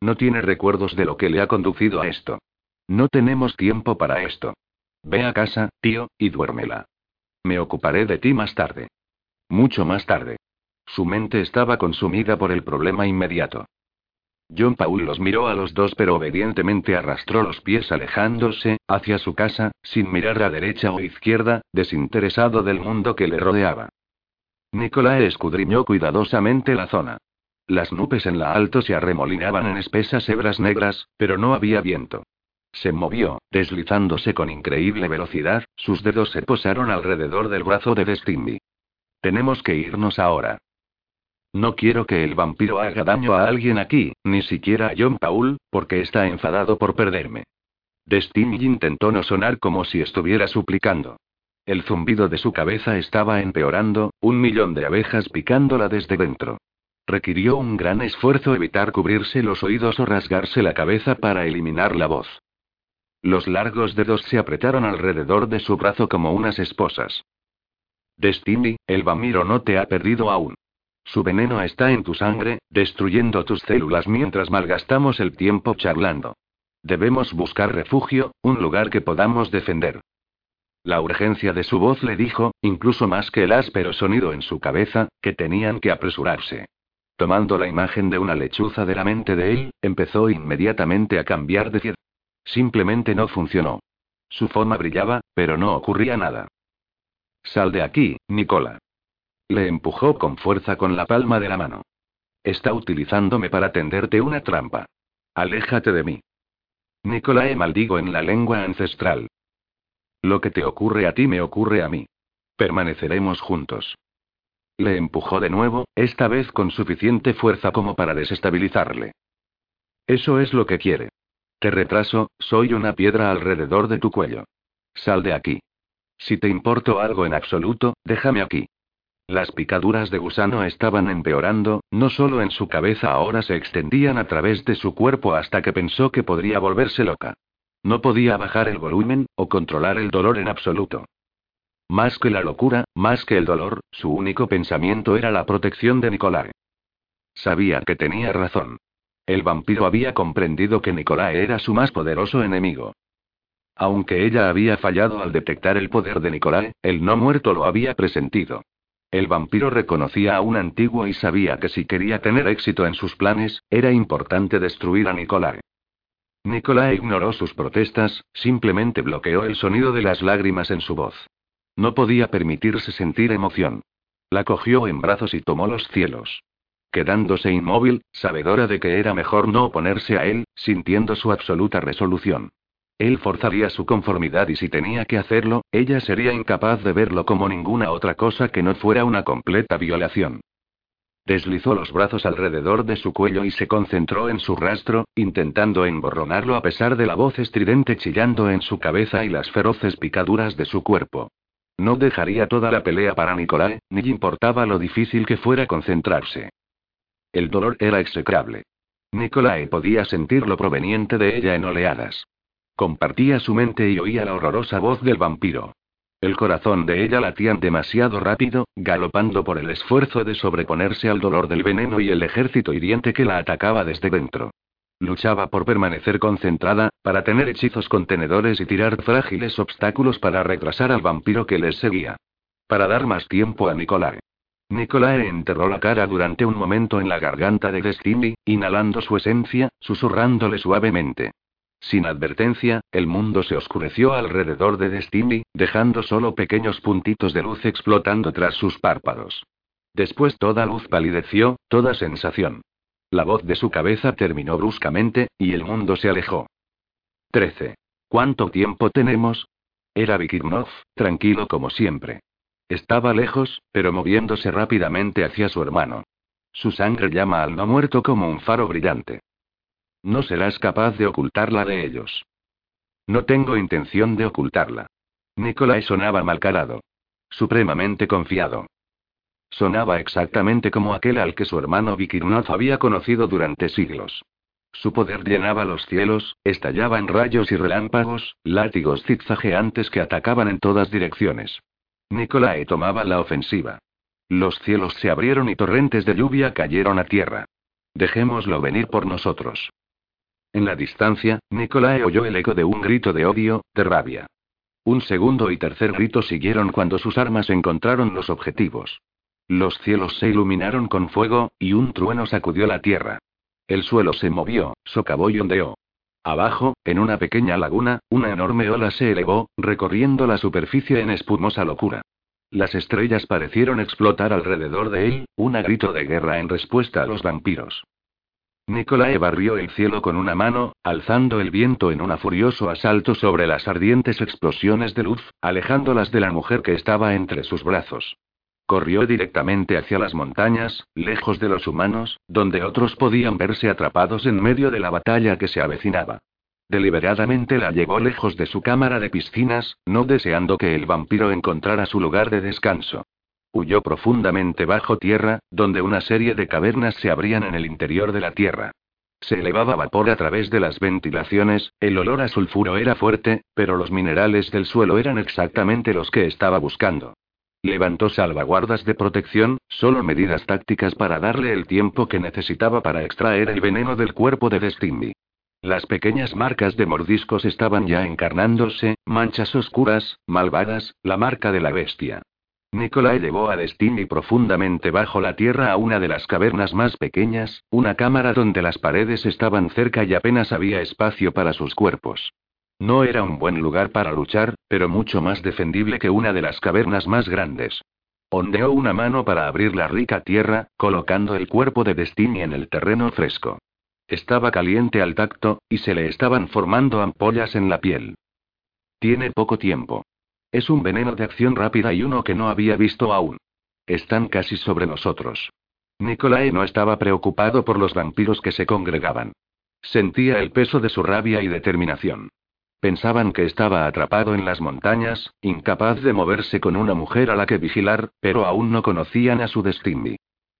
No tiene recuerdos de lo que le ha conducido a esto. No tenemos tiempo para esto. Ve a casa, tío, y duérmela. Me ocuparé de ti más tarde. Mucho más tarde. Su mente estaba consumida por el problema inmediato. John Paul los miró a los dos pero obedientemente arrastró los pies alejándose, hacia su casa, sin mirar a derecha o izquierda, desinteresado del mundo que le rodeaba. Nicolae escudriñó cuidadosamente la zona. Las nubes en la alto se arremolinaban en espesas hebras negras, pero no había viento. Se movió, deslizándose con increíble velocidad, sus dedos se posaron alrededor del brazo de Destiny. Tenemos que irnos ahora. No quiero que el vampiro haga daño a alguien aquí, ni siquiera a John Paul, porque está enfadado por perderme. Destiny intentó no sonar como si estuviera suplicando. El zumbido de su cabeza estaba empeorando, un millón de abejas picándola desde dentro. Requirió un gran esfuerzo evitar cubrirse los oídos o rasgarse la cabeza para eliminar la voz. Los largos dedos se apretaron alrededor de su brazo como unas esposas. Destiny, el vampiro no te ha perdido aún. Su veneno está en tu sangre, destruyendo tus células mientras malgastamos el tiempo charlando. Debemos buscar refugio, un lugar que podamos defender. La urgencia de su voz le dijo, incluso más que el áspero sonido en su cabeza, que tenían que apresurarse. Tomando la imagen de una lechuza de la mente de él, empezó inmediatamente a cambiar de ciudad. Simplemente no funcionó. Su forma brillaba, pero no ocurría nada. Sal de aquí, Nicola. Le empujó con fuerza con la palma de la mano. Está utilizándome para tenderte una trampa. Aléjate de mí. Nicolae maldigo en la lengua ancestral. Lo que te ocurre a ti me ocurre a mí. Permaneceremos juntos. Le empujó de nuevo, esta vez con suficiente fuerza como para desestabilizarle. Eso es lo que quiere. Te retraso, soy una piedra alrededor de tu cuello. Sal de aquí. Si te importo algo en absoluto, déjame aquí. Las picaduras de gusano estaban empeorando, no solo en su cabeza ahora se extendían a través de su cuerpo hasta que pensó que podría volverse loca. No podía bajar el volumen, o controlar el dolor en absoluto. Más que la locura, más que el dolor, su único pensamiento era la protección de Nicolás. Sabía que tenía razón. El vampiro había comprendido que Nicolás era su más poderoso enemigo. Aunque ella había fallado al detectar el poder de Nicolás, el no muerto lo había presentido. El vampiro reconocía a un antiguo y sabía que si quería tener éxito en sus planes, era importante destruir a Nicolás. Nicolás ignoró sus protestas, simplemente bloqueó el sonido de las lágrimas en su voz. No podía permitirse sentir emoción. La cogió en brazos y tomó los cielos. Quedándose inmóvil, sabedora de que era mejor no oponerse a él, sintiendo su absoluta resolución. Él forzaría su conformidad y si tenía que hacerlo, ella sería incapaz de verlo como ninguna otra cosa que no fuera una completa violación. Deslizó los brazos alrededor de su cuello y se concentró en su rastro, intentando emborronarlo a pesar de la voz estridente chillando en su cabeza y las feroces picaduras de su cuerpo. No dejaría toda la pelea para Nicolás, ni importaba lo difícil que fuera concentrarse. El dolor era execrable. Nicolae podía sentirlo proveniente de ella en oleadas. Compartía su mente y oía la horrorosa voz del vampiro. El corazón de ella latía demasiado rápido, galopando por el esfuerzo de sobreponerse al dolor del veneno y el ejército hiriente que la atacaba desde dentro. Luchaba por permanecer concentrada, para tener hechizos contenedores y tirar frágiles obstáculos para retrasar al vampiro que les seguía. Para dar más tiempo a Nicolae. Nicolae enterró la cara durante un momento en la garganta de Destiny, inhalando su esencia, susurrándole suavemente. Sin advertencia, el mundo se oscureció alrededor de Destiny, dejando solo pequeños puntitos de luz explotando tras sus párpados. Después toda luz palideció, toda sensación. La voz de su cabeza terminó bruscamente, y el mundo se alejó. 13. ¿Cuánto tiempo tenemos? Era Vikirnov, tranquilo como siempre. Estaba lejos, pero moviéndose rápidamente hacia su hermano. Su sangre llama al no muerto como un faro brillante. No serás capaz de ocultarla de ellos. No tengo intención de ocultarla. Nicolai sonaba malcarado. Supremamente confiado. Sonaba exactamente como aquel al que su hermano Vikirnov había conocido durante siglos. Su poder llenaba los cielos, estallaba en rayos y relámpagos, látigos zigzagueantes que atacaban en todas direcciones. Nicolae tomaba la ofensiva. Los cielos se abrieron y torrentes de lluvia cayeron a tierra. Dejémoslo venir por nosotros. En la distancia, Nicolae oyó el eco de un grito de odio, de rabia. Un segundo y tercer grito siguieron cuando sus armas encontraron los objetivos. Los cielos se iluminaron con fuego, y un trueno sacudió la tierra. El suelo se movió, socavó y ondeó. Abajo, en una pequeña laguna, una enorme ola se elevó, recorriendo la superficie en espumosa locura. Las estrellas parecieron explotar alrededor de él, un grito de guerra en respuesta a los vampiros. Nicolae barrió el cielo con una mano, alzando el viento en un furioso asalto sobre las ardientes explosiones de luz, alejándolas de la mujer que estaba entre sus brazos. Corrió directamente hacia las montañas, lejos de los humanos, donde otros podían verse atrapados en medio de la batalla que se avecinaba. Deliberadamente la llevó lejos de su cámara de piscinas, no deseando que el vampiro encontrara su lugar de descanso. Huyó profundamente bajo tierra, donde una serie de cavernas se abrían en el interior de la tierra. Se elevaba vapor a través de las ventilaciones, el olor a sulfuro era fuerte, pero los minerales del suelo eran exactamente los que estaba buscando. Levantó salvaguardas de protección, solo medidas tácticas para darle el tiempo que necesitaba para extraer el veneno del cuerpo de Destiny. Las pequeñas marcas de mordiscos estaban ya encarnándose, manchas oscuras, malvadas, la marca de la bestia. Nicolai llevó a Destiny profundamente bajo la tierra a una de las cavernas más pequeñas, una cámara donde las paredes estaban cerca y apenas había espacio para sus cuerpos. No era un buen lugar para luchar, pero mucho más defendible que una de las cavernas más grandes. Ondeó una mano para abrir la rica tierra, colocando el cuerpo de Destiny en el terreno fresco. Estaba caliente al tacto, y se le estaban formando ampollas en la piel. Tiene poco tiempo. Es un veneno de acción rápida y uno que no había visto aún. están casi sobre nosotros. Nicolae no estaba preocupado por los vampiros que se congregaban. Sentía el peso de su rabia y determinación. Pensaban que estaba atrapado en las montañas, incapaz de moverse con una mujer a la que vigilar, pero aún no conocían a su destino.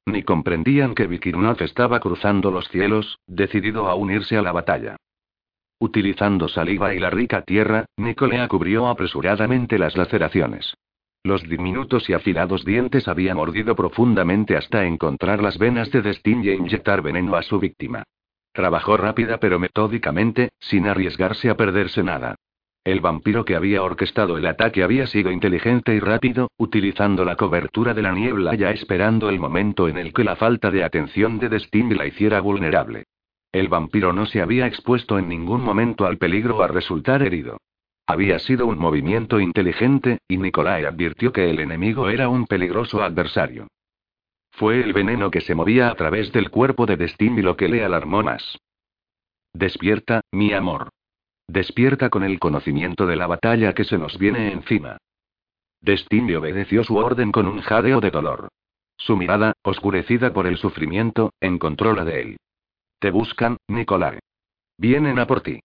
Ni comprendían que Vikirnov estaba cruzando los cielos, decidido a unirse a la batalla. Utilizando saliva y la rica tierra, Nicolea cubrió apresuradamente las laceraciones. Los diminutos y afilados dientes habían mordido profundamente hasta encontrar las venas de Destin y inyectar veneno a su víctima. Trabajó rápida pero metódicamente, sin arriesgarse a perderse nada. El vampiro que había orquestado el ataque había sido inteligente y rápido, utilizando la cobertura de la niebla ya esperando el momento en el que la falta de atención de Destin la hiciera vulnerable. El vampiro no se había expuesto en ningún momento al peligro a resultar herido. Había sido un movimiento inteligente, y Nicolai advirtió que el enemigo era un peligroso adversario. Fue el veneno que se movía a través del cuerpo de Destin lo que le alarmó más. Despierta, mi amor. Despierta con el conocimiento de la batalla que se nos viene encima. Destin obedeció su orden con un jadeo de dolor. Su mirada, oscurecida por el sufrimiento, encontró la de él. Te buscan, Nicolai. Vienen a por ti.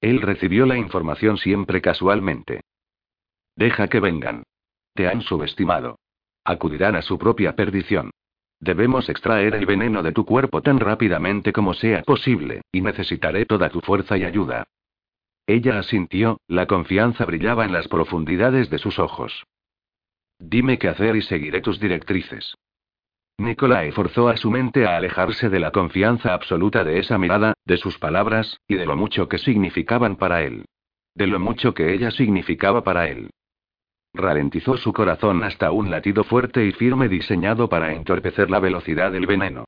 Él recibió la información siempre casualmente. Deja que vengan. Te han subestimado. Acudirán a su propia perdición. Debemos extraer el veneno de tu cuerpo tan rápidamente como sea posible, y necesitaré toda tu fuerza y ayuda. Ella asintió, la confianza brillaba en las profundidades de sus ojos. Dime qué hacer y seguiré tus directrices. Nicolai forzó a su mente a alejarse de la confianza absoluta de esa mirada, de sus palabras, y de lo mucho que significaban para él. De lo mucho que ella significaba para él. Ralentizó su corazón hasta un latido fuerte y firme diseñado para entorpecer la velocidad del veneno.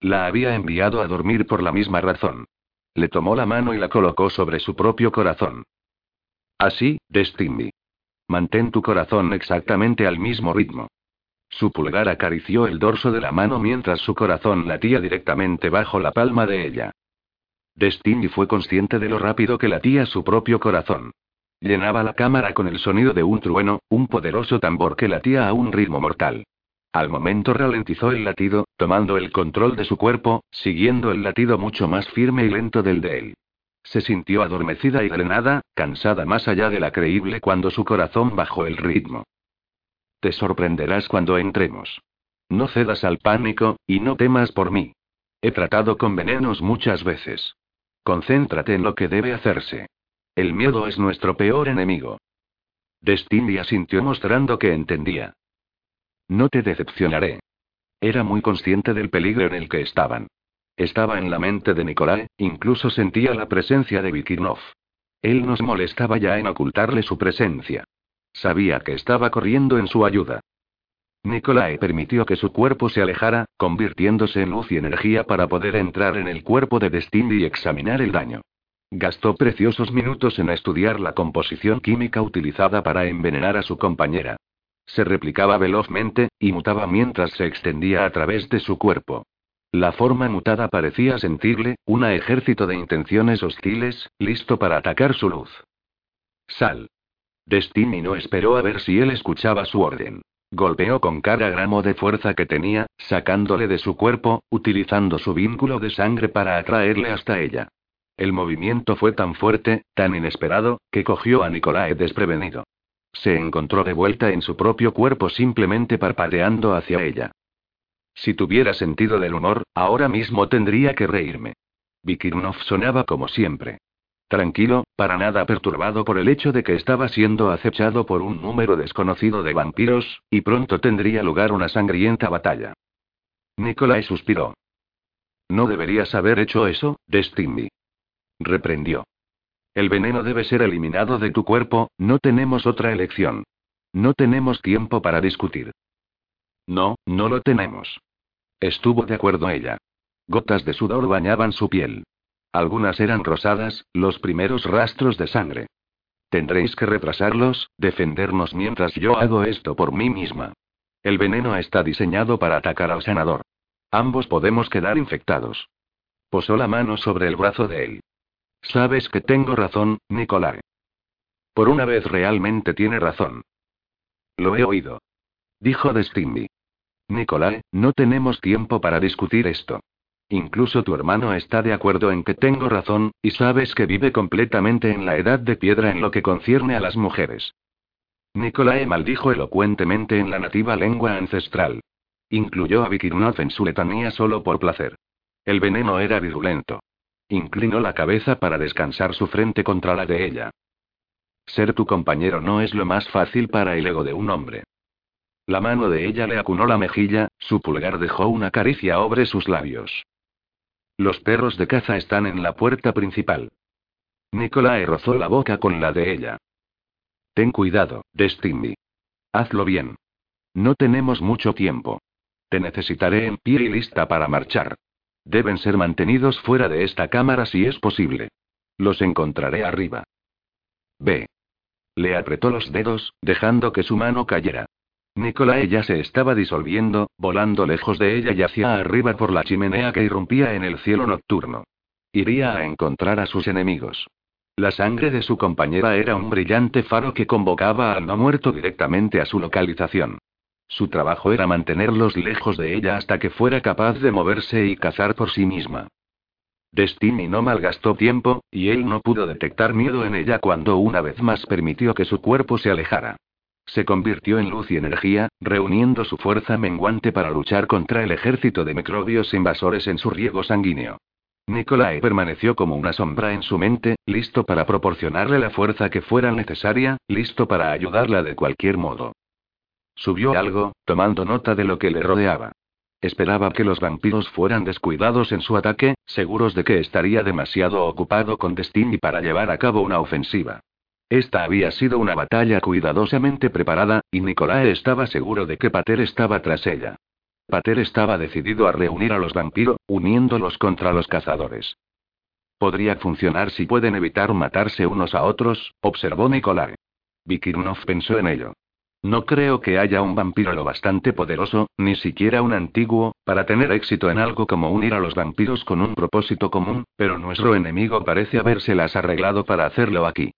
La había enviado a dormir por la misma razón. Le tomó la mano y la colocó sobre su propio corazón. Así, Destiny. Mantén tu corazón exactamente al mismo ritmo. Su pulgar acarició el dorso de la mano mientras su corazón latía directamente bajo la palma de ella. Destiny fue consciente de lo rápido que latía su propio corazón. Llenaba la cámara con el sonido de un trueno, un poderoso tambor que latía a un ritmo mortal. Al momento ralentizó el latido, tomando el control de su cuerpo, siguiendo el latido mucho más firme y lento del de él. Se sintió adormecida y drenada, cansada más allá de la creíble cuando su corazón bajó el ritmo. Te sorprenderás cuando entremos. No cedas al pánico, y no temas por mí. He tratado con venenos muchas veces. Concéntrate en lo que debe hacerse. El miedo es nuestro peor enemigo. Destiny asintió mostrando que entendía. No te decepcionaré. Era muy consciente del peligro en el que estaban. Estaba en la mente de Nikolai, incluso sentía la presencia de Vikirnov. Él nos molestaba ya en ocultarle su presencia. Sabía que estaba corriendo en su ayuda. Nikolai permitió que su cuerpo se alejara, convirtiéndose en luz y energía para poder entrar en el cuerpo de Destiny y examinar el daño. Gastó preciosos minutos en estudiar la composición química utilizada para envenenar a su compañera. Se replicaba velozmente, y mutaba mientras se extendía a través de su cuerpo. La forma mutada parecía sentirle, un ejército de intenciones hostiles, listo para atacar su luz. Sal. Destiny no esperó a ver si él escuchaba su orden. Golpeó con cada gramo de fuerza que tenía, sacándole de su cuerpo, utilizando su vínculo de sangre para atraerle hasta ella. El movimiento fue tan fuerte, tan inesperado, que cogió a Nicolae desprevenido. Se encontró de vuelta en su propio cuerpo simplemente parpadeando hacia ella. Si tuviera sentido del humor, ahora mismo tendría que reírme. Vikirnov sonaba como siempre. Tranquilo, para nada perturbado por el hecho de que estaba siendo acechado por un número desconocido de vampiros, y pronto tendría lugar una sangrienta batalla. Nicolai suspiró. No deberías haber hecho eso, Destiny reprendió. El veneno debe ser eliminado de tu cuerpo, no tenemos otra elección. No tenemos tiempo para discutir. No, no lo tenemos. Estuvo de acuerdo ella. Gotas de sudor bañaban su piel. Algunas eran rosadas, los primeros rastros de sangre. Tendréis que retrasarlos, defendernos mientras yo hago esto por mí misma. El veneno está diseñado para atacar al sanador. Ambos podemos quedar infectados. Posó la mano sobre el brazo de él. Sabes que tengo razón, Nicolai. Por una vez realmente tiene razón. Lo he oído. Dijo Destiny. Nicolai, no tenemos tiempo para discutir esto. Incluso tu hermano está de acuerdo en que tengo razón, y sabes que vive completamente en la edad de piedra en lo que concierne a las mujeres. Nicolae maldijo elocuentemente en la nativa lengua ancestral. Incluyó a Vikirnov en su letanía solo por placer. El veneno era virulento. Inclinó la cabeza para descansar su frente contra la de ella. Ser tu compañero no es lo más fácil para el ego de un hombre. La mano de ella le acunó la mejilla, su pulgar dejó una caricia sobre sus labios. Los perros de caza están en la puerta principal. Nicolae rozó la boca con la de ella. Ten cuidado, Destiny. Hazlo bien. No tenemos mucho tiempo. Te necesitaré en pie y lista para marchar. Deben ser mantenidos fuera de esta cámara si es posible. Los encontraré arriba. Ve. Le apretó los dedos, dejando que su mano cayera. Nicolae ya se estaba disolviendo, volando lejos de ella y hacia arriba por la chimenea que irrumpía en el cielo nocturno. Iría a encontrar a sus enemigos. La sangre de su compañera era un brillante faro que convocaba al no muerto directamente a su localización. Su trabajo era mantenerlos lejos de ella hasta que fuera capaz de moverse y cazar por sí misma. Destiny no malgastó tiempo, y él no pudo detectar miedo en ella cuando una vez más permitió que su cuerpo se alejara. Se convirtió en luz y energía, reuniendo su fuerza menguante para luchar contra el ejército de microbios invasores en su riego sanguíneo. Nicolai permaneció como una sombra en su mente, listo para proporcionarle la fuerza que fuera necesaria, listo para ayudarla de cualquier modo. Subió algo, tomando nota de lo que le rodeaba. Esperaba que los vampiros fueran descuidados en su ataque, seguros de que estaría demasiado ocupado con Destiny para llevar a cabo una ofensiva. Esta había sido una batalla cuidadosamente preparada, y Nicolae estaba seguro de que Pater estaba tras ella. Pater estaba decidido a reunir a los vampiros, uniéndolos contra los cazadores. Podría funcionar si pueden evitar matarse unos a otros, observó Nicolae. Vikirnov pensó en ello. No creo que haya un vampiro lo bastante poderoso, ni siquiera un antiguo, para tener éxito en algo como unir a los vampiros con un propósito común, pero nuestro enemigo parece habérselas arreglado para hacerlo aquí.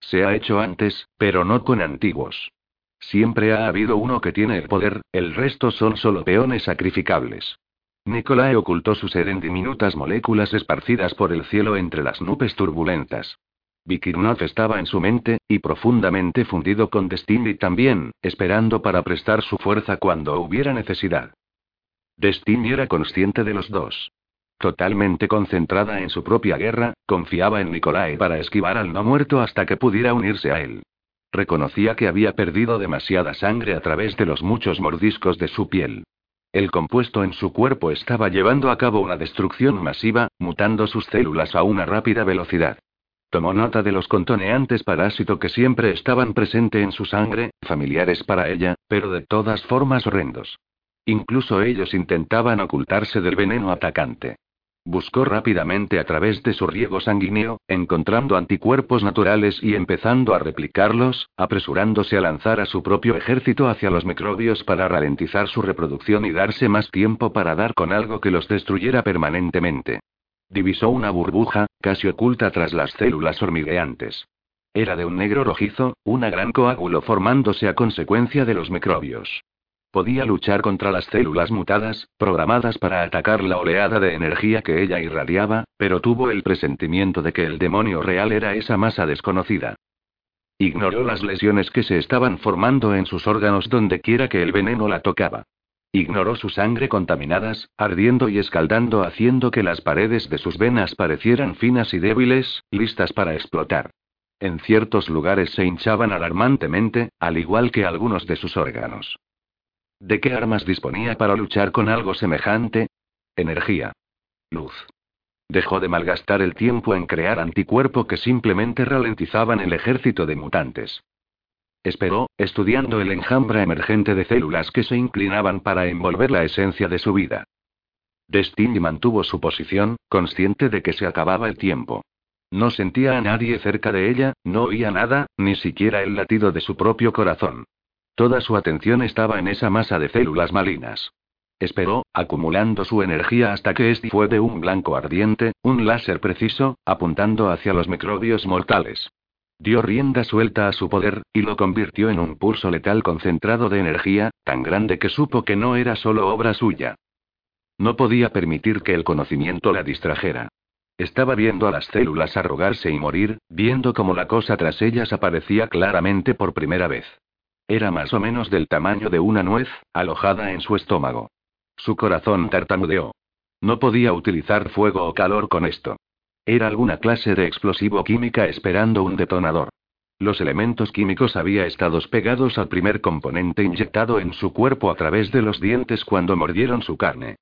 Se ha hecho antes, pero no con antiguos. Siempre ha habido uno que tiene el poder, el resto son solo peones sacrificables. Nicolae ocultó su ser en diminutas moléculas esparcidas por el cielo entre las nubes turbulentas. Vikirnov estaba en su mente, y profundamente fundido con Destiny también, esperando para prestar su fuerza cuando hubiera necesidad. Destiny era consciente de los dos. Totalmente concentrada en su propia guerra, confiaba en Nicolai para esquivar al no muerto hasta que pudiera unirse a él. Reconocía que había perdido demasiada sangre a través de los muchos mordiscos de su piel. El compuesto en su cuerpo estaba llevando a cabo una destrucción masiva, mutando sus células a una rápida velocidad. Tomó nota de los contoneantes parásitos que siempre estaban presentes en su sangre, familiares para ella, pero de todas formas horrendos. Incluso ellos intentaban ocultarse del veneno atacante. Buscó rápidamente a través de su riego sanguíneo, encontrando anticuerpos naturales y empezando a replicarlos, apresurándose a lanzar a su propio ejército hacia los microbios para ralentizar su reproducción y darse más tiempo para dar con algo que los destruyera permanentemente. Divisó una burbuja, casi oculta tras las células hormigueantes. Era de un negro rojizo, una gran coágulo formándose a consecuencia de los microbios. Podía luchar contra las células mutadas, programadas para atacar la oleada de energía que ella irradiaba, pero tuvo el presentimiento de que el demonio real era esa masa desconocida. Ignoró las lesiones que se estaban formando en sus órganos donde quiera que el veneno la tocaba. Ignoró su sangre contaminadas, ardiendo y escaldando haciendo que las paredes de sus venas parecieran finas y débiles, listas para explotar. En ciertos lugares se hinchaban alarmantemente, al igual que algunos de sus órganos. ¿De qué armas disponía para luchar con algo semejante? Energía. Luz. Dejó de malgastar el tiempo en crear anticuerpo que simplemente ralentizaban el ejército de mutantes. Esperó, estudiando el enjambre emergente de células que se inclinaban para envolver la esencia de su vida. Destiny mantuvo su posición, consciente de que se acababa el tiempo. No sentía a nadie cerca de ella, no oía nada, ni siquiera el latido de su propio corazón. Toda su atención estaba en esa masa de células malinas. Esperó, acumulando su energía hasta que este fue de un blanco ardiente, un láser preciso, apuntando hacia los microbios mortales. dio rienda suelta a su poder, y lo convirtió en un pulso letal concentrado de energía, tan grande que supo que no era solo obra suya. No podía permitir que el conocimiento la distrajera. Estaba viendo a las células arrugarse y morir, viendo cómo la cosa tras ellas aparecía claramente por primera vez. Era más o menos del tamaño de una nuez, alojada en su estómago. Su corazón tartamudeó. No podía utilizar fuego o calor con esto. Era alguna clase de explosivo química esperando un detonador. Los elementos químicos habían estado pegados al primer componente inyectado en su cuerpo a través de los dientes cuando mordieron su carne.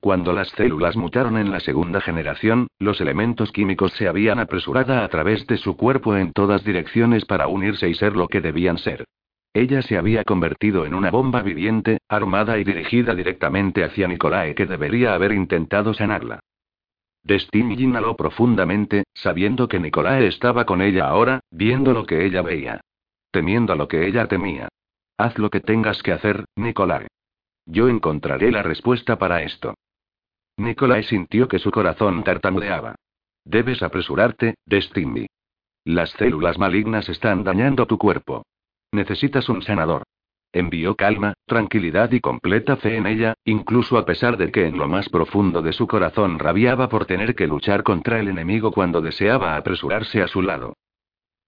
Cuando las células mutaron en la segunda generación, los elementos químicos se habían apresurado a través de su cuerpo en todas direcciones para unirse y ser lo que debían ser. Ella se había convertido en una bomba viviente, armada y dirigida directamente hacia Nicolae que debería haber intentado sanarla. Destiny inhaló profundamente, sabiendo que Nicolae estaba con ella ahora, viendo lo que ella veía. Temiendo lo que ella temía. Haz lo que tengas que hacer, Nicolae. Yo encontraré la respuesta para esto. Nicolai sintió que su corazón tartamudeaba. Debes apresurarte, Destiny. Las células malignas están dañando tu cuerpo. Necesitas un sanador. Envió calma, tranquilidad y completa fe en ella, incluso a pesar de que en lo más profundo de su corazón rabiaba por tener que luchar contra el enemigo cuando deseaba apresurarse a su lado.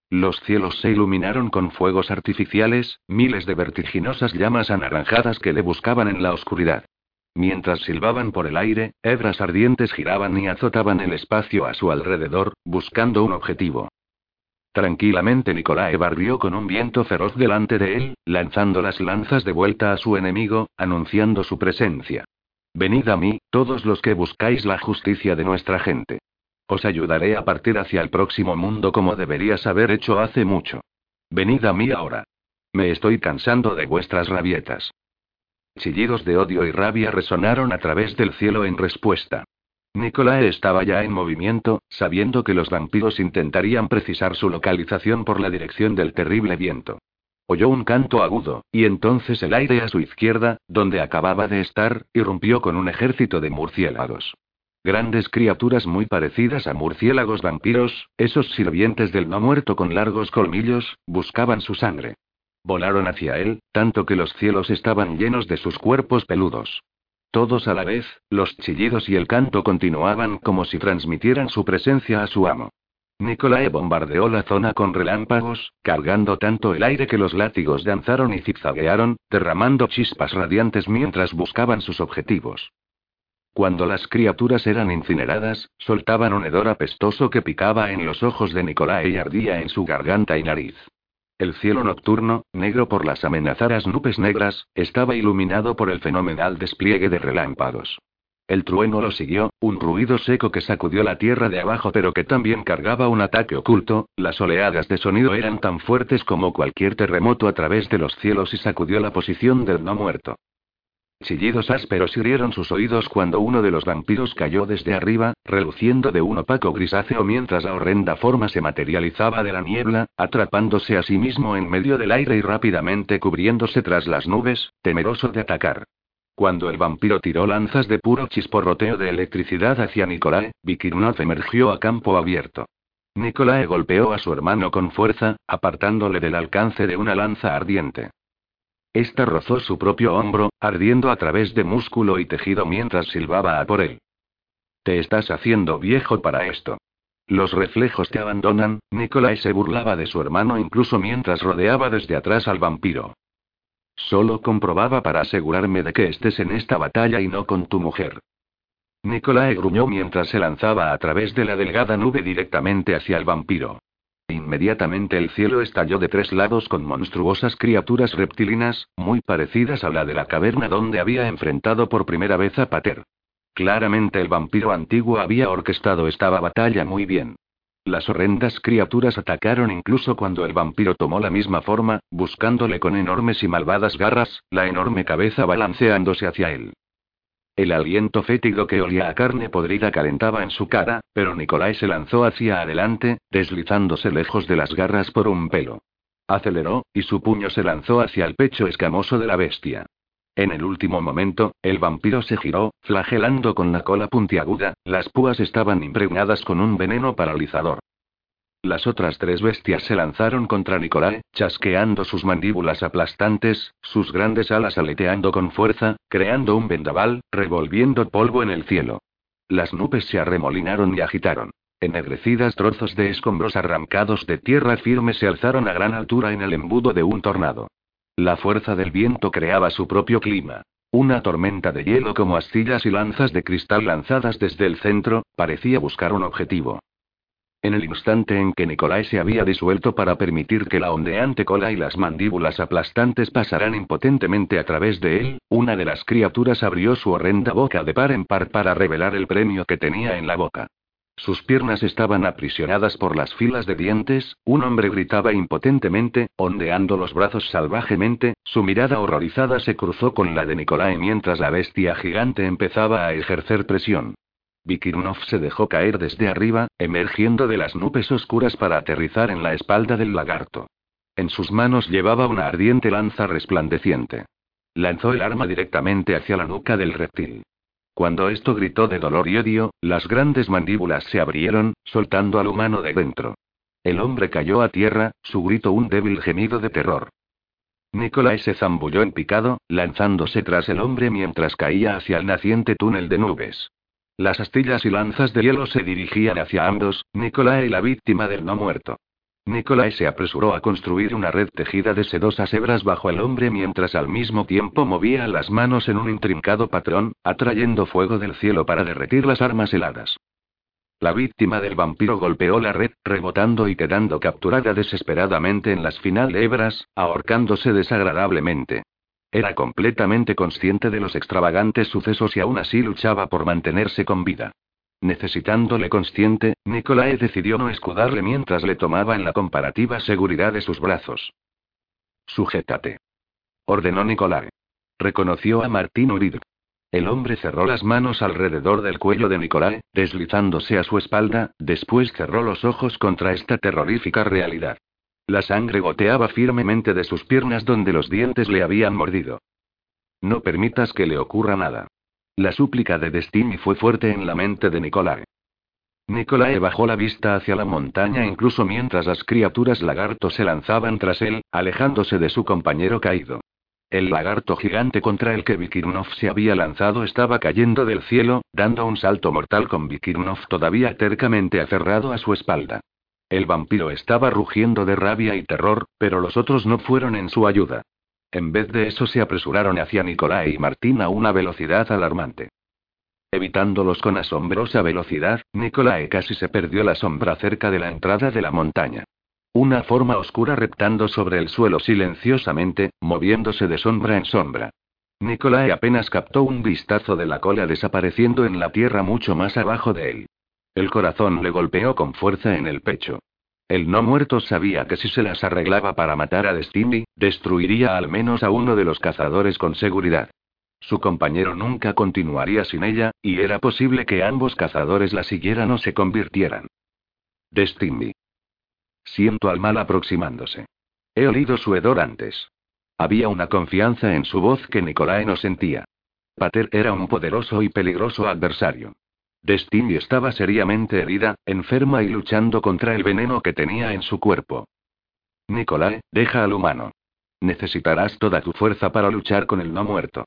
Los cielos se iluminaron con fuegos artificiales, miles de vertiginosas llamas anaranjadas que le buscaban en la oscuridad. Mientras silbaban por el aire, hebras ardientes giraban y azotaban el espacio a su alrededor, buscando un objetivo. Tranquilamente Nicolae barrió con un viento feroz delante de él, lanzando las lanzas de vuelta a su enemigo, anunciando su presencia. Venid a mí, todos los que buscáis la justicia de nuestra gente. Os ayudaré a partir hacia el próximo mundo como deberías haber hecho hace mucho. Venid a mí ahora. Me estoy cansando de vuestras rabietas. Chillidos de odio y rabia resonaron a través del cielo en respuesta. Nicolae estaba ya en movimiento, sabiendo que los vampiros intentarían precisar su localización por la dirección del terrible viento. Oyó un canto agudo, y entonces el aire a su izquierda, donde acababa de estar, irrumpió con un ejército de murciélagos. Grandes criaturas muy parecidas a murciélagos vampiros, esos sirvientes del no muerto con largos colmillos, buscaban su sangre. Volaron hacia él, tanto que los cielos estaban llenos de sus cuerpos peludos. Todos a la vez, los chillidos y el canto continuaban como si transmitieran su presencia a su amo. Nicolae bombardeó la zona con relámpagos, cargando tanto el aire que los látigos danzaron y zigzaguearon, derramando chispas radiantes mientras buscaban sus objetivos. Cuando las criaturas eran incineradas, soltaban un hedor apestoso que picaba en los ojos de Nicolae y ardía en su garganta y nariz. El cielo nocturno, negro por las amenazadas nubes negras, estaba iluminado por el fenomenal despliegue de relámpagos. El trueno lo siguió, un ruido seco que sacudió la tierra de abajo pero que también cargaba un ataque oculto, las oleadas de sonido eran tan fuertes como cualquier terremoto a través de los cielos y sacudió la posición del no muerto. Chillidos ásperos hirieron sus oídos cuando uno de los vampiros cayó desde arriba, reluciendo de un opaco grisáceo mientras la horrenda forma se materializaba de la niebla, atrapándose a sí mismo en medio del aire y rápidamente cubriéndose tras las nubes, temeroso de atacar. Cuando el vampiro tiró lanzas de puro chisporroteo de electricidad hacia Nicolae, Vikirnov emergió a campo abierto. Nicolae golpeó a su hermano con fuerza, apartándole del alcance de una lanza ardiente. Esta rozó su propio hombro, ardiendo a través de músculo y tejido mientras silbaba a por él. Te estás haciendo viejo para esto. Los reflejos te abandonan, Nicolai se burlaba de su hermano incluso mientras rodeaba desde atrás al vampiro. Solo comprobaba para asegurarme de que estés en esta batalla y no con tu mujer. Nicolae gruñó mientras se lanzaba a través de la delgada nube directamente hacia el vampiro. Inmediatamente el cielo estalló de tres lados con monstruosas criaturas reptilinas, muy parecidas a la de la caverna donde había enfrentado por primera vez a Pater. Claramente el vampiro antiguo había orquestado esta batalla muy bien. Las horrendas criaturas atacaron incluso cuando el vampiro tomó la misma forma, buscándole con enormes y malvadas garras, la enorme cabeza balanceándose hacia él. El aliento fétido que olía a carne podrida calentaba en su cara, pero Nicolai se lanzó hacia adelante, deslizándose lejos de las garras por un pelo. Aceleró, y su puño se lanzó hacia el pecho escamoso de la bestia. En el último momento, el vampiro se giró, flagelando con la cola puntiaguda, las púas estaban impregnadas con un veneno paralizador. Las otras tres bestias se lanzaron contra Nicolae, chasqueando sus mandíbulas aplastantes, sus grandes alas aleteando con fuerza, creando un vendaval, revolviendo polvo en el cielo. Las nubes se arremolinaron y agitaron. Ennegrecidas trozos de escombros arrancados de tierra firme se alzaron a gran altura en el embudo de un tornado. La fuerza del viento creaba su propio clima. Una tormenta de hielo como astillas y lanzas de cristal lanzadas desde el centro, parecía buscar un objetivo. En el instante en que Nicolai se había disuelto para permitir que la ondeante cola y las mandíbulas aplastantes pasaran impotentemente a través de él, una de las criaturas abrió su horrenda boca de par en par para revelar el premio que tenía en la boca. Sus piernas estaban aprisionadas por las filas de dientes, un hombre gritaba impotentemente, ondeando los brazos salvajemente, su mirada horrorizada se cruzó con la de Nicolai mientras la bestia gigante empezaba a ejercer presión. Vikirnov se dejó caer desde arriba, emergiendo de las nubes oscuras para aterrizar en la espalda del lagarto. En sus manos llevaba una ardiente lanza resplandeciente. Lanzó el arma directamente hacia la nuca del reptil. Cuando esto gritó de dolor y odio, las grandes mandíbulas se abrieron, soltando al humano de dentro. El hombre cayó a tierra, su grito un débil gemido de terror. Nicolai se zambulló en picado, lanzándose tras el hombre mientras caía hacia el naciente túnel de nubes. Las astillas y lanzas de hielo se dirigían hacia ambos, Nicolai y la víctima del no muerto. Nicolai se apresuró a construir una red tejida de sedosas hebras bajo el hombre mientras al mismo tiempo movía las manos en un intrincado patrón, atrayendo fuego del cielo para derretir las armas heladas. La víctima del vampiro golpeó la red, rebotando y quedando capturada desesperadamente en las final hebras, ahorcándose desagradablemente. Era completamente consciente de los extravagantes sucesos y aún así luchaba por mantenerse con vida. Necesitándole consciente, Nicolae decidió no escudarle mientras le tomaba en la comparativa seguridad de sus brazos. Sujétate. Ordenó Nicolae. Reconoció a Martín Urid. El hombre cerró las manos alrededor del cuello de Nicolae, deslizándose a su espalda, después cerró los ojos contra esta terrorífica realidad. La sangre goteaba firmemente de sus piernas donde los dientes le habían mordido. No permitas que le ocurra nada. La súplica de Destiny fue fuerte en la mente de Nicolae. Nicolae bajó la vista hacia la montaña incluso mientras las criaturas lagarto se lanzaban tras él, alejándose de su compañero caído. El lagarto gigante contra el que Vikirnov se había lanzado estaba cayendo del cielo, dando un salto mortal con Vikirnov todavía tercamente aferrado a su espalda. El vampiro estaba rugiendo de rabia y terror, pero los otros no fueron en su ayuda. En vez de eso se apresuraron hacia Nicolai y Martín a una velocidad alarmante. Evitándolos con asombrosa velocidad, Nicolai casi se perdió la sombra cerca de la entrada de la montaña. Una forma oscura reptando sobre el suelo silenciosamente, moviéndose de sombra en sombra. Nicolai apenas captó un vistazo de la cola desapareciendo en la tierra mucho más abajo de él. El corazón le golpeó con fuerza en el pecho. El no muerto sabía que si se las arreglaba para matar a Destiny, destruiría al menos a uno de los cazadores con seguridad. Su compañero nunca continuaría sin ella, y era posible que ambos cazadores la siguieran o se convirtieran. Destiny. Siento al mal aproximándose. He olido su hedor antes. Había una confianza en su voz que Nicolae no sentía. Pater era un poderoso y peligroso adversario. Destiny estaba seriamente herida, enferma y luchando contra el veneno que tenía en su cuerpo. Nicolae, deja al humano. Necesitarás toda tu fuerza para luchar con el no muerto.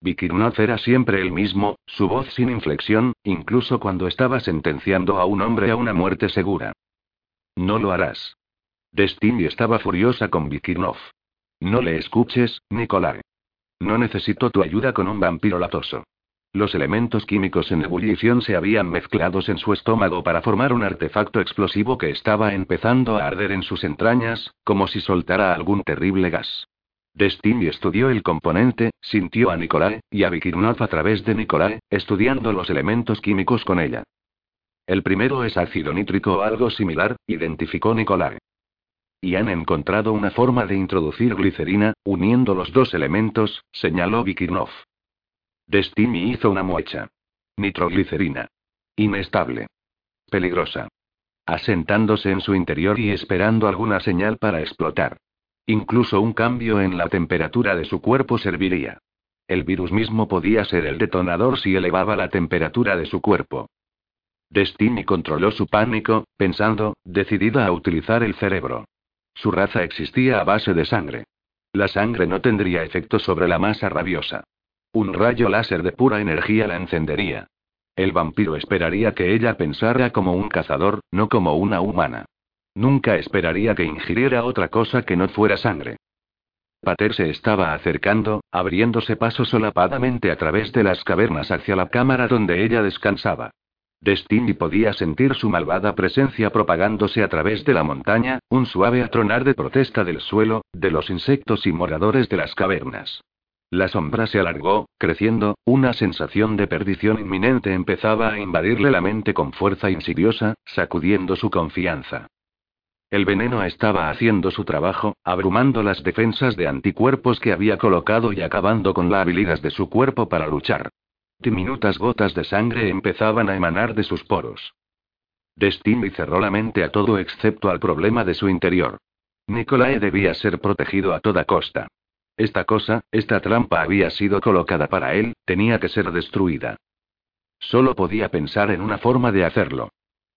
Vikirnoth era siempre el mismo, su voz sin inflexión, incluso cuando estaba sentenciando a un hombre a una muerte segura. No lo harás. Destiny estaba furiosa con Vikirnov. No le escuches, Nicolae. No necesito tu ayuda con un vampiro latoso. Los elementos químicos en ebullición se habían mezclados en su estómago para formar un artefacto explosivo que estaba empezando a arder en sus entrañas, como si soltara algún terrible gas. Destiny estudió el componente, sintió a Nicolae, y a Vikirnov a través de Nicolae, estudiando los elementos químicos con ella. El primero es ácido nítrico o algo similar, identificó Nicolae. Y han encontrado una forma de introducir glicerina, uniendo los dos elementos, señaló Vikirnov. Destiny hizo una muecha. Nitroglicerina. Inestable. Peligrosa. Asentándose en su interior y esperando alguna señal para explotar. Incluso un cambio en la temperatura de su cuerpo serviría. El virus mismo podía ser el detonador si elevaba la temperatura de su cuerpo. Destiny controló su pánico, pensando, decidida a utilizar el cerebro. Su raza existía a base de sangre. La sangre no tendría efecto sobre la masa rabiosa. Un rayo láser de pura energía la encendería. El vampiro esperaría que ella pensara como un cazador, no como una humana. Nunca esperaría que ingiriera otra cosa que no fuera sangre. Pater se estaba acercando, abriéndose paso solapadamente a través de las cavernas hacia la cámara donde ella descansaba. Destiny podía sentir su malvada presencia propagándose a través de la montaña, un suave atronar de protesta del suelo, de los insectos y moradores de las cavernas. La sombra se alargó, creciendo, una sensación de perdición inminente empezaba a invadirle la mente con fuerza insidiosa, sacudiendo su confianza. El veneno estaba haciendo su trabajo, abrumando las defensas de anticuerpos que había colocado y acabando con la habilidad de su cuerpo para luchar. Diminutas gotas de sangre empezaban a emanar de sus poros. Destiny cerró la mente a todo excepto al problema de su interior. Nicolae debía ser protegido a toda costa. Esta cosa, esta trampa había sido colocada para él, tenía que ser destruida. Solo podía pensar en una forma de hacerlo.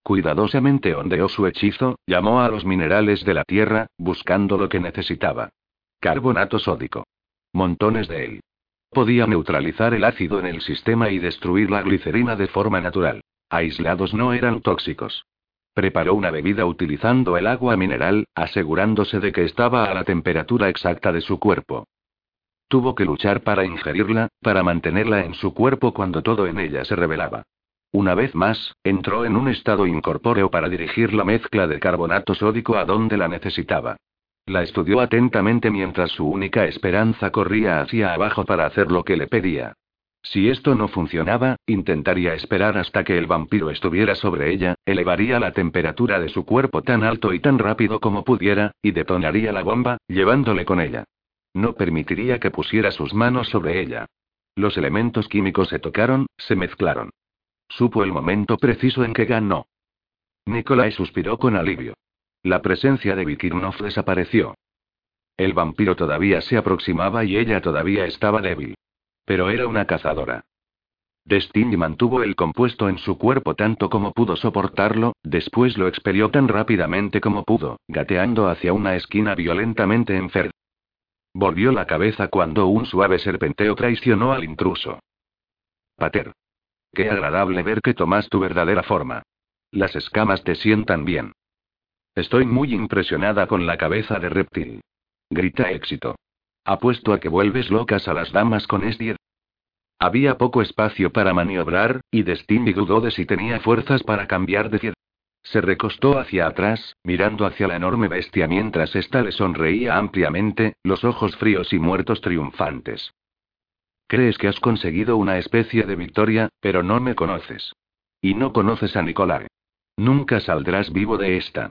Cuidadosamente ondeó su hechizo, llamó a los minerales de la tierra, buscando lo que necesitaba. Carbonato sódico. Montones de él. Podía neutralizar el ácido en el sistema y destruir la glicerina de forma natural. Aislados no eran tóxicos. Preparó una bebida utilizando el agua mineral, asegurándose de que estaba a la temperatura exacta de su cuerpo. Tuvo que luchar para ingerirla, para mantenerla en su cuerpo cuando todo en ella se revelaba. Una vez más, entró en un estado incorpóreo para dirigir la mezcla de carbonato sódico a donde la necesitaba. La estudió atentamente mientras su única esperanza corría hacia abajo para hacer lo que le pedía. Si esto no funcionaba, intentaría esperar hasta que el vampiro estuviera sobre ella, elevaría la temperatura de su cuerpo tan alto y tan rápido como pudiera, y detonaría la bomba, llevándole con ella. No permitiría que pusiera sus manos sobre ella. Los elementos químicos se tocaron, se mezclaron. Supo el momento preciso en que ganó. Nikolai suspiró con alivio. La presencia de Vikirnov desapareció. El vampiro todavía se aproximaba y ella todavía estaba débil. Pero era una cazadora. Destiny mantuvo el compuesto en su cuerpo tanto como pudo soportarlo, después lo expelió tan rápidamente como pudo, gateando hacia una esquina violentamente enferma. Volvió la cabeza cuando un suave serpenteo traicionó al intruso. Pater. Qué agradable ver que tomas tu verdadera forma. Las escamas te sientan bien. Estoy muy impresionada con la cabeza de reptil. Grita éxito. Apuesto a que vuelves locas a las damas con Esdier. Había poco espacio para maniobrar, y Destiny dudó de si tenía fuerzas para cambiar de pie. Se recostó hacia atrás, mirando hacia la enorme bestia mientras ésta le sonreía ampliamente, los ojos fríos y muertos triunfantes. Crees que has conseguido una especie de victoria, pero no me conoces. Y no conoces a Nicolai. Nunca saldrás vivo de esta.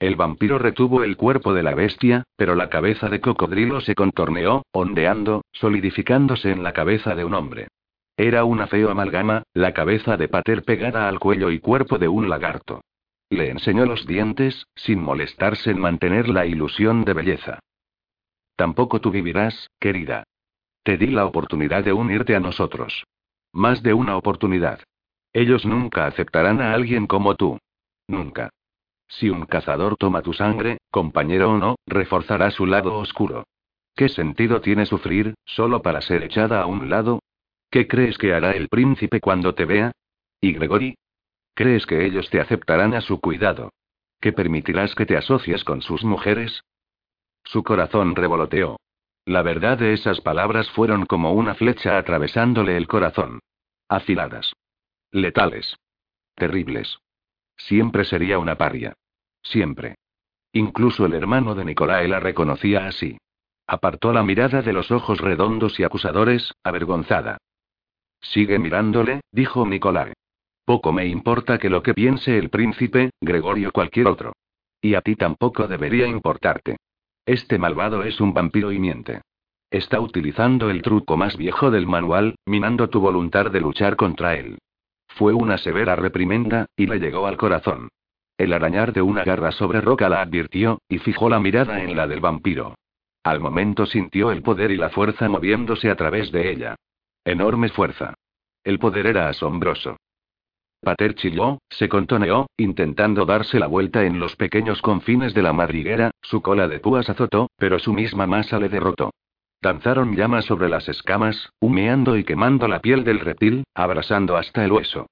El vampiro retuvo el cuerpo de la bestia, pero la cabeza de cocodrilo se contorneó, ondeando, solidificándose en la cabeza de un hombre. Era una feo amalgama, la cabeza de Pater pegada al cuello y cuerpo de un lagarto. Le enseñó los dientes, sin molestarse en mantener la ilusión de belleza. Tampoco tú vivirás, querida. Te di la oportunidad de unirte a nosotros. Más de una oportunidad. Ellos nunca aceptarán a alguien como tú. Nunca. Si un cazador toma tu sangre, compañero o no, reforzará su lado oscuro. ¿Qué sentido tiene sufrir, solo para ser echada a un lado? ¿Qué crees que hará el príncipe cuando te vea? ¿Y Gregory? ¿Crees que ellos te aceptarán a su cuidado? ¿Que permitirás que te asocies con sus mujeres? Su corazón revoloteó. La verdad de esas palabras fueron como una flecha atravesándole el corazón. Afiladas. Letales. Terribles. Siempre sería una paria. Siempre. Incluso el hermano de Nicolai la reconocía así. Apartó la mirada de los ojos redondos y acusadores, avergonzada. Sigue mirándole, dijo Nicolai. Poco me importa que lo que piense el príncipe, Gregorio o cualquier otro. Y a ti tampoco debería importarte. Este malvado es un vampiro y miente. Está utilizando el truco más viejo del manual, minando tu voluntad de luchar contra él. Fue una severa reprimenda, y le llegó al corazón. El arañar de una garra sobre roca la advirtió, y fijó la mirada en la del vampiro. Al momento sintió el poder y la fuerza moviéndose a través de ella. Enorme fuerza. El poder era asombroso. Pater chilló, se contoneó, intentando darse la vuelta en los pequeños confines de la madriguera, su cola de púas azotó, pero su misma masa le derrotó. Danzaron llamas sobre las escamas, humeando y quemando la piel del reptil, abrasando hasta el hueso.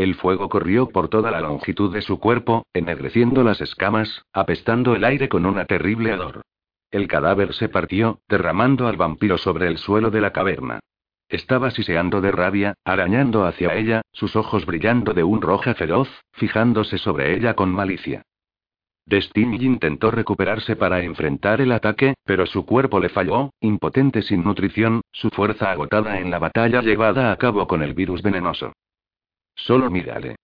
El fuego corrió por toda la longitud de su cuerpo, ennegreciendo las escamas, apestando el aire con una terrible hedor. El cadáver se partió, derramando al vampiro sobre el suelo de la caverna. Estaba siseando de rabia, arañando hacia ella, sus ojos brillando de un roja feroz, fijándose sobre ella con malicia. Destiny intentó recuperarse para enfrentar el ataque, pero su cuerpo le falló, impotente sin nutrición, su fuerza agotada en la batalla llevada a cabo con el virus venenoso. Solo mírale.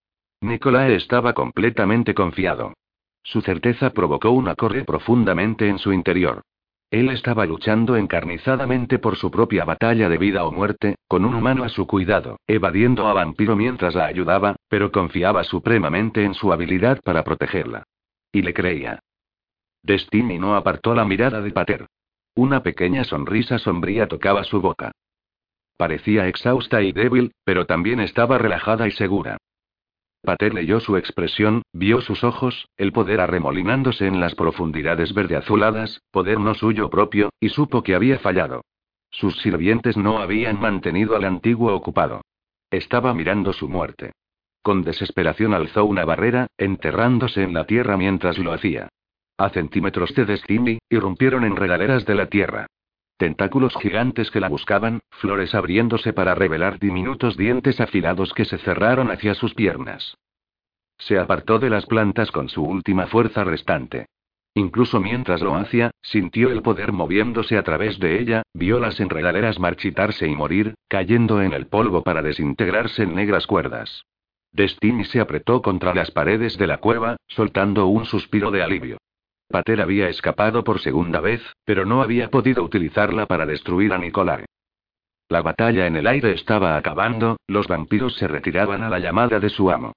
Nicolae estaba completamente confiado. Su certeza provocó una corre profundamente en su interior. Él estaba luchando encarnizadamente por su propia batalla de vida o muerte, con un humano a su cuidado, evadiendo a Vampiro mientras la ayudaba, pero confiaba supremamente en su habilidad para protegerla. Y le creía. Destiny no apartó la mirada de Pater. Una pequeña sonrisa sombría tocaba su boca. Parecía exhausta y débil, pero también estaba relajada y segura. Pater leyó su expresión, vio sus ojos, el poder arremolinándose en las profundidades verde azuladas, poder no suyo propio, y supo que había fallado. Sus sirvientes no habían mantenido al antiguo ocupado. Estaba mirando su muerte. Con desesperación alzó una barrera, enterrándose en la tierra mientras lo hacía. A centímetros de Destiny, irrumpieron en regaderas de la tierra. Tentáculos gigantes que la buscaban, flores abriéndose para revelar diminutos dientes afilados que se cerraron hacia sus piernas. Se apartó de las plantas con su última fuerza restante. Incluso mientras lo hacía, sintió el poder moviéndose a través de ella, vio las enredaderas marchitarse y morir, cayendo en el polvo para desintegrarse en negras cuerdas. Destiny se apretó contra las paredes de la cueva, soltando un suspiro de alivio. Pater había escapado por segunda vez, pero no había podido utilizarla para destruir a Nicolai. La batalla en el aire estaba acabando, los vampiros se retiraban a la llamada de su amo.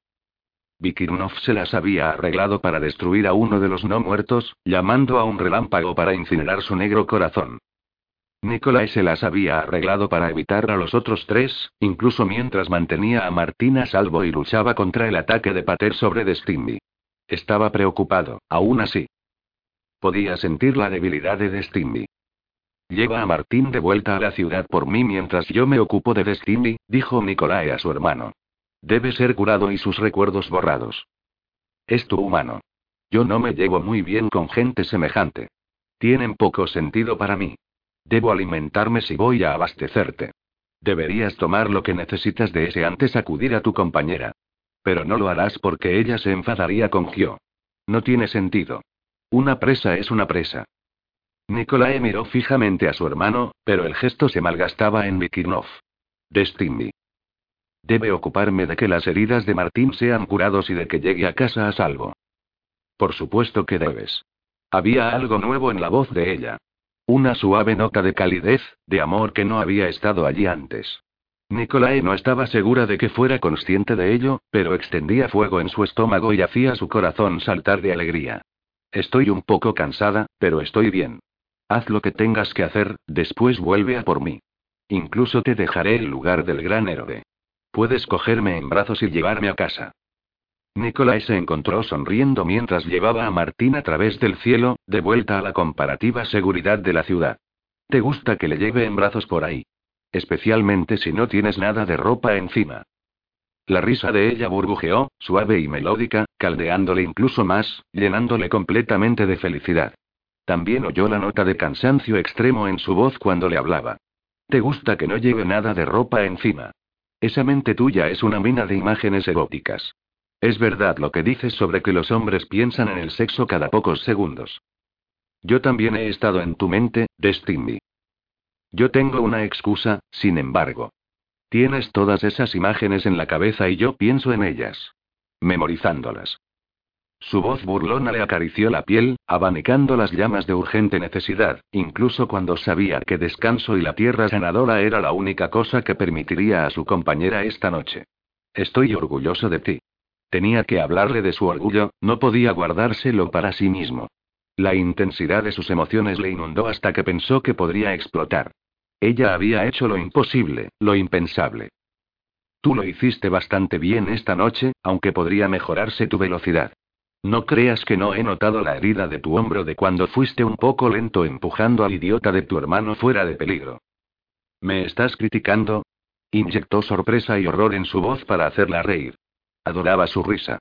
Vikirnov se las había arreglado para destruir a uno de los no muertos, llamando a un relámpago para incinerar su negro corazón. Nicolai se las había arreglado para evitar a los otros tres, incluso mientras mantenía a Martina salvo y luchaba contra el ataque de Pater sobre Destiny. Estaba preocupado, aún así. Podía sentir la debilidad de Destiny. Lleva a Martín de vuelta a la ciudad por mí mientras yo me ocupo de Destiny, dijo Nicolae a su hermano. Debe ser curado y sus recuerdos borrados. Es tu humano. Yo no me llevo muy bien con gente semejante. Tienen poco sentido para mí. Debo alimentarme si voy a abastecerte. Deberías tomar lo que necesitas de ese antes acudir a tu compañera. Pero no lo harás porque ella se enfadaría con Gio. No tiene sentido. Una presa es una presa. Nicolae miró fijamente a su hermano, pero el gesto se malgastaba en Mikirnov. Destiny. Debe ocuparme de que las heridas de Martín sean curados y de que llegue a casa a salvo. Por supuesto que debes. Había algo nuevo en la voz de ella. Una suave nota de calidez, de amor que no había estado allí antes. Nicolae no estaba segura de que fuera consciente de ello, pero extendía fuego en su estómago y hacía su corazón saltar de alegría. Estoy un poco cansada, pero estoy bien. Haz lo que tengas que hacer, después vuelve a por mí. Incluso te dejaré el lugar del gran héroe. Puedes cogerme en brazos y llevarme a casa. Nicolai se encontró sonriendo mientras llevaba a Martín a través del cielo, de vuelta a la comparativa seguridad de la ciudad. ¿Te gusta que le lleve en brazos por ahí? Especialmente si no tienes nada de ropa encima. La risa de ella burbujeó, suave y melódica, caldeándole incluso más, llenándole completamente de felicidad. También oyó la nota de cansancio extremo en su voz cuando le hablaba. ¿Te gusta que no lleve nada de ropa encima? Esa mente tuya es una mina de imágenes eróticas. Es verdad lo que dices sobre que los hombres piensan en el sexo cada pocos segundos. Yo también he estado en tu mente, Destiny. Yo tengo una excusa, sin embargo. Tienes todas esas imágenes en la cabeza y yo pienso en ellas. Memorizándolas. Su voz burlona le acarició la piel, abanicando las llamas de urgente necesidad, incluso cuando sabía que descanso y la tierra sanadora era la única cosa que permitiría a su compañera esta noche. Estoy orgulloso de ti. Tenía que hablarle de su orgullo, no podía guardárselo para sí mismo. La intensidad de sus emociones le inundó hasta que pensó que podría explotar. Ella había hecho lo imposible, lo impensable. Tú lo hiciste bastante bien esta noche, aunque podría mejorarse tu velocidad. No creas que no he notado la herida de tu hombro de cuando fuiste un poco lento empujando al idiota de tu hermano fuera de peligro. ¿Me estás criticando? Inyectó sorpresa y horror en su voz para hacerla reír. Adoraba su risa.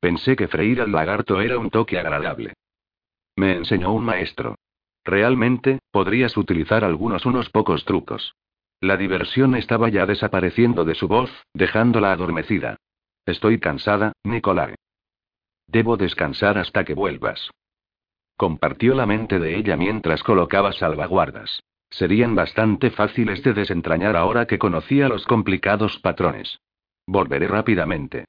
Pensé que freír al lagarto era un toque agradable. Me enseñó un maestro. Realmente, podrías utilizar algunos unos pocos trucos. La diversión estaba ya desapareciendo de su voz, dejándola adormecida. Estoy cansada, Nicolai. Debo descansar hasta que vuelvas. Compartió la mente de ella mientras colocaba salvaguardas. Serían bastante fáciles de desentrañar ahora que conocía los complicados patrones. Volveré rápidamente.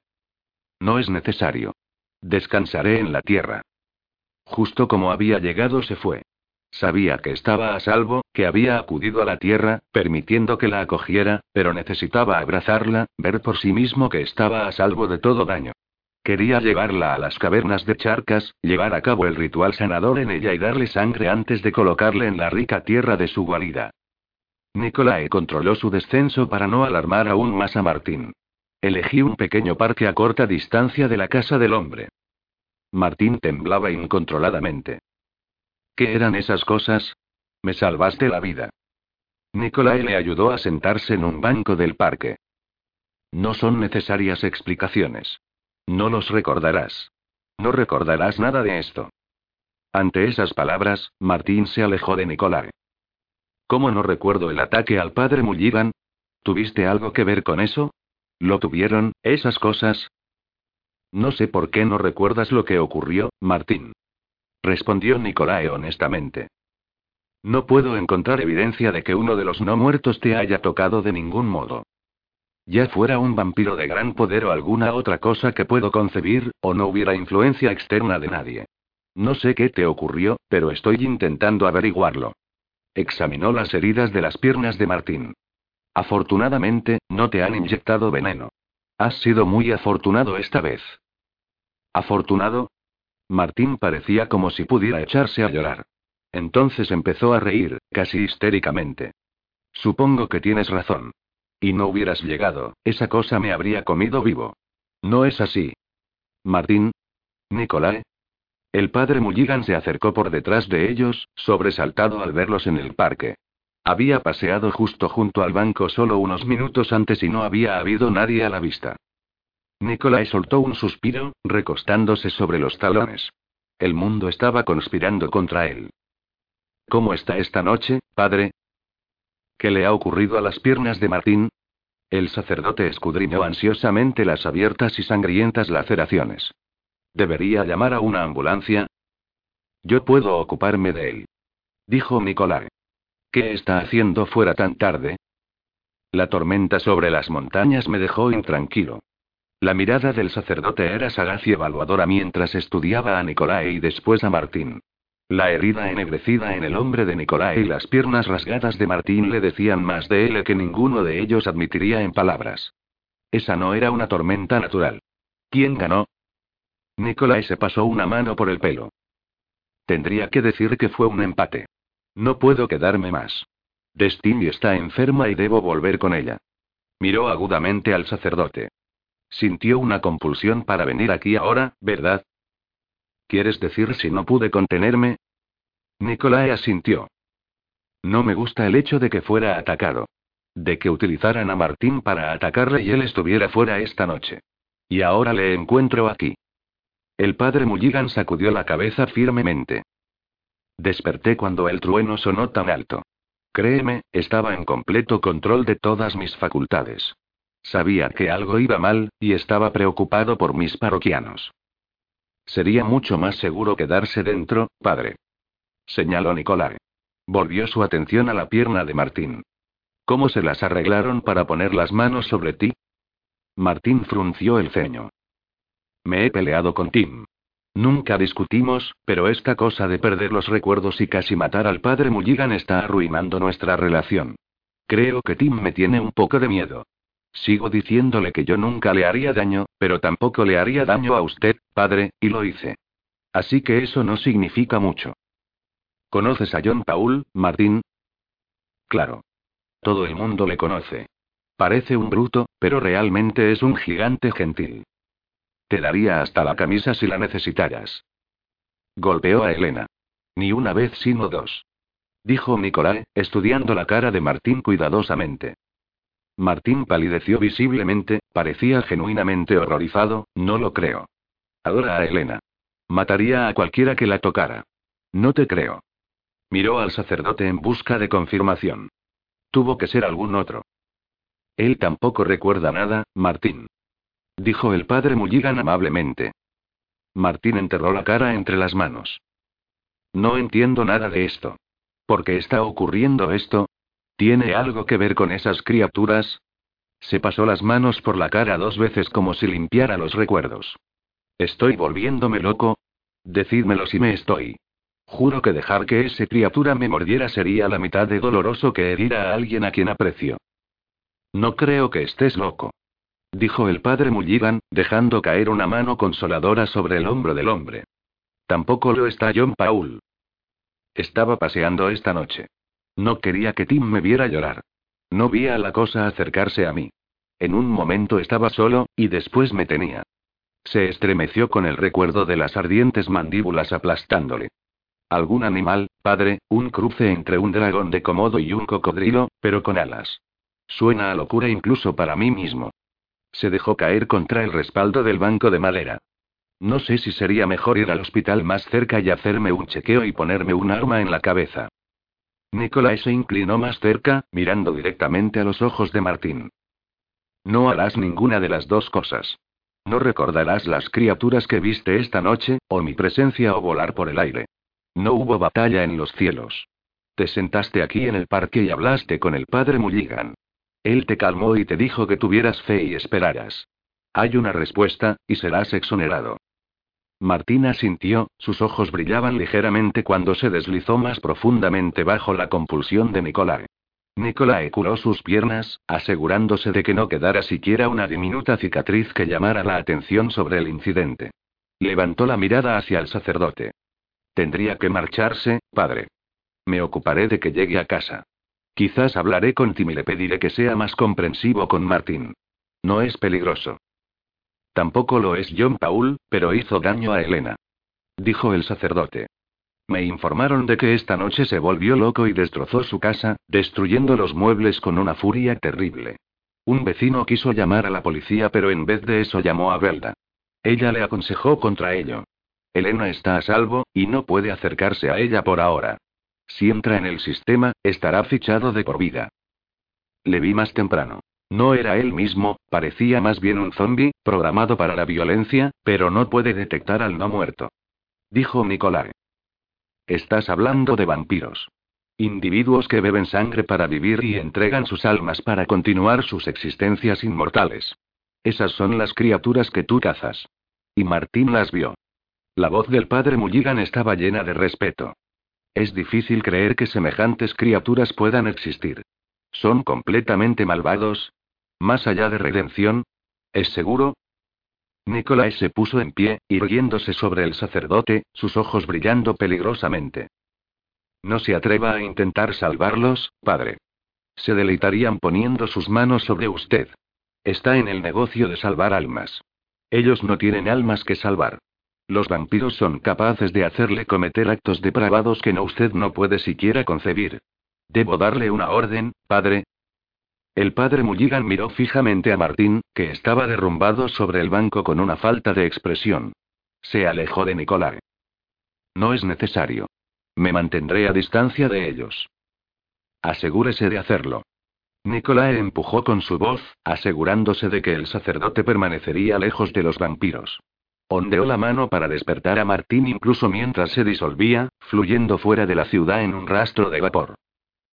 No es necesario. Descansaré en la tierra. Justo como había llegado se fue. Sabía que estaba a salvo, que había acudido a la tierra, permitiendo que la acogiera, pero necesitaba abrazarla, ver por sí mismo que estaba a salvo de todo daño. Quería llevarla a las cavernas de Charcas, llevar a cabo el ritual sanador en ella y darle sangre antes de colocarle en la rica tierra de su guarida. Nicolae controló su descenso para no alarmar aún más a Martín. Elegí un pequeño parque a corta distancia de la casa del hombre. Martín temblaba incontroladamente. ¿Qué eran esas cosas? Me salvaste la vida. Nicolai le ayudó a sentarse en un banco del parque. No son necesarias explicaciones. No los recordarás. No recordarás nada de esto. Ante esas palabras, Martín se alejó de Nicolai. ¿Cómo no recuerdo el ataque al padre Mulligan? ¿Tuviste algo que ver con eso? ¿Lo tuvieron, esas cosas? No sé por qué no recuerdas lo que ocurrió, Martín respondió Nicolae honestamente. No puedo encontrar evidencia de que uno de los no muertos te haya tocado de ningún modo. Ya fuera un vampiro de gran poder o alguna otra cosa que puedo concebir, o no hubiera influencia externa de nadie. No sé qué te ocurrió, pero estoy intentando averiguarlo. Examinó las heridas de las piernas de Martín. Afortunadamente, no te han inyectado veneno. Has sido muy afortunado esta vez. ¿Afortunado? Martín parecía como si pudiera echarse a llorar. Entonces empezó a reír, casi histéricamente. Supongo que tienes razón. Y no hubieras llegado, esa cosa me habría comido vivo. No es así. Martín. Nicolai. El padre Mulligan se acercó por detrás de ellos, sobresaltado al verlos en el parque. Había paseado justo junto al banco solo unos minutos antes y no había habido nadie a la vista. Nicolai soltó un suspiro, recostándose sobre los talones. El mundo estaba conspirando contra él. ¿Cómo está esta noche, padre? ¿Qué le ha ocurrido a las piernas de Martín? El sacerdote escudriñó ansiosamente las abiertas y sangrientas laceraciones. ¿Debería llamar a una ambulancia? Yo puedo ocuparme de él. Dijo Nicolai. ¿Qué está haciendo fuera tan tarde? La tormenta sobre las montañas me dejó intranquilo. La mirada del sacerdote era sagaz y evaluadora mientras estudiaba a Nicolai y después a Martín. La herida ennegrecida en el hombre de Nicolai y las piernas rasgadas de Martín le decían más de él que ninguno de ellos admitiría en palabras. Esa no era una tormenta natural. ¿Quién ganó? Nicolai se pasó una mano por el pelo. Tendría que decir que fue un empate. No puedo quedarme más. Destiny está enferma y debo volver con ella. Miró agudamente al sacerdote. Sintió una compulsión para venir aquí ahora, ¿verdad? ¿Quieres decir si no pude contenerme? Nicolai asintió. No me gusta el hecho de que fuera atacado. De que utilizaran a Martín para atacarle y él estuviera fuera esta noche. Y ahora le encuentro aquí. El padre Mulligan sacudió la cabeza firmemente. Desperté cuando el trueno sonó tan alto. Créeme, estaba en completo control de todas mis facultades. Sabía que algo iba mal, y estaba preocupado por mis parroquianos. Sería mucho más seguro quedarse dentro, padre. Señaló Nicolai. Volvió su atención a la pierna de Martín. ¿Cómo se las arreglaron para poner las manos sobre ti? Martín frunció el ceño. Me he peleado con Tim. Nunca discutimos, pero esta cosa de perder los recuerdos y casi matar al padre Mulligan está arruinando nuestra relación. Creo que Tim me tiene un poco de miedo. Sigo diciéndole que yo nunca le haría daño, pero tampoco le haría daño a usted, padre, y lo hice. Así que eso no significa mucho. ¿Conoces a John Paul, Martín? Claro. Todo el mundo le conoce. Parece un bruto, pero realmente es un gigante gentil. Te daría hasta la camisa si la necesitaras. Golpeó a Elena. Ni una vez sino dos. Dijo Nicolai, estudiando la cara de Martín cuidadosamente. Martín palideció visiblemente, parecía genuinamente horrorizado, no lo creo. Adora a Elena. Mataría a cualquiera que la tocara. No te creo. Miró al sacerdote en busca de confirmación. Tuvo que ser algún otro. Él tampoco recuerda nada, Martín. Dijo el padre Mulligan amablemente. Martín enterró la cara entre las manos. No entiendo nada de esto. ¿Por qué está ocurriendo esto? ¿Tiene algo que ver con esas criaturas? Se pasó las manos por la cara dos veces como si limpiara los recuerdos. ¿Estoy volviéndome loco? Decídmelo si me estoy. Juro que dejar que esa criatura me mordiera sería la mitad de doloroso que herir a alguien a quien aprecio. No creo que estés loco. Dijo el padre Mulligan, dejando caer una mano consoladora sobre el hombro del hombre. Tampoco lo está John Paul. Estaba paseando esta noche. No quería que Tim me viera llorar. No vi a la cosa acercarse a mí. En un momento estaba solo, y después me tenía. Se estremeció con el recuerdo de las ardientes mandíbulas aplastándole. Algún animal, padre, un cruce entre un dragón de comodo y un cocodrilo, pero con alas. Suena a locura incluso para mí mismo. Se dejó caer contra el respaldo del banco de madera. No sé si sería mejor ir al hospital más cerca y hacerme un chequeo y ponerme un arma en la cabeza. Nicolás se inclinó más cerca, mirando directamente a los ojos de Martín. No harás ninguna de las dos cosas. No recordarás las criaturas que viste esta noche, o mi presencia o volar por el aire. No hubo batalla en los cielos. Te sentaste aquí en el parque y hablaste con el padre Mulligan. Él te calmó y te dijo que tuvieras fe y esperaras. Hay una respuesta, y serás exonerado. Martina sintió, sus ojos brillaban ligeramente cuando se deslizó más profundamente bajo la compulsión de Nicolai. Nicolai curó sus piernas, asegurándose de que no quedara siquiera una diminuta cicatriz que llamara la atención sobre el incidente. Levantó la mirada hacia el sacerdote. Tendría que marcharse, padre. Me ocuparé de que llegue a casa. Quizás hablaré con Tim y le pediré que sea más comprensivo con Martín. No es peligroso. Tampoco lo es John Paul, pero hizo daño a Elena. Dijo el sacerdote. Me informaron de que esta noche se volvió loco y destrozó su casa, destruyendo los muebles con una furia terrible. Un vecino quiso llamar a la policía, pero en vez de eso llamó a Belda. Ella le aconsejó contra ello. Elena está a salvo, y no puede acercarse a ella por ahora. Si entra en el sistema, estará fichado de por vida. Le vi más temprano. No era él mismo, parecía más bien un zombie, programado para la violencia, pero no puede detectar al no muerto. Dijo Nicolai. Estás hablando de vampiros. Individuos que beben sangre para vivir y entregan sus almas para continuar sus existencias inmortales. Esas son las criaturas que tú cazas. Y Martín las vio. La voz del padre Mulligan estaba llena de respeto. Es difícil creer que semejantes criaturas puedan existir. ¿Son completamente malvados? ¿Más allá de redención? ¿Es seguro? Nicolás se puso en pie, irguiéndose sobre el sacerdote, sus ojos brillando peligrosamente. No se atreva a intentar salvarlos, padre. Se deleitarían poniendo sus manos sobre usted. Está en el negocio de salvar almas. Ellos no tienen almas que salvar. Los vampiros son capaces de hacerle cometer actos depravados que no usted no puede siquiera concebir. ¿Debo darle una orden, padre? El padre Mulligan miró fijamente a Martín, que estaba derrumbado sobre el banco con una falta de expresión. Se alejó de Nicolai. No es necesario. Me mantendré a distancia de ellos. Asegúrese de hacerlo. Nicolai empujó con su voz, asegurándose de que el sacerdote permanecería lejos de los vampiros. Ondeó la mano para despertar a Martín incluso mientras se disolvía, fluyendo fuera de la ciudad en un rastro de vapor.